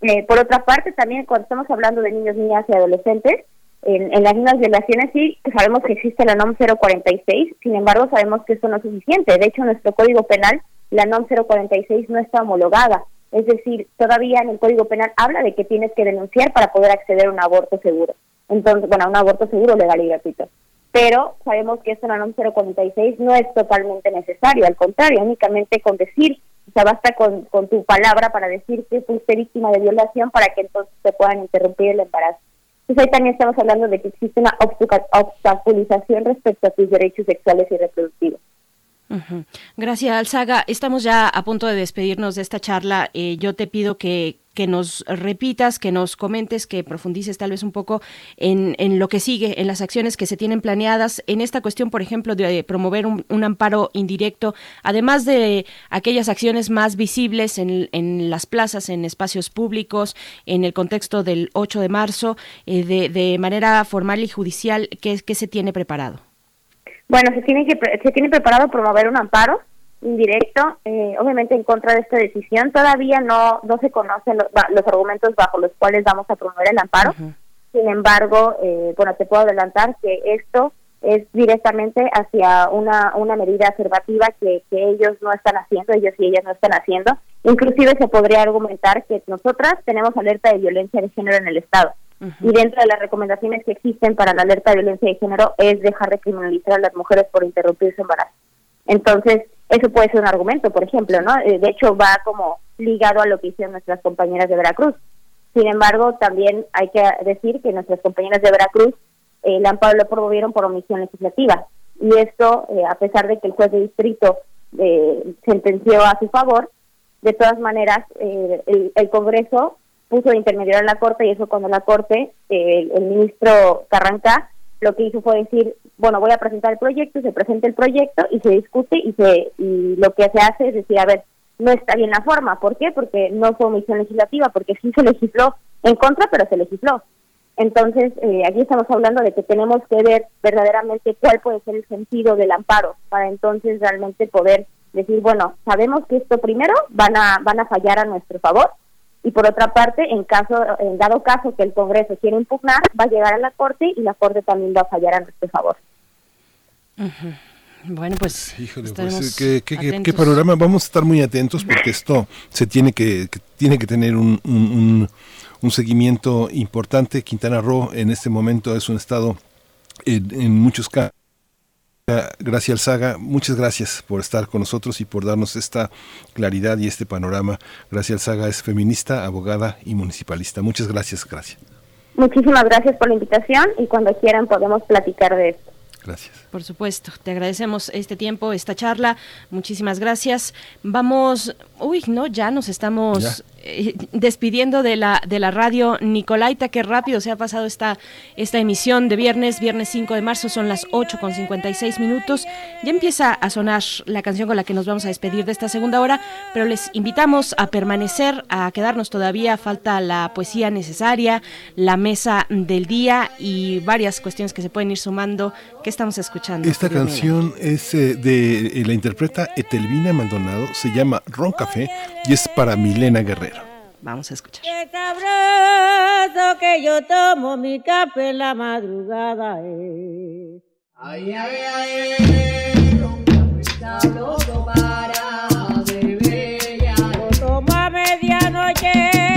Eh, por otra parte, también cuando estamos hablando de niños, niñas y adolescentes, en, en las mismas violaciones sí sabemos que existe la NOM 046, sin embargo sabemos que eso no es suficiente. De hecho, nuestro Código Penal, la NOM 046 no está homologada. Es decir, todavía en el Código Penal habla de que tienes que denunciar para poder acceder a un aborto seguro. Entonces, bueno, a un aborto seguro, legal y gratuito. Pero sabemos que esto en la NOM 046 no es totalmente necesario, al contrario, únicamente con decir, o sea, basta con, con tu palabra para decir que fuiste víctima de violación para que entonces te puedan interrumpir el embarazo. Entonces ahí también estamos hablando de que existe una obstaculización respecto a tus derechos sexuales y reproductivos. Gracias, Alzaga. Estamos ya a punto de despedirnos de esta charla. Eh, yo te pido que, que nos repitas, que nos comentes, que profundices tal vez un poco en, en, lo que sigue, en las acciones que se tienen planeadas, en esta cuestión, por ejemplo, de promover un, amparo indirecto, además de aquellas acciones más visibles en, en, las plazas, en espacios públicos, en el contexto del 8 de marzo, eh, de, manera formal y judicial, ¿qué, qué se tiene preparado? Bueno, se tiene que se tiene preparado promover un amparo indirecto, eh, obviamente en contra de esta decisión. Todavía no no se conocen los, los argumentos bajo los cuales vamos a promover el amparo. Sin embargo, eh, bueno, te puedo adelantar que esto es directamente hacia una, una medida observativa que, que ellos no están haciendo, ellos y ellas no están haciendo. Inclusive se podría argumentar que nosotras tenemos alerta de violencia de género en el Estado. Y dentro de las recomendaciones que existen para la alerta de violencia de género es dejar de criminalizar a las mujeres por interrumpir su embarazo. Entonces, eso puede ser un argumento, por ejemplo, ¿no? Eh, de hecho, va como ligado a lo que hicieron nuestras compañeras de Veracruz. Sin embargo, también hay que decir que nuestras compañeras de Veracruz eh, el amparo lo promovieron por omisión legislativa. Y esto, eh, a pesar de que el juez de distrito sentenció a su favor, de todas maneras, el, el Congreso puso de intermediario a la Corte y eso cuando la Corte, eh, el, ministro Carranca, lo que hizo fue decir, bueno, voy a presentar el proyecto, se presenta el proyecto y se discute y, se, y lo que se hace es decir, a ver, no está bien la forma. ¿Por qué? Porque no fue omisión legislativa, porque sí se legisló en contra, pero se legisló. Entonces, eh, aquí estamos hablando de que tenemos que ver verdaderamente cuál puede ser el sentido del amparo para entonces realmente poder decir, bueno, sabemos que esto primero van a, van a fallar a nuestro favor, y por otra parte, en caso, en dado caso que el Congreso quiera impugnar, va a llegar a la Corte y la Corte también va a fallar a nuestro favor. Bueno, pues, pues ¿qué, panorama. Vamos a estar muy atentos porque esto se tiene que, tiene que tener un, un, un, seguimiento importante. Quintana Roo en este momento es un estado en, en muchos casos Gracias Alzaga, muchas gracias por estar con nosotros y por darnos esta claridad y este panorama. Gracias Alzaga es feminista, abogada y municipalista. Muchas gracias, gracias. Muchísimas gracias por la invitación y cuando quieran podemos platicar de esto. Gracias. Por supuesto, te agradecemos este tiempo, esta charla. Muchísimas gracias. Vamos, uy, no, ya nos estamos eh, despidiendo de la, de la radio. Nicolaita, qué rápido se ha pasado esta, esta emisión de viernes, viernes 5 de marzo, son las 8 con 56 minutos. Ya empieza a sonar la canción con la que nos vamos a despedir de esta segunda hora, pero les invitamos a permanecer, a quedarnos todavía. Falta la poesía necesaria, la mesa del día y varias cuestiones que se pueden ir sumando. ¿Qué estamos escuchando? Esta canción es eh, de eh, la interpreta Etelvina Maldonado, se llama Ron Café y es para Milena Guerrero. Vamos a escuchar. Qué sabroso que yo tomo mi café en la madrugada. Eh. Ay, ay, ay, un café sabroso para beber ya. Lo tomo a medianoche.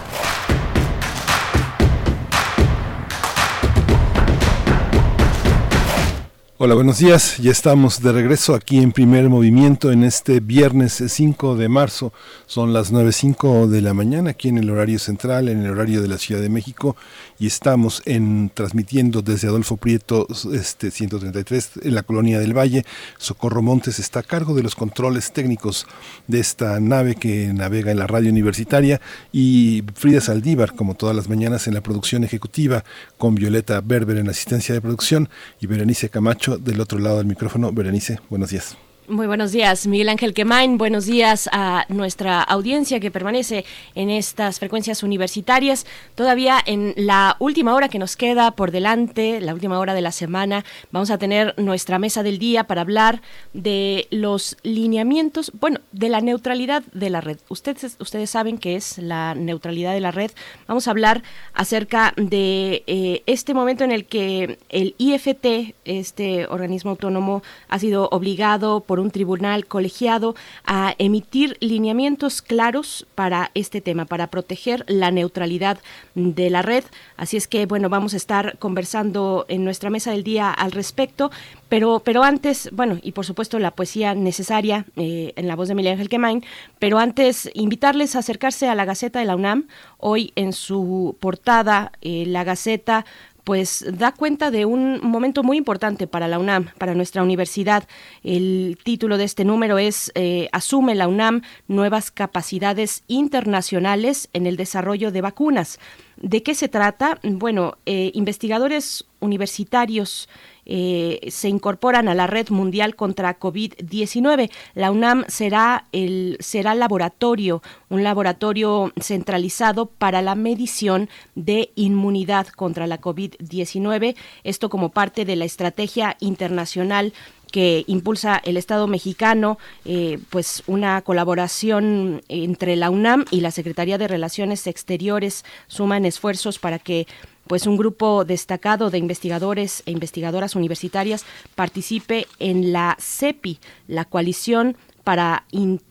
Hola, buenos días. Ya estamos de regreso aquí en primer movimiento en este viernes 5 de marzo. Son las 9.05 de la mañana aquí en el horario central, en el horario de la Ciudad de México y estamos en, transmitiendo desde Adolfo Prieto este, 133 en la Colonia del Valle. Socorro Montes está a cargo de los controles técnicos de esta nave que navega en la radio universitaria y Frida Saldívar, como todas las mañanas, en la producción ejecutiva con Violeta Berber en asistencia de producción y Berenice Camacho del otro lado del micrófono. Berenice, buenos días. Muy buenos días, Miguel Ángel Quemain. Buenos días a nuestra audiencia que permanece en estas frecuencias universitarias. Todavía en la última hora que nos queda por delante, la última hora de la semana, vamos a tener nuestra mesa del día para hablar de los lineamientos, bueno, de la neutralidad de la red. Ustedes, ustedes saben qué es la neutralidad de la red. Vamos a hablar acerca de eh, este momento en el que el IFT, este organismo autónomo, ha sido obligado por un tribunal colegiado a emitir lineamientos claros para este tema, para proteger la neutralidad de la red. Así es que, bueno, vamos a estar conversando en nuestra mesa del día al respecto, pero, pero antes, bueno, y por supuesto la poesía necesaria eh, en la voz de Miguel Ángel Quemain, pero antes invitarles a acercarse a la Gaceta de la UNAM. Hoy en su portada, eh, la Gaceta pues da cuenta de un momento muy importante para la UNAM, para nuestra universidad. El título de este número es eh, Asume la UNAM nuevas capacidades internacionales en el desarrollo de vacunas. ¿De qué se trata? Bueno, eh, investigadores universitarios eh, se incorporan a la red mundial contra COVID-19. La UNAM será el será laboratorio, un laboratorio centralizado para la medición de inmunidad contra la COVID-19. Esto como parte de la estrategia internacional que impulsa el Estado mexicano, eh, pues una colaboración entre la UNAM y la Secretaría de Relaciones Exteriores suman esfuerzos para que pues un grupo destacado de investigadores e investigadoras universitarias participe en la CEPI, la coalición para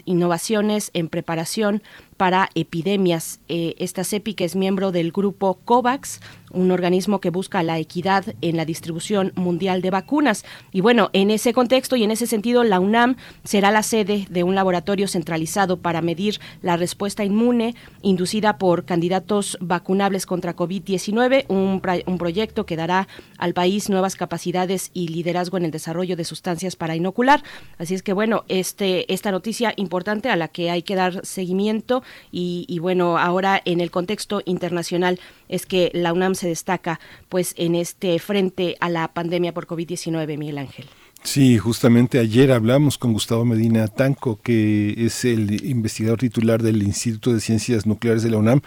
innovaciones en preparación para epidemias. Eh, esta CEPI, que es miembro del grupo COVAX, un organismo que busca la equidad en la distribución mundial de vacunas. Y bueno, en ese contexto y en ese sentido, la UNAM será la sede de un laboratorio centralizado para medir la respuesta inmune inducida por candidatos vacunables contra COVID-19, un, un proyecto que dará al país nuevas capacidades y liderazgo en el desarrollo de sustancias para inocular. Así es que bueno, este, esta noticia importante a la que hay que dar seguimiento y, y bueno, ahora en el contexto internacional es que la UNAM se destaca pues en este frente a la pandemia por COVID-19, Miguel Ángel. Sí, justamente ayer hablamos con Gustavo Medina Tanco, que es el investigador titular del Instituto de Ciencias Nucleares de la UNAM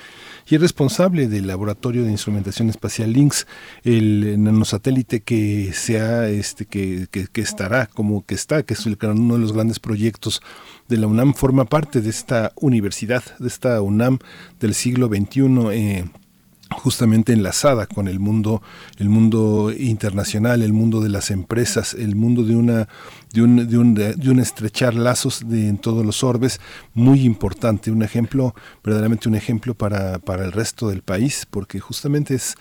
y es responsable del Laboratorio de Instrumentación Espacial LINX, el nanosatélite que sea este que, que, estará como que está, que es el, uno de los grandes proyectos de la UNAM, forma parte de esta universidad, de esta UNAM del siglo XXI. Justamente enlazada con el mundo el mundo internacional el mundo de las empresas el mundo de una de un, de un, de un estrechar lazos de, en todos los orbes. Muy importante un ejemplo verdaderamente un ejemplo para, para el resto del país porque justamente es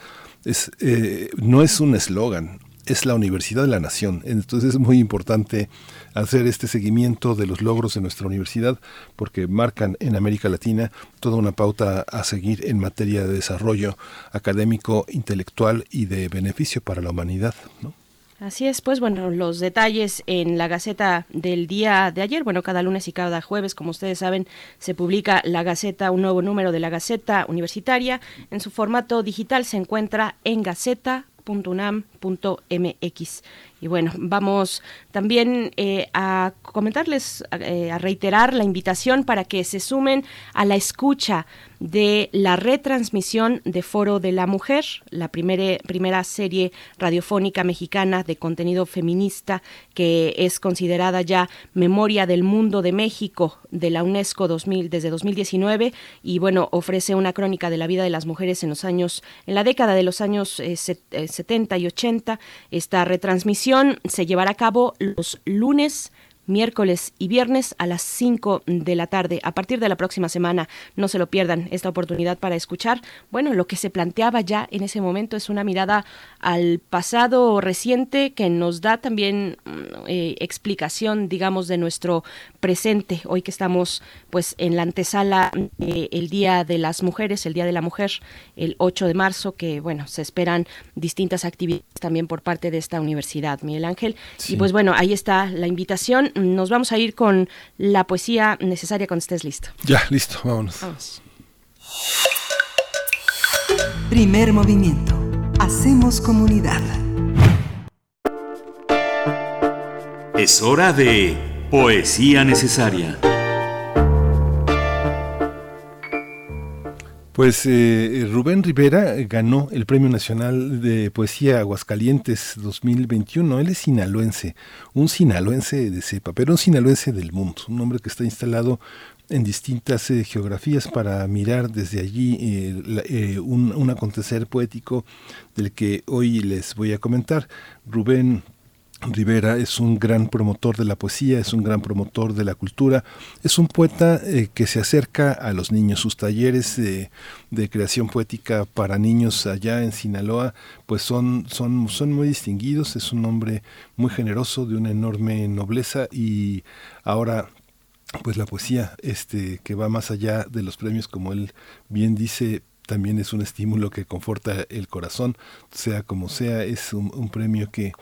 es eh, no es un eslogan es la Universidad de la Nación. Entonces es muy importante hacer este seguimiento de los logros de nuestra universidad porque marcan en América Latina toda una pauta a seguir en materia de desarrollo académico, intelectual y de beneficio para la humanidad. ¿no? Así es, pues bueno, los detalles en la Gaceta del día de ayer, bueno, cada lunes y cada jueves, como ustedes saben, se publica la Gaceta, un nuevo número de la Gaceta Universitaria. En su formato digital se encuentra en Gaceta unam.mx Y bueno, vamos también eh, a comentarles, eh, a reiterar la invitación para que se sumen a la escucha de la retransmisión de Foro de la Mujer, la primera, primera serie radiofónica mexicana de contenido feminista que es considerada ya Memoria del Mundo de México de la UNESCO 2000, desde 2019 y bueno, ofrece una crónica de la vida de las mujeres en los años, en la década de los años 70 eh, y 80. Esta retransmisión se llevará a cabo los lunes miércoles y viernes a las 5 de la tarde. A partir de la próxima semana, no se lo pierdan esta oportunidad para escuchar. Bueno, lo que se planteaba ya en ese momento es una mirada al pasado reciente que nos da también mm, eh, explicación, digamos, de nuestro presente. Hoy que estamos pues en la antesala el Día de las Mujeres, el Día de la Mujer, el 8 de marzo, que bueno, se esperan distintas actividades también por parte de esta universidad, Miguel Ángel. Y pues bueno, ahí está la invitación nos vamos a ir con la poesía necesaria cuando estés listo. Ya, listo, vámonos. Vamos. Primer movimiento. Hacemos comunidad. Es hora de poesía necesaria. Pues eh, Rubén Rivera ganó el Premio Nacional de Poesía Aguascalientes 2021. Él es sinaloense, un sinaloense de cepa, pero un sinaloense del mundo, un hombre que está instalado en distintas eh, geografías para mirar desde allí eh, un, un acontecer poético del que hoy les voy a comentar. Rubén Rivera es un gran promotor de la poesía, es un gran promotor de la cultura, es un poeta eh, que se acerca a los niños. Sus talleres de, creación poética para niños allá en Sinaloa, pues son, son, son muy distinguidos, es un hombre muy generoso, de una enorme nobleza. Y ahora pues la poesía este que va más allá de los premios como él bien dice también es un estímulo que conforta el corazón, sea como sea, es un premio que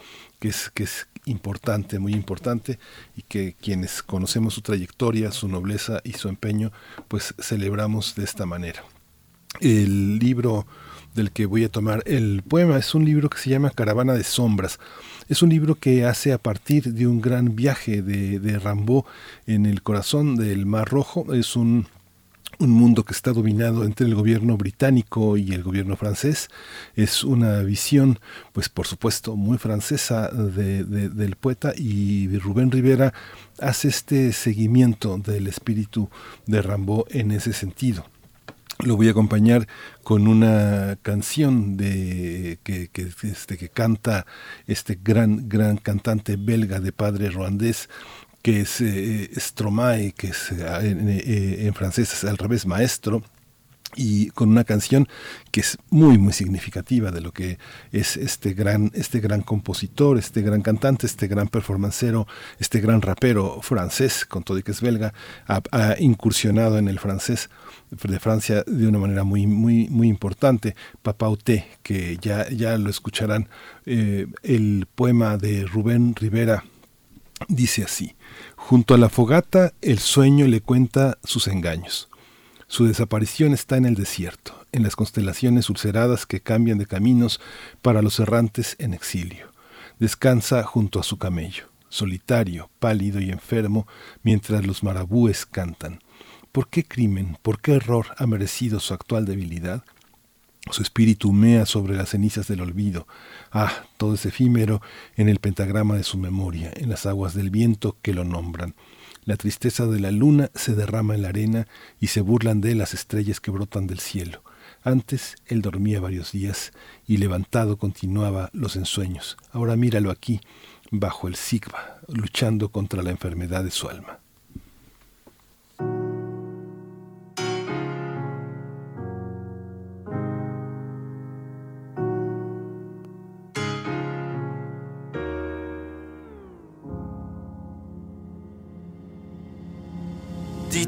que es, que es importante, muy importante, y que quienes conocemos su trayectoria, su nobleza y su empeño, pues celebramos de esta manera. El libro del que voy a tomar el poema es un libro que se llama Caravana de Sombras. Es un libro que hace a partir de un gran viaje de, de en el corazón del Mar Rojo. Es un un mundo que está dominado entre el gobierno británico y el gobierno francés. Es una visión, pues por supuesto, muy francesa del poeta y Rubén Rivera hace este seguimiento del espíritu de Rambaud en ese sentido. Lo voy a acompañar con una canción de que, que, este, que canta este gran, gran cantante belga de padre ruandés, que es eh, Stromae, que es, eh, eh, en, francés es al revés, maestro, y con una canción que es muy muy significativa de lo que es este gran este gran compositor este gran cantante este gran performancero este gran rapero francés con todo y que es belga ha, incursionado en el francés de Francia de una manera muy muy muy importante. Papauté que ya ya lo escucharán el poema de Rubén Rivera dice así Junto a la fogata, el sueño le cuenta sus engaños. Su desaparición está en el desierto, en las constelaciones ulceradas que cambian de caminos para los errantes en exilio. Descansa junto a su camello, solitario, pálido y enfermo, mientras los marabúes cantan. ¿Por qué crimen, por qué error ha merecido su actual debilidad? Su espíritu humea sobre las cenizas del olvido. Ah, todo es efímero en el pentagrama de su memoria, en las aguas del viento que lo nombran. La tristeza de la luna se derrama en la arena y se burlan de las estrellas que brotan del cielo. Antes él dormía varios días y levantado continuaba los ensueños. Ahora míralo aquí, bajo el sigma, luchando contra la enfermedad de su alma.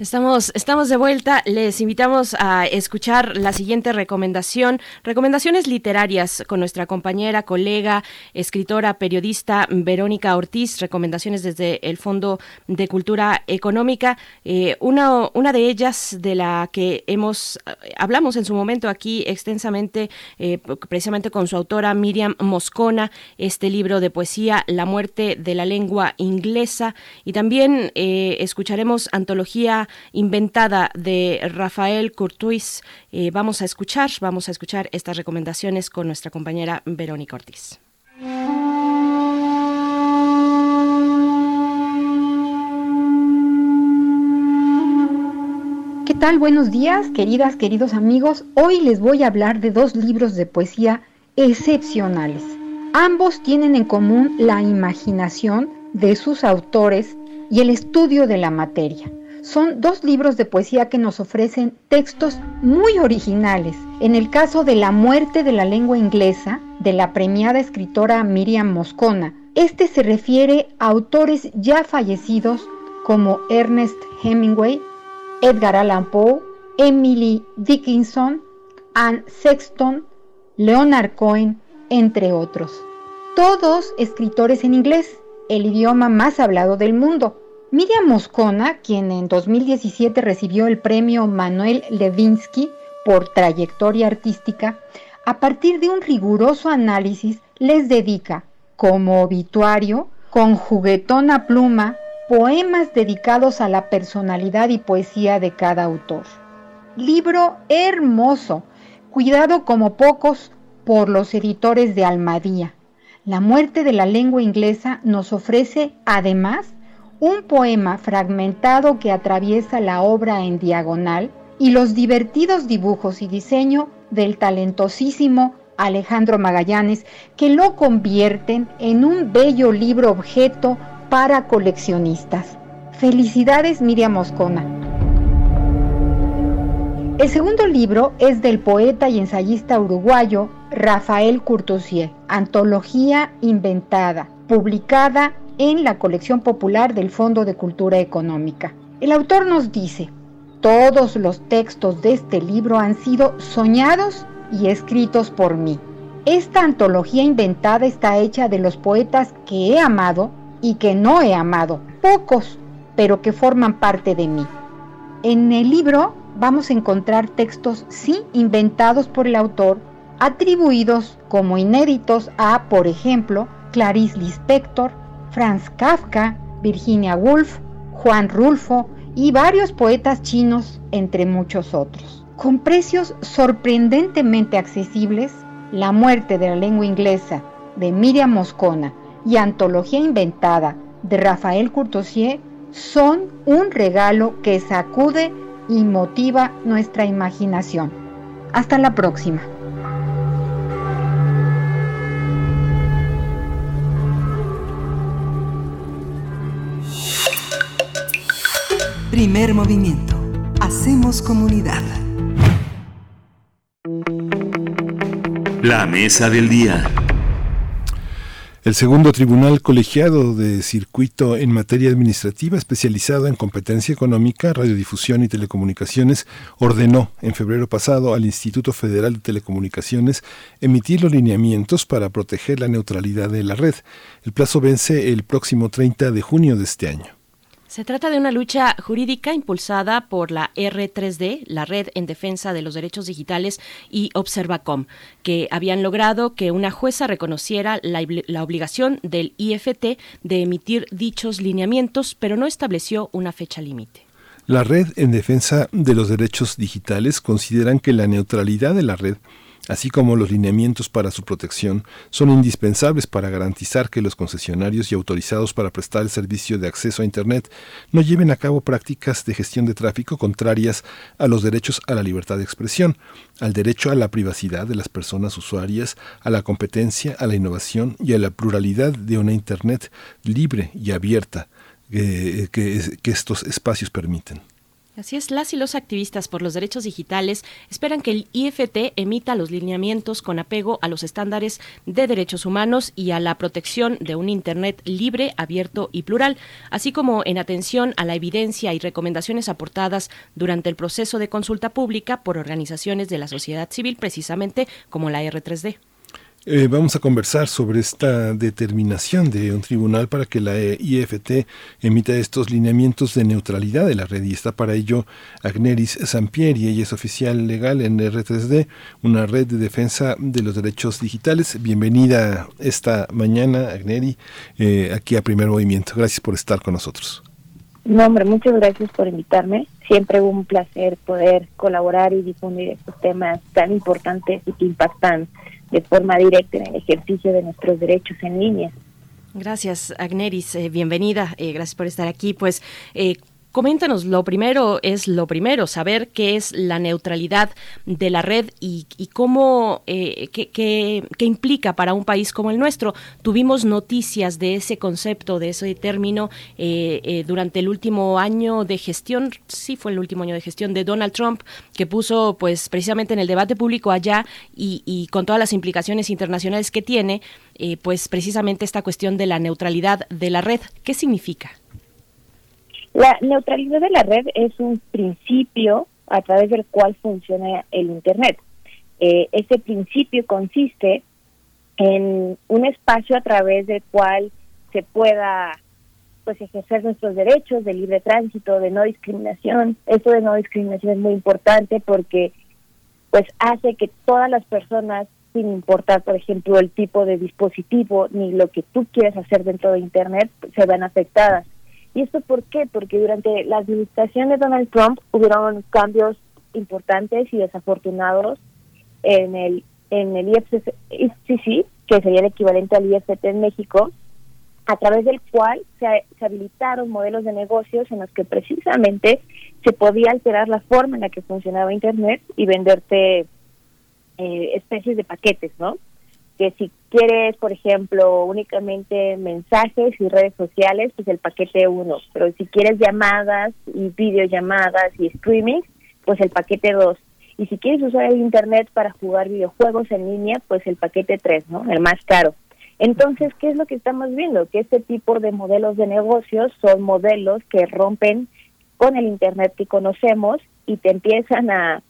Estamos, estamos de vuelta. Les invitamos a escuchar la siguiente recomendación. Recomendaciones literarias con nuestra compañera, colega, escritora, periodista Verónica Ortiz. Recomendaciones desde el Fondo de Cultura Económica. Eh, una, una de ellas de la que hemos hablamos en su momento aquí extensamente, eh, precisamente con su autora Miriam Moscona, este libro de poesía La muerte de la lengua inglesa. Y también eh, escucharemos antología inventada de Rafael Courtois. Eh, vamos a escuchar, vamos a escuchar estas recomendaciones con nuestra compañera Verónica Ortiz. ¿Qué tal? Buenos días, queridas, queridos amigos. Hoy les voy a hablar de dos libros de poesía excepcionales. Ambos tienen en común la imaginación de sus autores y el estudio de la materia. Son dos libros de poesía que nos ofrecen textos muy originales. En el caso de La muerte de la lengua inglesa, de la premiada escritora Miriam Moscona, este se refiere a autores ya fallecidos como Ernest Hemingway, Edgar Allan Poe, Emily Dickinson, Anne Sexton, Leonard Cohen, entre otros. Todos escritores en inglés, el idioma más hablado del mundo. Miriam Moscona, quien en 2017 recibió el premio Manuel Levinsky por trayectoria artística, a partir de un riguroso análisis les dedica, como obituario, con juguetona pluma, poemas dedicados a la personalidad y poesía de cada autor. Libro hermoso, cuidado como pocos por los editores de Almadía. La muerte de la lengua inglesa nos ofrece, además, un poema fragmentado que atraviesa la obra en diagonal y los divertidos dibujos y diseño del talentosísimo Alejandro Magallanes que lo convierten en un bello libro objeto para coleccionistas. Felicidades Miriam Moscona. El segundo libro es del poeta y ensayista uruguayo Rafael Courtoisier, Antología Inventada, publicada en la colección popular del Fondo de Cultura Económica. El autor nos dice, todos los textos de este libro han sido soñados y escritos por mí. Esta antología inventada está hecha de los poetas que he amado y que no he amado, pocos, pero que forman parte de mí. En el libro vamos a encontrar textos sí inventados por el autor, atribuidos como inéditos a, por ejemplo, Clarice Lispector, Franz Kafka, Virginia Woolf, Juan Rulfo y varios poetas chinos, entre muchos otros. Con precios sorprendentemente accesibles, La muerte de la lengua inglesa de Miriam Moscona y Antología inventada de Rafael Courtoisier son un regalo que sacude y motiva nuestra imaginación. Hasta la próxima. Primer movimiento. Hacemos comunidad. La mesa del día. El segundo tribunal colegiado de circuito en materia administrativa especializado en competencia económica, radiodifusión y telecomunicaciones ordenó en febrero pasado al Instituto Federal de Telecomunicaciones emitir los lineamientos para proteger la neutralidad de la red. El plazo vence el próximo 30 de junio de este año. Se trata de una lucha jurídica impulsada por la R3D, la Red en Defensa de los Derechos Digitales, y Observacom, que habían logrado que una jueza reconociera la, la, obligación del IFT de emitir dichos lineamientos, pero no estableció una fecha límite. La Red en Defensa de los Derechos Digitales consideran que la neutralidad de la red así como los lineamientos para su protección, son indispensables para garantizar que los concesionarios y autorizados para prestar el servicio de acceso a Internet no lleven a cabo prácticas de gestión de tráfico contrarias a los derechos a la libertad de expresión, al derecho a la privacidad de las personas usuarias, a la competencia, a la innovación y a la pluralidad de una Internet libre y abierta que, que, que estos espacios permiten. Así es, las y los activistas por los derechos digitales esperan que el IFT emita los lineamientos con apego a los estándares de derechos humanos y a la protección de un Internet libre, abierto y plural, así como en atención a la evidencia y recomendaciones aportadas durante el proceso de consulta pública por organizaciones de la sociedad civil, precisamente como la R3D. Eh, vamos a conversar sobre esta determinación de un tribunal para que la IFT emita estos lineamientos de neutralidad de la red y está para ello Agneris Sampieri, ella es oficial legal en R3D, una red de defensa de los derechos digitales. Bienvenida esta mañana, Agneri, eh, aquí a Primer Movimiento. Gracias por estar con nosotros. No, hombre, muchas gracias por invitarme. Siempre un placer poder colaborar y difundir estos temas tan importantes y que impactan de forma directa en el ejercicio de nuestros derechos en línea. Gracias, Agneris. Eh, bienvenida. Eh, gracias por estar aquí. Pues, eh, Coméntanos, lo primero es lo primero, saber qué es la neutralidad de la red y, cómo, eh, qué, qué, implica para un país como el nuestro. Tuvimos noticias de ese concepto, de ese término, eh, eh, durante el último año de gestión, sí fue el último año de gestión de Donald Trump, que puso pues precisamente en el debate público allá y, y con todas las implicaciones internacionales que tiene, pues precisamente esta cuestión de la neutralidad de la red. ¿Qué significa? La neutralidad de la red es un principio a través del cual funciona el Internet. Eh, ese principio consiste en un espacio a través del cual se pueda pues ejercer nuestros derechos de libre tránsito, de no discriminación. Esto de no discriminación es muy importante porque pues hace que todas las personas, sin importar, por ejemplo, el tipo de dispositivo ni lo que tú quieras hacer dentro de Internet, se vean afectadas. ¿Y esto por qué? Porque durante la administración de Donald Trump hubieron cambios importantes y desafortunados en el en el IFCC, que sería el equivalente al IFT en México, a través del cual se, habilitaron modelos de negocios en los que precisamente se podía alterar la forma en la que funcionaba Internet y venderte eh, especies de paquetes, ¿no? Que si quieres, por ejemplo, únicamente mensajes y redes sociales, pues el paquete 1, pero si quieres llamadas y videollamadas y streaming, pues el paquete 2. Y si quieres usar el Internet para jugar videojuegos en línea, pues el paquete 3, ¿no? El más caro. Entonces, ¿qué es lo que estamos viendo? Que este tipo de modelos de negocios son modelos que rompen con el Internet que conocemos y te empiezan a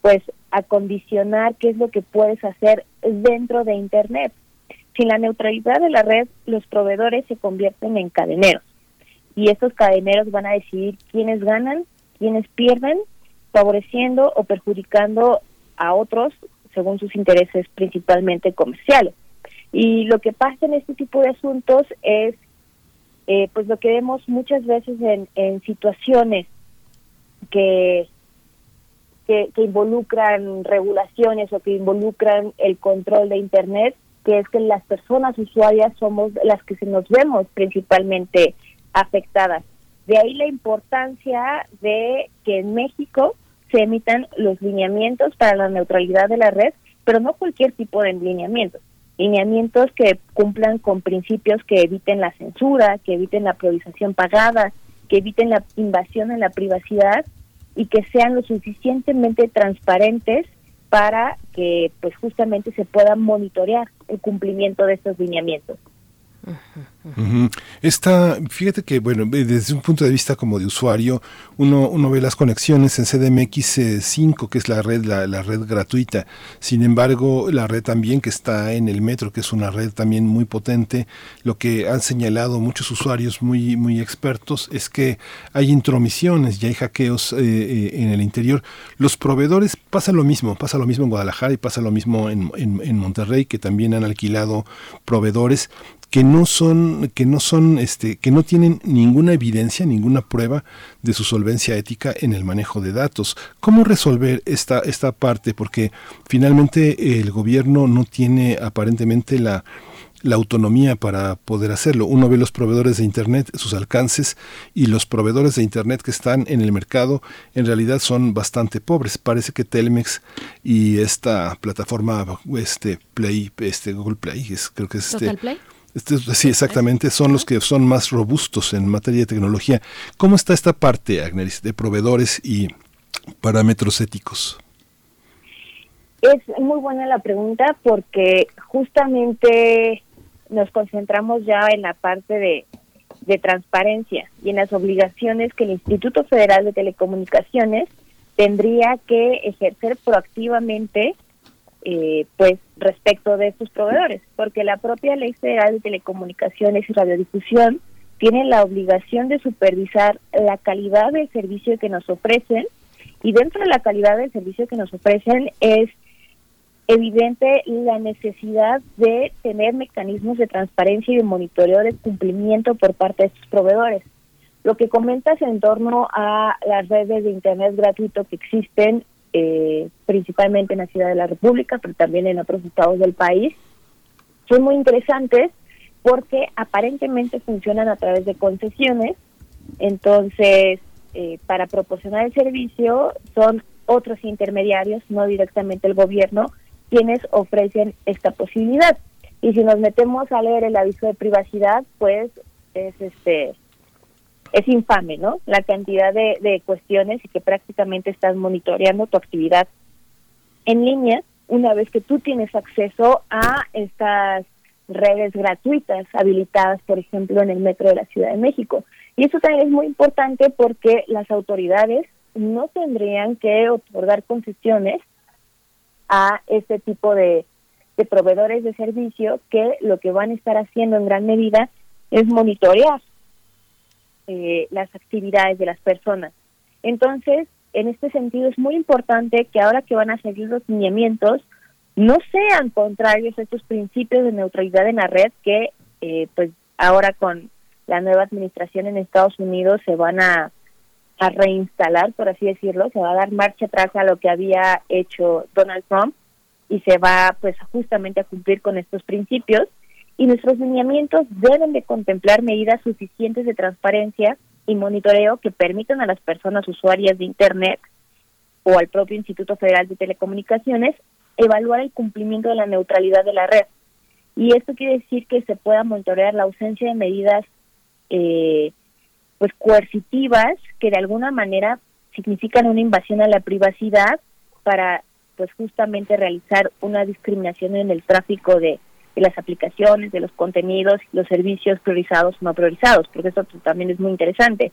pues a condicionar qué es lo que puedes hacer dentro de Internet. Sin la neutralidad de la red, los proveedores se convierten en cadeneros y estos cadeneros van a decidir quiénes ganan, quiénes pierden, favoreciendo o perjudicando a otros según sus intereses principalmente comerciales. Y lo que pasa en este tipo de asuntos es, eh, pues lo que vemos muchas veces en, en situaciones que que, involucran regulaciones o que involucran el control de Internet, que es que las personas usuarias somos las que se nos vemos principalmente afectadas. De ahí la importancia de que en México se emitan los lineamientos para la neutralidad de la red, pero no cualquier tipo de lineamientos. Lineamientos que cumplan con principios que eviten la censura, que eviten la priorización pagada, que eviten la invasión en la privacidad y que sean lo suficientemente transparentes para que pues justamente se pueda monitorear el cumplimiento de estos lineamientos. Esta, fíjate que, bueno, desde un punto de vista como de usuario, uno, uno ve las conexiones en CDMX 5, que es la red, la, red gratuita. Sin embargo, la red también que está en el metro, que es una red también muy potente, lo que han señalado muchos usuarios muy, muy expertos es que hay intromisiones y hay hackeos eh, eh, en el interior. Los proveedores pasa lo mismo, pasa lo mismo en Guadalajara y pasa lo mismo en, en Monterrey, que también han alquilado proveedores que no son, que no son, este, que no tienen ninguna evidencia, ninguna prueba de su solvencia ética en el manejo de datos. ¿Cómo resolver esta, esta parte? Porque finalmente el gobierno no tiene aparentemente la, la autonomía para poder hacerlo. Uno ve los proveedores de Internet, sus alcances, y los proveedores de Internet que están en el mercado en realidad son bastante pobres. Parece que Telmex y esta plataforma, este Play, este Google Play, es, creo que es este... Play? Este, sí, exactamente, son los que son más robustos en materia de tecnología. ¿Cómo está esta parte, Agneris, de proveedores y parámetros éticos? Es muy buena la pregunta porque justamente nos concentramos ya en la parte de, de transparencia y en las obligaciones que el Instituto Federal de Telecomunicaciones tendría que ejercer proactivamente eh, pues respecto de estos proveedores, porque la propia Ley Federal de Telecomunicaciones y Radiodifusión tiene la obligación de supervisar la calidad del servicio que nos ofrecen y dentro de la calidad del servicio que nos ofrecen es evidente la necesidad de tener mecanismos de transparencia y de monitoreo de cumplimiento por parte de estos proveedores. Lo que comentas en torno a las redes de Internet gratuito que existen eh, principalmente en la Ciudad de la República, pero también en otros estados del país, son muy interesantes porque aparentemente funcionan a través de concesiones, entonces eh, para proporcionar el servicio son otros intermediarios, no directamente el gobierno, quienes ofrecen esta posibilidad. Y si nos metemos a leer el aviso de privacidad, pues es este es infame, ¿no? La cantidad de, de cuestiones y que prácticamente estás monitoreando tu actividad en línea una vez que tú tienes acceso a estas redes gratuitas habilitadas, por ejemplo, en el metro de la Ciudad de México. Y eso también es muy importante porque las autoridades no tendrían que otorgar concesiones a este tipo de, de proveedores de servicio que lo que van a estar haciendo en gran medida es monitorear eh, las actividades de las personas. Entonces, en este sentido es muy importante que ahora que van a seguir los lineamientos, no sean contrarios a estos principios de neutralidad en la red que, eh, pues, ahora con la nueva administración en Estados Unidos se van a, a reinstalar, por así decirlo, se va a dar marcha atrás a lo que había hecho Donald Trump y se va, pues, justamente a cumplir con estos principios y nuestros lineamientos deben de contemplar medidas suficientes de transparencia y monitoreo que permitan a las personas usuarias de Internet o al propio Instituto Federal de Telecomunicaciones evaluar el cumplimiento de la neutralidad de la red. Y esto quiere decir que se pueda monitorear la ausencia de medidas eh, pues coercitivas que de alguna manera significan una invasión a la privacidad para pues justamente realizar una discriminación en el tráfico de de las aplicaciones, de los contenidos, los servicios priorizados o no priorizados, porque eso también es muy interesante.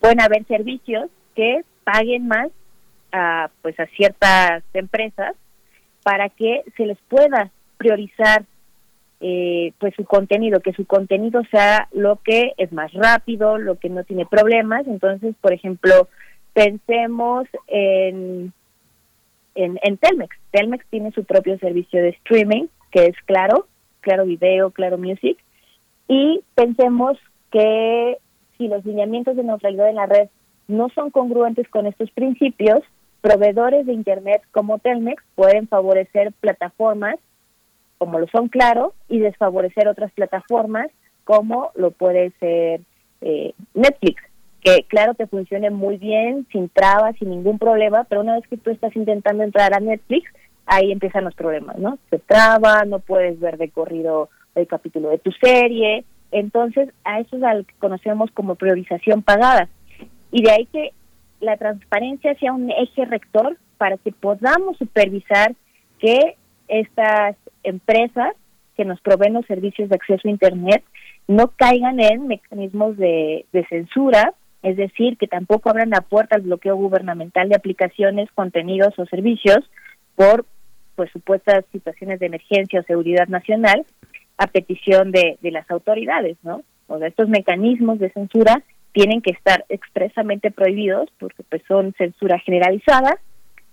Pueden haber servicios que paguen más a, pues, a ciertas empresas para que se les pueda priorizar eh, pues su contenido, que su contenido sea lo que es más rápido, lo que no tiene problemas. Entonces, por ejemplo, pensemos en, en, en Telmex. Telmex tiene su propio servicio de streaming que es Claro, Claro Video, Claro Music, y pensemos que si los lineamientos de neutralidad en la red no son congruentes con estos principios, proveedores de Internet como Telmex pueden favorecer plataformas como lo son Claro y desfavorecer otras plataformas como lo puede ser eh, Netflix. que claro que funcione muy bien, sin trabas, sin ningún problema, pero una vez que tú estás intentando entrar a Netflix, ahí empiezan los problemas, ¿no? Se traba, no puedes ver de corrido el capítulo de tu serie, entonces a eso es al que conocemos como priorización pagada. Y de ahí que la transparencia sea un eje rector para que podamos supervisar que estas empresas que nos proveen los servicios de acceso a Internet no caigan en mecanismos de, censura, es decir, que tampoco abran la puerta al bloqueo gubernamental de aplicaciones, contenidos o servicios por pues supuestas situaciones de emergencia o seguridad nacional a petición de, de las autoridades, ¿no? O sea, estos mecanismos de censura tienen que estar expresamente prohibidos porque pues son censura generalizada,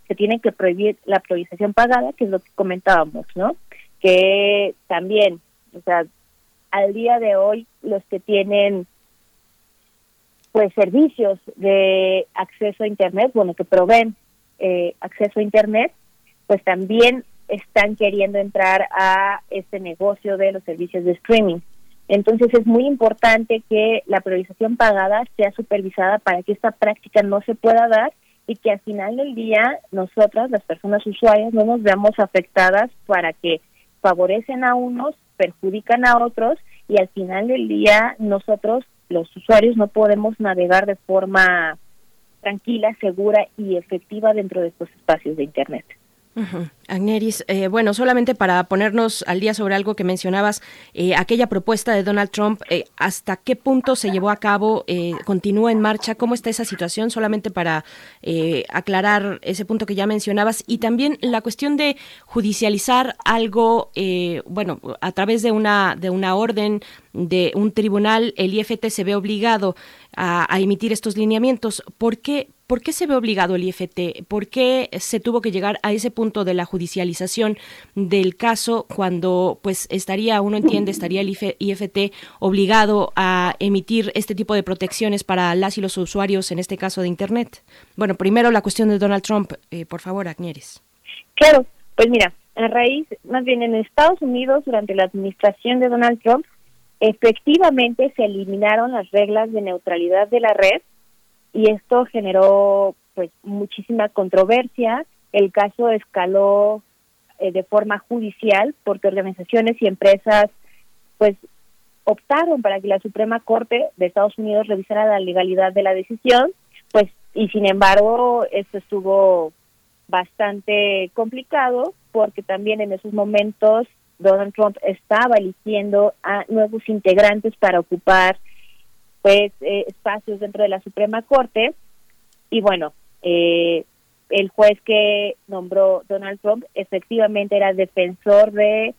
se tienen que prohibir la priorización pagada, que es lo que comentábamos, ¿no? Que también, o sea, al día de hoy los que tienen pues servicios de acceso a internet, bueno, que proveen eh, acceso a internet, pues también están queriendo entrar a este negocio de los servicios de streaming. Entonces es muy importante que la priorización pagada sea supervisada para que esta práctica no se pueda dar y que al final del día nosotras, las personas usuarias, no nos veamos afectadas para que favorecen a unos, perjudican a otros y al final del día nosotros, los usuarios, no podemos navegar de forma tranquila, segura y efectiva dentro de estos espacios de Internet. Mm-hmm. Agneris, eh, bueno, solamente para ponernos al día sobre algo que mencionabas, eh, aquella propuesta de Donald Trump, eh, ¿hasta qué punto se llevó a cabo? ¿Continúa en marcha? ¿Cómo está esa situación? Solamente para aclarar ese punto que ya mencionabas. Y también la cuestión de judicializar algo, bueno, a través de una, de una orden de un tribunal, el IFT se ve obligado a, a emitir estos lineamientos. ¿Por qué? ¿Por qué se ve obligado el IFT? ¿Por qué se tuvo que llegar a ese punto de la judicialización del caso cuando pues estaría, uno entiende, estaría el IFT obligado a emitir este tipo de protecciones para las y los usuarios, en este caso de Internet? Bueno, primero la cuestión de Donald Trump, eh, por favor, Agnieres. Claro, pues mira, a raíz, más bien en Estados Unidos, durante la administración de Donald Trump, efectivamente se eliminaron las reglas de neutralidad de la red y esto generó pues muchísima controversia. El caso escaló eh, de forma judicial porque organizaciones y empresas pues optaron para que la Suprema Corte de Estados Unidos revisara la legalidad de la decisión, pues y sin embargo esto estuvo bastante complicado porque también en esos momentos Donald Trump estaba eligiendo a nuevos integrantes para ocupar pues eh, espacios dentro de la Suprema Corte. Y bueno eh, el juez que nombró Donald Trump efectivamente era defensor de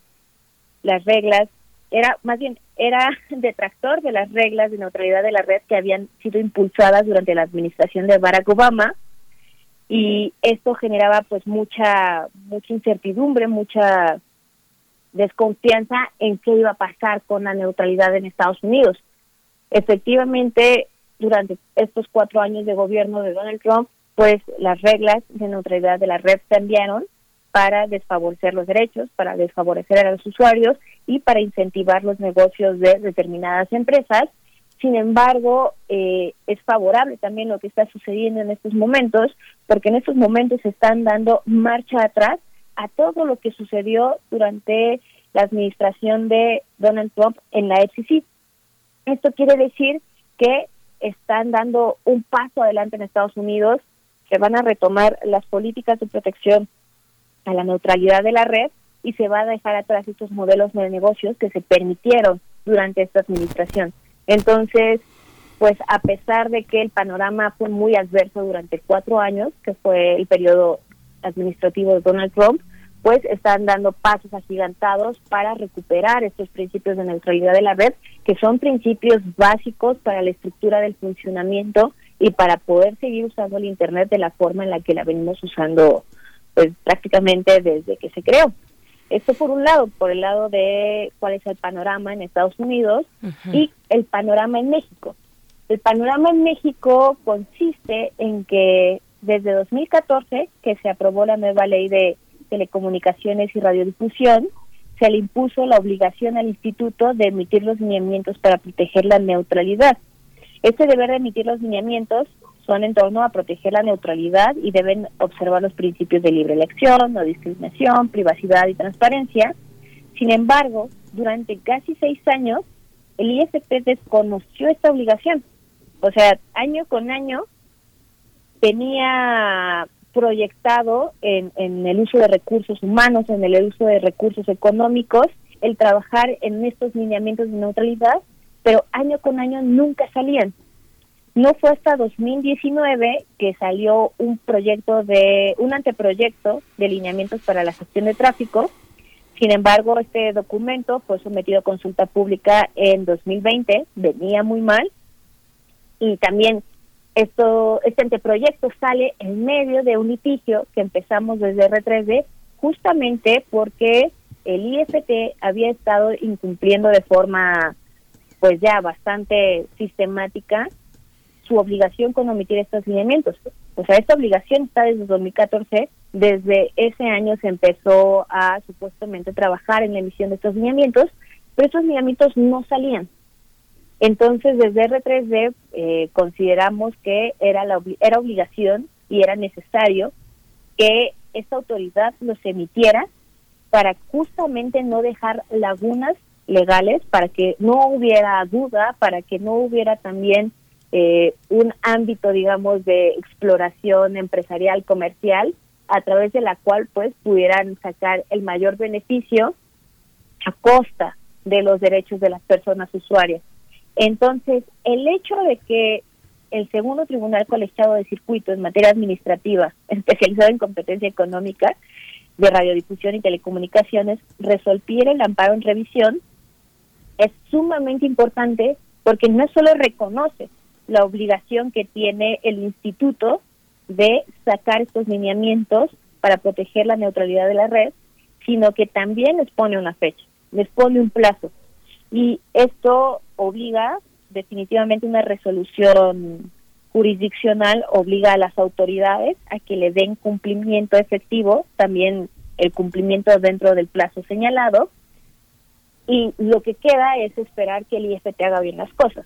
las reglas era más bien era (laughs) detractor de las reglas de neutralidad de la red que habían sido impulsadas durante la administración de Barack Obama y esto generaba pues mucha mucha incertidumbre mucha desconfianza en qué iba a pasar con la neutralidad en Estados Unidos. Efectivamente, durante estos cuatro años de gobierno de Donald Trump, pues las reglas de neutralidad de la red cambiaron para desfavorecer los derechos, para desfavorecer a los usuarios y para incentivar los negocios de determinadas empresas. Sin embargo, eh, es favorable también lo que está sucediendo en estos momentos, porque en estos momentos se están dando marcha atrás a todo lo que sucedió durante la administración de Donald Trump en la FCC. Esto quiere decir que están dando un paso adelante en Estados Unidos, que van a retomar las políticas de protección a la neutralidad de la red y se va a dejar atrás estos modelos de negocios que se permitieron durante esta administración. Entonces, pues a pesar de que el panorama fue muy adverso durante cuatro años, que fue el periodo administrativo de Donald Trump, pues están dando pasos agigantados para recuperar estos principios de neutralidad de la red, que son principios básicos para la estructura del funcionamiento y para poder seguir usando el Internet de la forma en la que la venimos usando pues prácticamente desde que se creó. Esto por un lado, por el lado de cuál es el panorama en Estados Unidos y el panorama en México. El panorama en México consiste en que desde 2014, que se aprobó la nueva ley de Telecomunicaciones y Radiodifusión, se le impuso la obligación al instituto de emitir los lineamientos para proteger la neutralidad. Este deber de emitir los lineamientos son en torno a proteger la neutralidad y deben observar los principios de libre elección, no discriminación, privacidad y transparencia. Sin embargo, durante casi seis años, el ISP desconoció esta obligación. O sea, año con año tenía proyectado en, en el uso de recursos humanos, en el uso de recursos económicos, el trabajar en estos lineamientos de neutralidad, pero año con año nunca salían. No fue hasta 2019 que salió un proyecto de, un anteproyecto de lineamientos para la gestión de tráfico. Sin embargo, este documento fue sometido a consulta pública en 2020, venía muy mal. Y también esto, este anteproyecto sale en medio de un litigio que empezamos desde R3D justamente porque el IFT había estado incumpliendo de forma pues ya bastante sistemática su obligación con omitir estos lineamientos. O sea, esta obligación está desde 2014, desde ese año se empezó a supuestamente trabajar en la emisión de estos lineamientos, pero estos lineamientos no salían. Entonces, desde R3D eh, consideramos que era, la, era obligación y era necesario que esta autoridad los emitiera para justamente no dejar lagunas legales, para que no hubiera duda, para que no hubiera también eh, un ámbito, digamos, de exploración empresarial, comercial, a través de la cual pues pudieran sacar el mayor beneficio a costa de los derechos de las personas usuarias. Entonces, el hecho de que el segundo tribunal colegiado de circuito en materia administrativa, (laughs) especializado en competencia económica de radiodifusión y telecomunicaciones, resolviera el amparo en revisión, es sumamente importante porque no solo reconoce la obligación que tiene el instituto de sacar estos lineamientos para proteger la neutralidad de la red, sino que también les pone una fecha, les pone un plazo. Y esto obliga definitivamente una resolución jurisdiccional, obliga a las autoridades a que le den cumplimiento efectivo, también el cumplimiento dentro del plazo señalado, y lo que queda es esperar que el IFT haga bien las cosas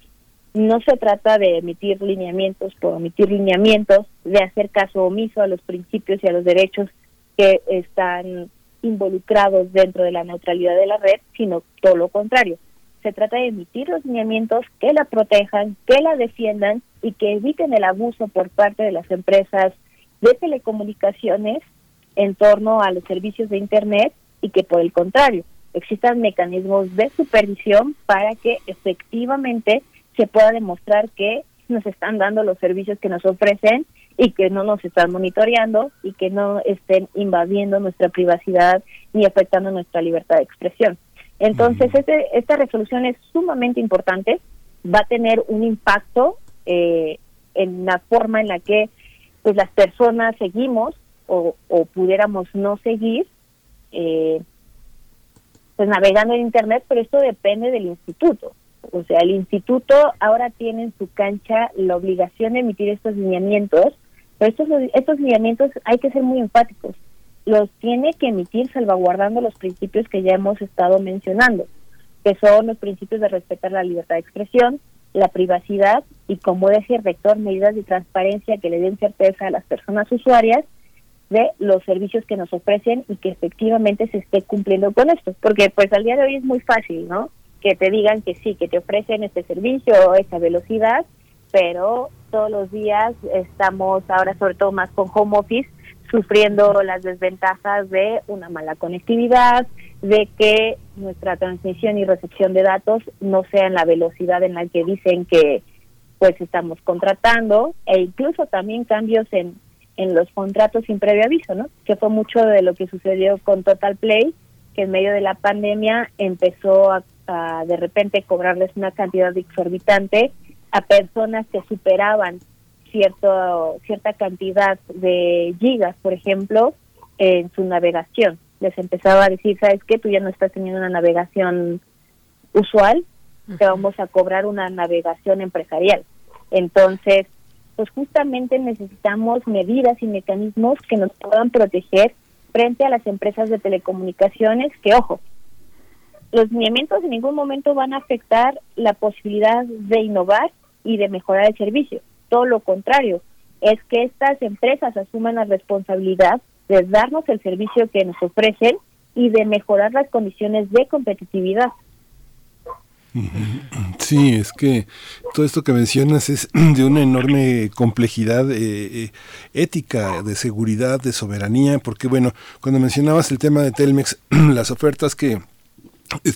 no se trata de emitir lineamientos por emitir lineamientos, de hacer caso omiso a los principios y a los derechos que están involucrados dentro de la neutralidad de la red, sino todo lo contrario. Se trata de emitir los lineamientos que la protejan, que la defiendan y que eviten el abuso por parte de las empresas de telecomunicaciones en torno a los servicios de Internet y que por el contrario existan mecanismos de supervisión para que efectivamente se pueda demostrar que nos están dando los servicios que nos ofrecen y que no nos están monitoreando y que no estén invadiendo nuestra privacidad ni afectando nuestra libertad de expresión. Entonces, este, esta resolución es sumamente importante, va a tener un impacto eh, en la forma en la que pues las personas seguimos o, pudiéramos no seguir eh, pues navegando en internet, pero esto depende del instituto. O sea, el instituto ahora tiene en su cancha la obligación de emitir estos lineamientos, pero estos, estos lineamientos hay que ser muy enfáticos. Los tiene que emitir salvaguardando los principios que ya hemos estado mencionando, que son los principios de respetar la libertad de expresión, la privacidad y, como decía el rector, medidas de transparencia que le den certeza a las personas usuarias de los servicios que nos ofrecen y que efectivamente se esté cumpliendo con esto. Porque pues al día de hoy es muy fácil, ¿no? que te digan que sí, que te ofrecen este servicio o esa velocidad, pero todos los días estamos ahora sobre todo más con home office sufriendo las desventajas de una mala conectividad, de que nuestra transmisión y recepción de datos no sea en la velocidad en la que dicen que pues estamos contratando e incluso también cambios en en los contratos sin previo aviso, ¿no? Que fue mucho de lo que sucedió con Total Play, que en medio de la pandemia empezó a de repente cobrarles una cantidad exorbitante a personas que superaban cierto cierta cantidad de gigas, por ejemplo, en su navegación. Les empezaba a decir, ¿sabes qué? Tú ya no estás teniendo una navegación usual, te vamos a cobrar una navegación empresarial. Entonces, pues justamente necesitamos medidas y mecanismos que nos puedan proteger frente a las empresas de telecomunicaciones, que ojo, los lineamientos en ningún momento van a afectar la posibilidad de innovar y de mejorar el servicio. Todo lo contrario, es que estas empresas asuman la responsabilidad de darnos el servicio que nos ofrecen y de mejorar las condiciones de competitividad. Sí, es que todo esto que mencionas es (clears throat) de una enorme complejidad eh, eh, ética, de seguridad, de soberanía, porque bueno, cuando mencionabas el tema de Telmex, (clears throat) las ofertas que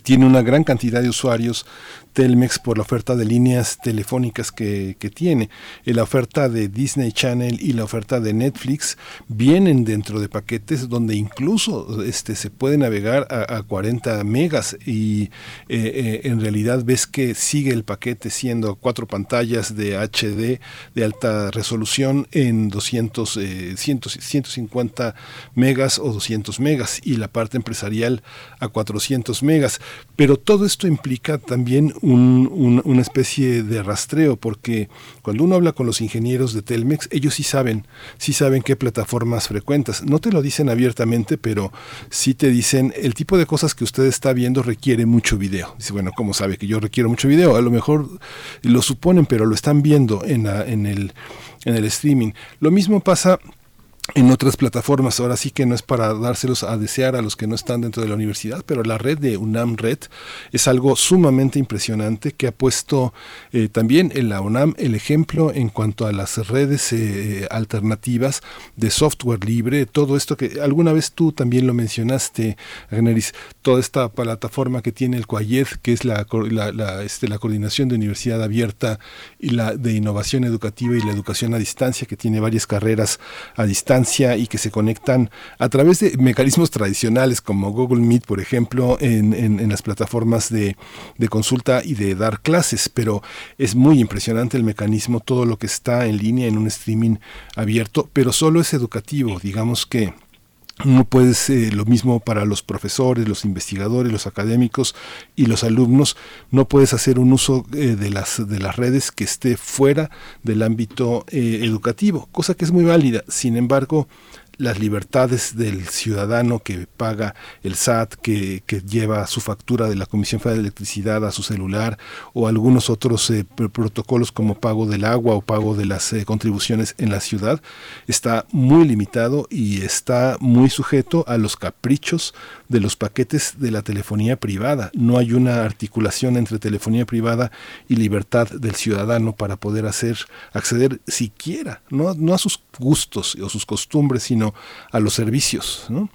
tiene una gran cantidad de usuarios Telmex por la oferta de líneas telefónicas que, tiene. la oferta de Disney Channel y la oferta de Netflix vienen dentro de paquetes donde incluso este, se puede navegar a, 40 megas y eh, eh, en realidad ves que sigue el paquete siendo cuatro pantallas de HD de alta resolución en 200, 150 megas o 200 megas y la parte empresarial a 400 megas. Pero todo esto implica también una especie de rastreo, porque cuando uno habla con los ingenieros de Telmex, ellos sí saben, sí saben qué plataformas frecuentas. No te lo dicen abiertamente, pero sí te dicen el tipo de cosas que usted está viendo requiere mucho video. Dice, bueno, ¿cómo sabe que yo requiero mucho video? A lo mejor lo suponen, pero lo están viendo en, el streaming. Lo mismo pasa en otras plataformas. Ahora sí que no es para dárselos a desear a los que no están dentro de la universidad, pero la red de UNAM Red es algo sumamente impresionante que ha puesto eh, también en la UNAM el ejemplo en cuanto a las redes eh, alternativas de software libre, todo esto que alguna vez tú también lo mencionaste, Agneris, toda esta plataforma que tiene el COAYED, que es la, la, este, la coordinación de universidad abierta y la de innovación educativa y la educación a distancia, que tiene varias carreras a distancia y que se conectan a través de mecanismos tradicionales como Google Meet, por ejemplo, en, las plataformas de, consulta y de dar clases, pero es muy impresionante el mecanismo, todo lo que está en línea en un streaming abierto, pero solo es educativo, digamos que no puede ser lo mismo para los profesores, los investigadores, los académicos y los alumnos. No puedes hacer un uso eh, de, las, de las redes que esté fuera del ámbito eh, educativo, cosa que es muy válida. Sin embargo, las libertades del ciudadano que paga el SAT, que, lleva su factura de la Comisión Federal de Electricidad a su celular, o algunos otros eh, protocolos como pago del agua o pago de las eh, contribuciones en la ciudad, está muy limitado y está muy sujeto a los caprichos de los paquetes de la telefonía privada. No hay una articulación entre telefonía privada y libertad del ciudadano para poder hacer acceder siquiera, no, no a sus gustos o sus costumbres, sino a los servicios, ¿no?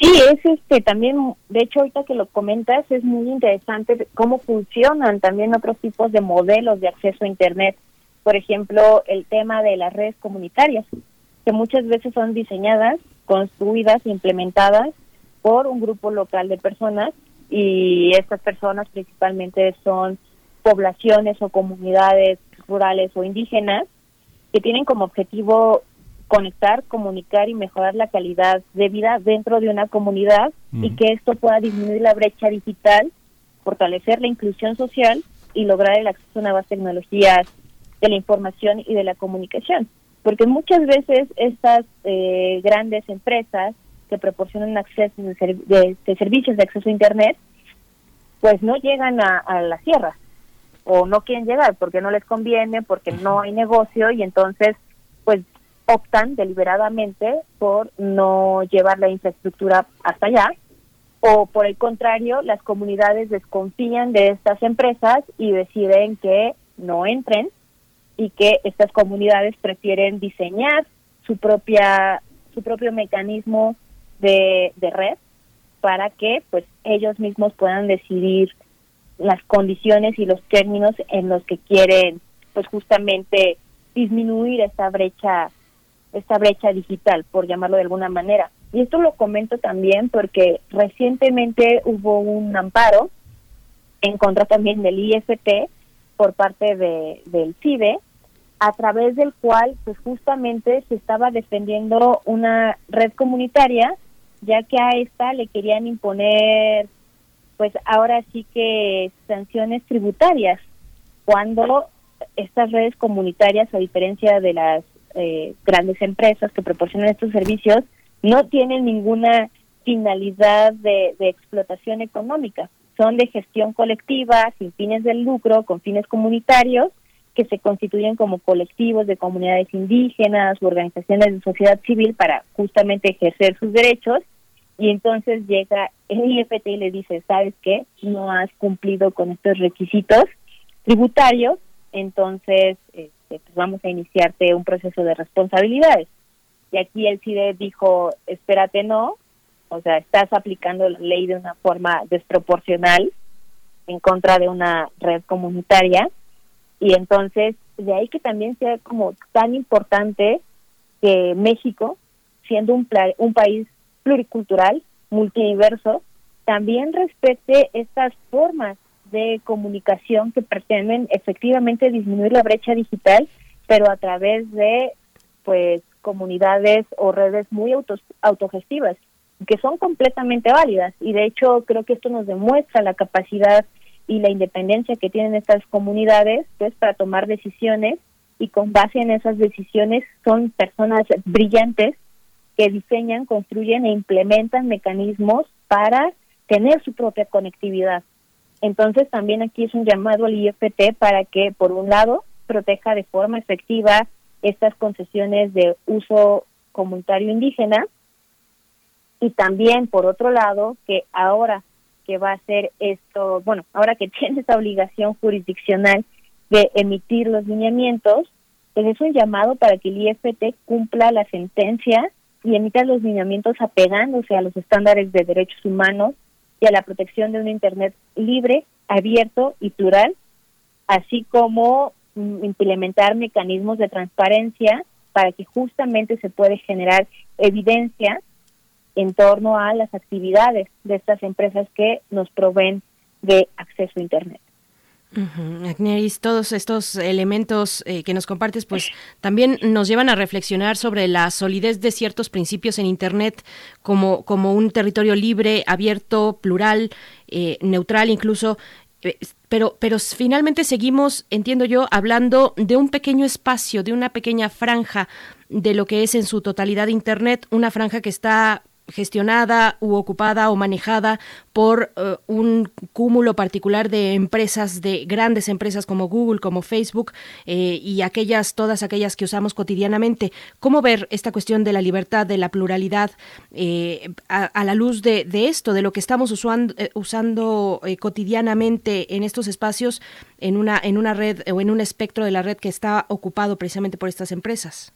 Sí, es este también, de hecho ahorita que lo comentas es muy interesante cómo funcionan también otros tipos de modelos de acceso a internet. Por ejemplo, el tema de las redes comunitarias, que muchas veces son diseñadas, construidas, implementadas por un grupo local de personas y estas personas principalmente son poblaciones o comunidades rurales o indígenas que tienen como objetivo conectar, comunicar y mejorar la calidad de vida dentro de una comunidad y que esto pueda disminuir la brecha digital, fortalecer la inclusión social y lograr el acceso a nuevas tecnologías de la información y de la comunicación. Porque muchas veces estas eh, grandes empresas que proporcionan acceso de, servicios de acceso a Internet, pues no llegan a, a la sierra o no quieren llegar porque no les conviene, porque no hay negocio y entonces pues optan deliberadamente por no llevar la infraestructura hasta allá o por el contrario las comunidades desconfían de estas empresas y deciden que no entren y que estas comunidades prefieren diseñar su propia su propio mecanismo de, red para que pues ellos mismos puedan decidir las condiciones y los términos en los que quieren pues justamente disminuir esta brecha esta brecha digital por llamarlo de alguna manera. Y esto lo comento también porque recientemente hubo un amparo en contra también del IFT por parte de, del CIDE a través del cual pues justamente se estaba defendiendo una red comunitaria ya que a esta le querían imponer, pues ahora sí que sanciones tributarias, cuando estas redes comunitarias, a diferencia de las eh, grandes empresas que proporcionan estos servicios, no tienen ninguna finalidad de, explotación económica, son de gestión colectiva, sin fines de lucro, con fines comunitarios, que se constituyen como colectivos de comunidades indígenas o organizaciones de sociedad civil para justamente ejercer sus derechos y entonces llega el IFT y le dice, ¿sabes qué? No has cumplido con estos requisitos tributarios, entonces este, pues vamos a iniciarte un proceso de responsabilidades. Y aquí el CIDE dijo, espérate, no, o sea, estás aplicando la ley de una forma desproporcional en contra de una red comunitaria y entonces de ahí que también sea como tan importante que México, siendo un, un país pluricultural, multiverso, también respete estas formas de comunicación que pretenden efectivamente disminuir la brecha digital, pero a través de pues comunidades o redes muy autos, autogestivas que son completamente válidas y de hecho creo que esto nos demuestra la capacidad y la independencia que tienen estas comunidades pues para tomar decisiones y con base en esas decisiones son personas brillantes que diseñan, construyen e implementan mecanismos para tener su propia conectividad. Entonces también aquí es un llamado al IFT para que por un lado proteja de forma efectiva estas concesiones de uso comunitario indígena y también por otro lado que ahora que va a hacer esto, bueno, ahora que (laughs) tiene esa obligación jurisdiccional de emitir los lineamientos, pues es un llamado para que el IFT cumpla la sentencia y emita los lineamientos apegándose a los estándares de derechos humanos y a la protección de un Internet libre, abierto y plural, así como mm, implementar mecanismos de transparencia para que justamente se puede generar evidencia en torno a las actividades de estas empresas que nos proveen de acceso a Internet. Agneris, todos estos elementos eh, que nos compartes, pues también nos llevan a reflexionar sobre la solidez de ciertos principios en Internet como, como un territorio libre, abierto, plural, eh, neutral incluso. Eh, pero, pero finalmente seguimos, entiendo yo, hablando de un pequeño espacio, de una pequeña franja de lo que es en su totalidad Internet, una franja que está gestionada u ocupada o manejada por eh, un cúmulo particular de empresas, de grandes empresas como Google, como Facebook eh, y aquellas, todas aquellas que usamos cotidianamente. ¿Cómo ver esta cuestión de la libertad, de la pluralidad eh, a, la luz de, esto, de lo que estamos usando, usando cotidianamente en estos espacios en una, en una red o en un espectro de la red que está ocupado precisamente por estas empresas?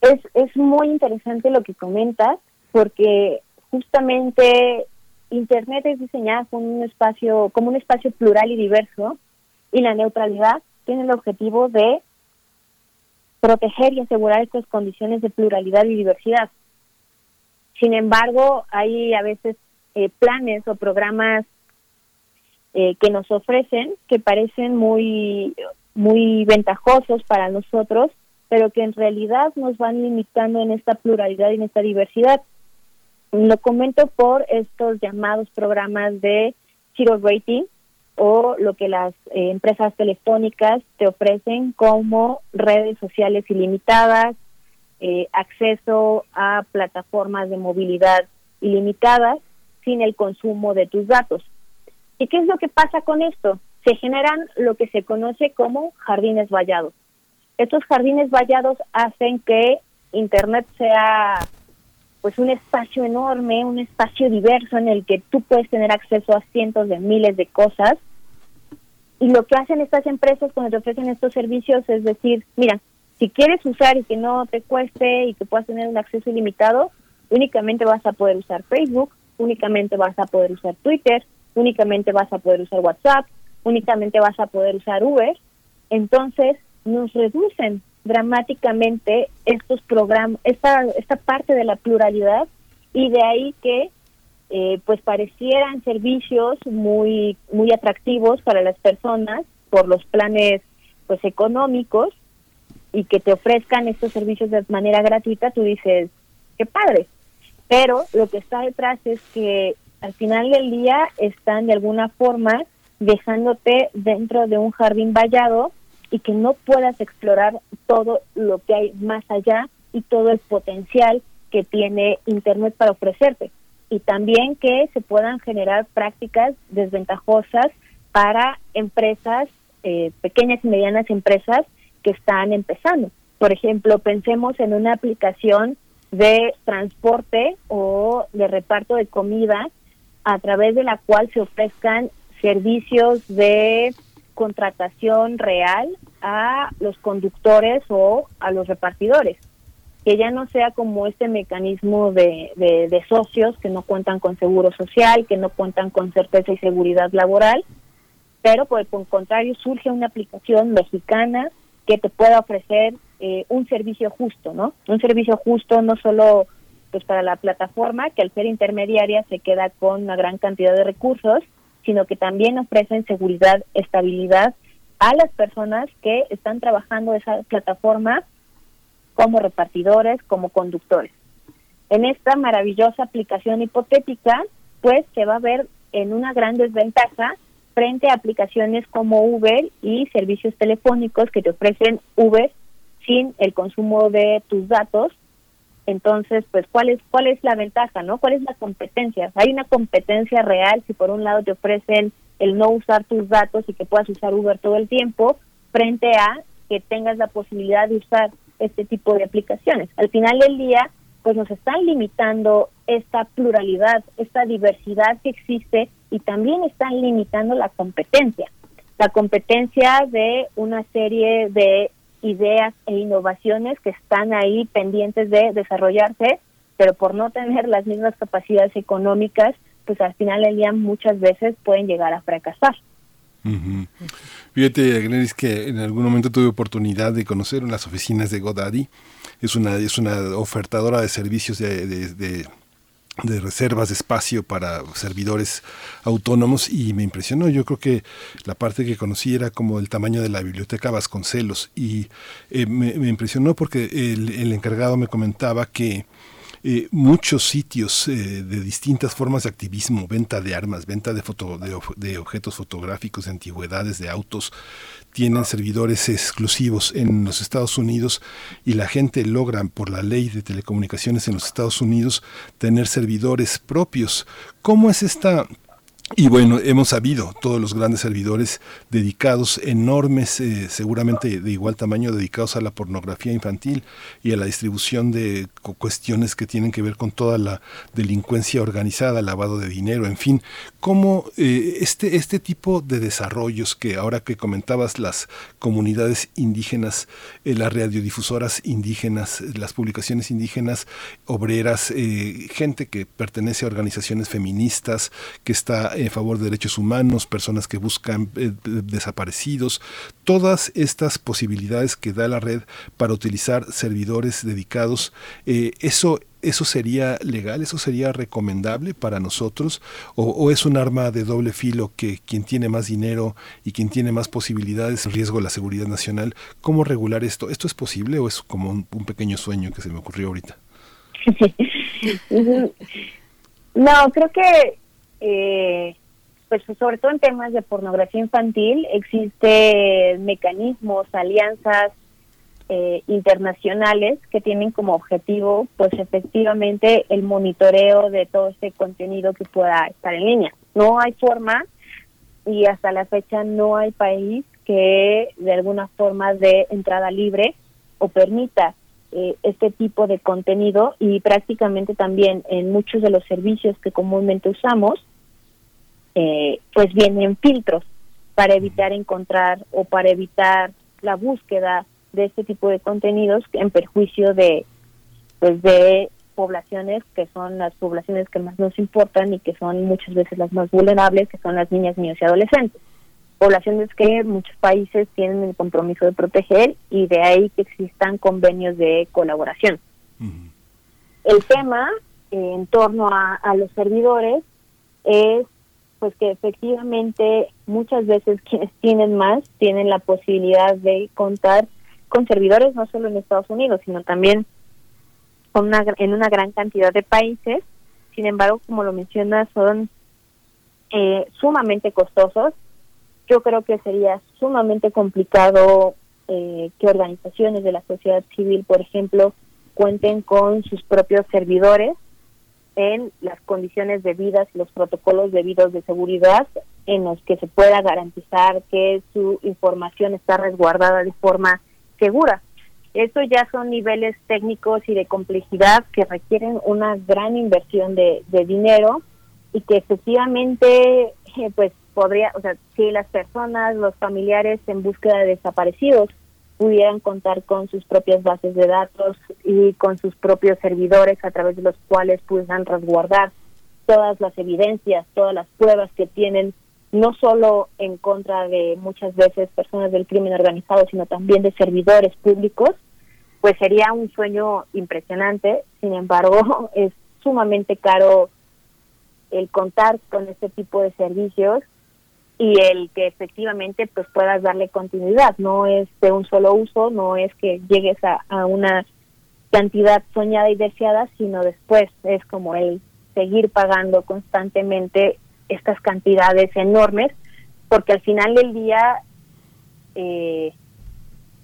Es, es muy interesante lo que comentas porque justamente Internet es diseñada como un espacio, como un espacio plural y diverso, y la neutralidad tiene el objetivo de proteger y asegurar estas condiciones de pluralidad y diversidad. Sin embargo, hay a veces eh, planes o programas eh, que nos ofrecen que parecen muy muy ventajosos para nosotros, pero que en realidad nos van limitando en esta pluralidad y en esta diversidad. Lo comento por estos llamados programas de Zero Rating o lo que las eh, empresas telefónicas te ofrecen como redes sociales ilimitadas, eh, acceso a plataformas de movilidad ilimitadas sin el consumo de tus datos. ¿Y qué es lo que pasa con esto? Se generan lo que se conoce como jardines vallados. Estos jardines vallados hacen que Internet sea pues un espacio enorme, un espacio diverso en el que tú puedes tener acceso a cientos de miles de cosas. Y lo que hacen estas empresas cuando te ofrecen estos servicios es decir, mira, si quieres usar y que no te cueste y que puedas tener un acceso ilimitado, únicamente vas a poder usar Facebook, únicamente vas a poder usar Twitter, únicamente vas a poder usar WhatsApp, únicamente vas a poder usar Uber. Entonces nos reducen dramáticamente estos programas, esta, esta parte de la pluralidad y de ahí que eh, pues parecieran servicios muy muy atractivos para las personas por los planes pues económicos y que te ofrezcan estos servicios de manera gratuita, tú dices, qué padre. Pero lo que está detrás es que al final del día están de alguna forma dejándote dentro de un jardín vallado y que no puedas explorar todo lo que hay más allá y todo el potencial que tiene Internet para ofrecerte. Y también que se puedan generar prácticas desventajosas para empresas eh, pequeñas y medianas empresas que están empezando. Por ejemplo, pensemos en una aplicación de transporte o de reparto de comida a través de la cual se ofrezcan servicios de contratación real a los conductores o a los repartidores. Que ya no sea como este mecanismo de, de, socios que no cuentan con seguro social, que no cuentan con certeza y seguridad laboral, pero por el contrario surge una aplicación mexicana que te pueda ofrecer eh, un servicio justo, ¿no? Un servicio justo no solo pues para la plataforma, que al ser intermediaria se queda con una gran cantidad de recursos, sino que también ofrecen seguridad, estabilidad a las personas que están trabajando esa plataforma como repartidores, como conductores. En esta maravillosa aplicación hipotética, pues se va a ver en una gran desventaja frente a aplicaciones como Uber y servicios telefónicos que te ofrecen Uber sin el consumo de tus datos. Entonces, pues, ¿cuál es, cuál es la ventaja, no? ¿Cuál es la competencia? Hay una competencia real si por un lado te ofrecen el no usar tus datos y que puedas usar Uber todo el tiempo, frente a que tengas la posibilidad de usar este tipo de aplicaciones. Al final del día, pues nos están limitando esta pluralidad, esta diversidad que existe y también están limitando la competencia. La competencia de una serie de ideas e innovaciones que están ahí pendientes de desarrollarse, pero por no tener las mismas capacidades económicas, pues al final del día muchas veces pueden llegar a fracasar. Fíjate, Agneris, que en algún momento tuve oportunidad de conocer las oficinas de Godaddy. Es una, es una ofertadora de servicios de reservas de espacio para servidores autónomos y me impresionó. Yo creo que la parte que conocí era como el tamaño de la biblioteca Vasconcelos y eh, me, impresionó porque el, encargado me comentaba que eh, muchos sitios eh, de distintas formas de activismo, venta de armas, venta de, foto, de, objetos fotográficos, de antigüedades, de autos, tienen servidores exclusivos en los Estados Unidos y la gente logra por la ley de telecomunicaciones en los Estados Unidos tener servidores propios. ¿Cómo es esta y bueno, hemos sabido todos los grandes servidores dedicados, enormes, eh, seguramente de igual tamaño, dedicados a la pornografía infantil y a la distribución de cuestiones que tienen que ver con toda la delincuencia organizada, lavado de dinero, en fin. ¿Cómo eh, este, este tipo de desarrollos que ahora que comentabas las comunidades indígenas, eh, las radiodifusoras indígenas, las publicaciones indígenas, obreras, gente que pertenece a organizaciones feministas, que está en favor de derechos humanos, personas que buscan eh, desaparecidos, todas estas posibilidades que da la red para utilizar servidores dedicados, eh, eso ¿Eso sería legal? ¿Eso sería recomendable para nosotros? ¿O, es un arma de doble filo que quien tiene más dinero y quien tiene más posibilidades riesgo la seguridad nacional? ¿Cómo regular esto? ¿Esto es posible o es como un pequeño sueño que se me ocurrió ahorita? (laughs) no, creo que eh, pues sobre todo en temas de pornografía infantil existen mecanismos, alianzas eh, internacionales que tienen como objetivo pues efectivamente el monitoreo de todo este contenido que pueda estar en línea. No hay forma y hasta la fecha no hay país que de alguna forma de entrada libre o permita eh, este tipo de contenido y prácticamente también en muchos de los servicios que comúnmente usamos, eh, pues vienen filtros para evitar encontrar o para evitar la búsqueda de este tipo de contenidos en perjuicio de pues de poblaciones que son las poblaciones que más nos importan y que son muchas veces las más vulnerables, que son las niñas, niños y adolescentes. Poblaciones que muchos países tienen el compromiso de proteger y de ahí que existan convenios de colaboración. El tema eh, en torno a, los servidores es pues que efectivamente muchas veces quienes tienen más tienen la posibilidad de contar con servidores no solo en Estados Unidos, sino también con en una gran cantidad de países. Sin embargo, como lo mencionas, son eh, sumamente costosos yo creo que sería sumamente complicado eh, que organizaciones de la sociedad civil, por ejemplo, cuenten con sus propios servidores en las condiciones debidas los protocolos debidos de seguridad en los que se pueda garantizar que su información está resguardada de forma segura. Eso ya son niveles técnicos y de complejidad que requieren una gran inversión de, dinero y que efectivamente, eh, pues podría, o sea, si las personas, los familiares en búsqueda de desaparecidos pudieran contar con sus propias bases de datos y con sus propios servidores a través de los cuales pudieran resguardar todas las evidencias, todas las pruebas que tienen, no solo en contra de muchas veces personas del crimen organizado, sino también de servidores públicos, pues sería un sueño impresionante. Sin embargo, (laughs) es sumamente caro el contar con este tipo de servicios y el que efectivamente pues puedas darle continuidad. No es de un solo uso, no es que llegues a, a una cantidad soñada y deseada, sino después es como el seguir pagando constantemente estas cantidades enormes, porque al final del día eh,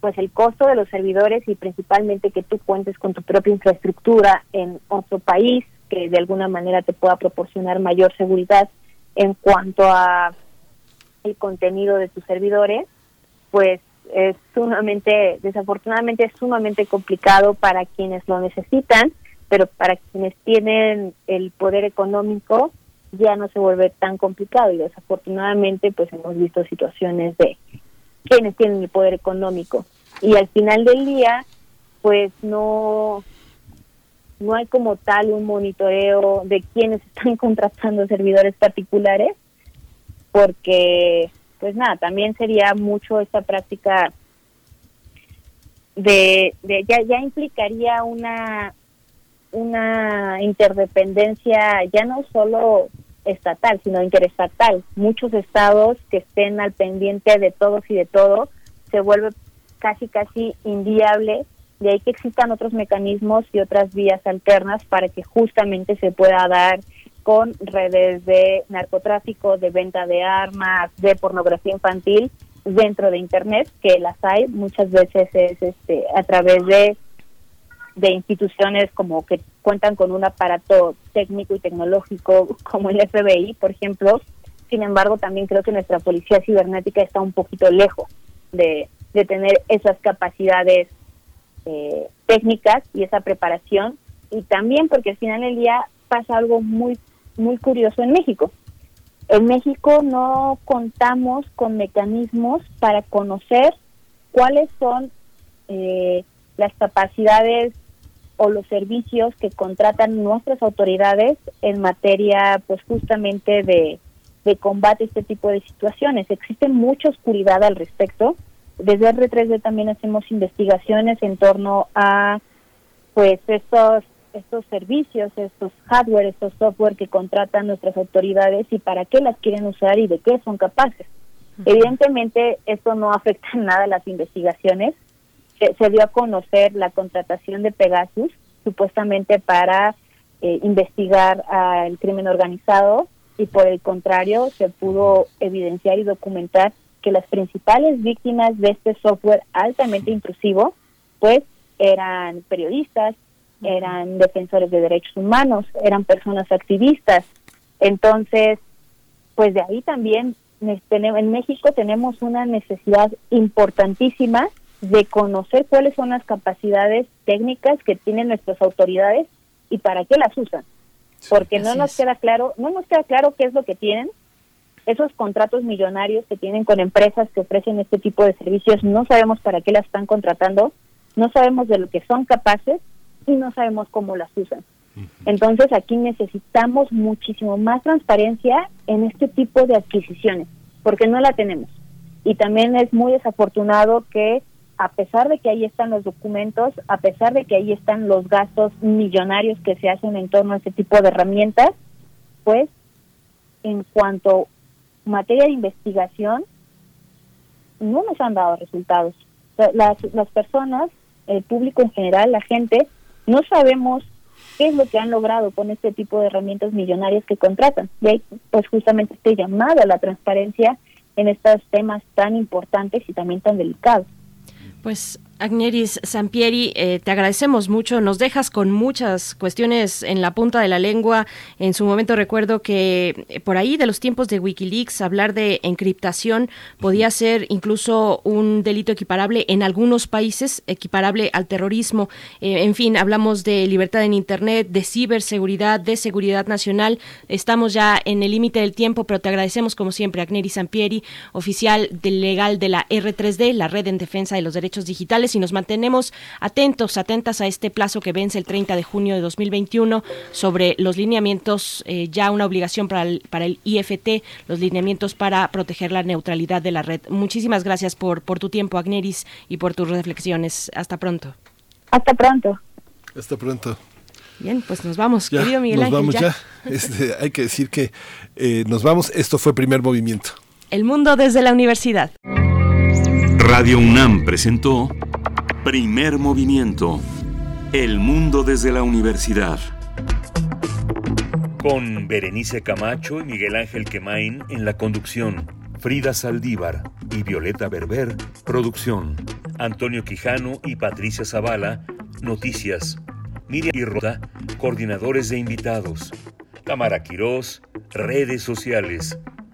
pues el costo de los servidores y principalmente que tú cuentes con tu propia infraestructura en otro país que de alguna manera te pueda proporcionar mayor seguridad en cuanto a el contenido de tus servidores, pues es sumamente, desafortunadamente es sumamente complicado para quienes lo necesitan, pero para quienes tienen el poder económico ya no se vuelve tan complicado y desafortunadamente pues hemos visto situaciones de quienes tienen el poder económico. Y al final del día pues no no hay como tal un monitoreo de quienes (laughs) están contratando servidores particulares porque pues nada también sería mucho esta práctica de, de ya ya implicaría una una interdependencia ya no solo estatal, sino interestatal. Muchos estados que estén al pendiente de todos y de todo se vuelve casi, casi inviable. De ahí que existan otros mecanismos y otras vías alternas para que justamente se pueda dar con redes de narcotráfico, de venta de armas, de pornografía infantil dentro de Internet, que las hay, muchas veces es este, a través de, de instituciones como que cuentan con un aparato técnico y tecnológico (laughs) como el FBI, por ejemplo. Sin embargo, también creo que nuestra policía cibernética está un poquito lejos de, de tener esas capacidades eh, técnicas y esa preparación y también porque al final del día pasa algo muy muy curioso en México. En México no contamos con mecanismos para conocer cuáles son eh, las capacidades o los servicios que contratan nuestras autoridades en materia, pues justamente de, de combate a este tipo de situaciones. Existe mucha oscuridad al respecto desde R3D también hacemos investigaciones en torno a pues estos estos servicios, estos hardware, estos software que contratan nuestras autoridades y para qué las quieren usar y de qué son capaces. Evidentemente, esto no afecta en nada a las investigaciones. Se, dio a conocer la contratación de Pegasus, supuestamente para eh, investigar al crimen organizado, y por el contrario, se pudo evidenciar y documentar que las principales víctimas de este software altamente intrusivo, pues eran periodistas, eran defensores de derechos humanos, eran personas activistas. Entonces, pues de ahí también en México tenemos una necesidad importantísima de conocer cuáles son las capacidades técnicas que tienen nuestras autoridades y para qué las usan. Porque no nos queda claro, no nos queda claro qué es lo que tienen, esos contratos millonarios que tienen con empresas que ofrecen este tipo de servicios, no sabemos para qué las están contratando, no sabemos de lo que son capaces y no sabemos cómo las usan. Entonces aquí necesitamos muchísimo más transparencia en este tipo de adquisiciones, porque no la tenemos. Y también es muy desafortunado que a pesar de que ahí están los documentos, a pesar de que ahí están los gastos millonarios que se hacen en torno a este tipo de herramientas, pues en cuanto materia de investigación no nos han dado resultados. Las, las personas, el público en general, la gente, no sabemos qué es lo que han logrado con este tipo de herramientas millonarias que contratan. Y ahí, pues justamente este llamado a la transparencia en estos temas tan importantes y también tan delicados. Pues Agneris Sampieri, eh, te agradecemos mucho. Nos dejas con muchas cuestiones en la punta de la lengua. En su momento recuerdo que eh, por ahí de los tiempos de Wikileaks hablar de encriptación podía ser incluso un delito equiparable en algunos países, equiparable al terrorismo. Eh, en fin, hablamos de libertad en Internet, de ciberseguridad, de seguridad nacional. Estamos ya en el límite del tiempo, pero te agradecemos como siempre, Agneris Sampieri, oficial del legal de la R3D, la Red en Defensa de los Derechos Digitales y nos mantenemos atentos, atentas a este plazo que vence el 30 de junio de 2021 sobre los lineamientos, eh, ya una obligación para el, para el IFT, los lineamientos para proteger la neutralidad de la red. Muchísimas gracias por, por tu tiempo, Agneris, y por tus reflexiones. Hasta pronto. Hasta pronto. Hasta pronto. Bien, pues nos vamos, querido Miguel nos Ángel. Vamos ya. Este, hay que decir que eh, nos vamos. Esto fue primer movimiento. El mundo desde la universidad. Radio UNAM presentó Primer Movimiento. El mundo desde la universidad. Con Berenice Camacho y Miguel Ángel Quemain en la conducción. Frida Saldívar y Violeta Berber, producción. Antonio Quijano y Patricia Zavala, noticias. Miriam y Rota, coordinadores de invitados. Tamara Quirós, redes sociales.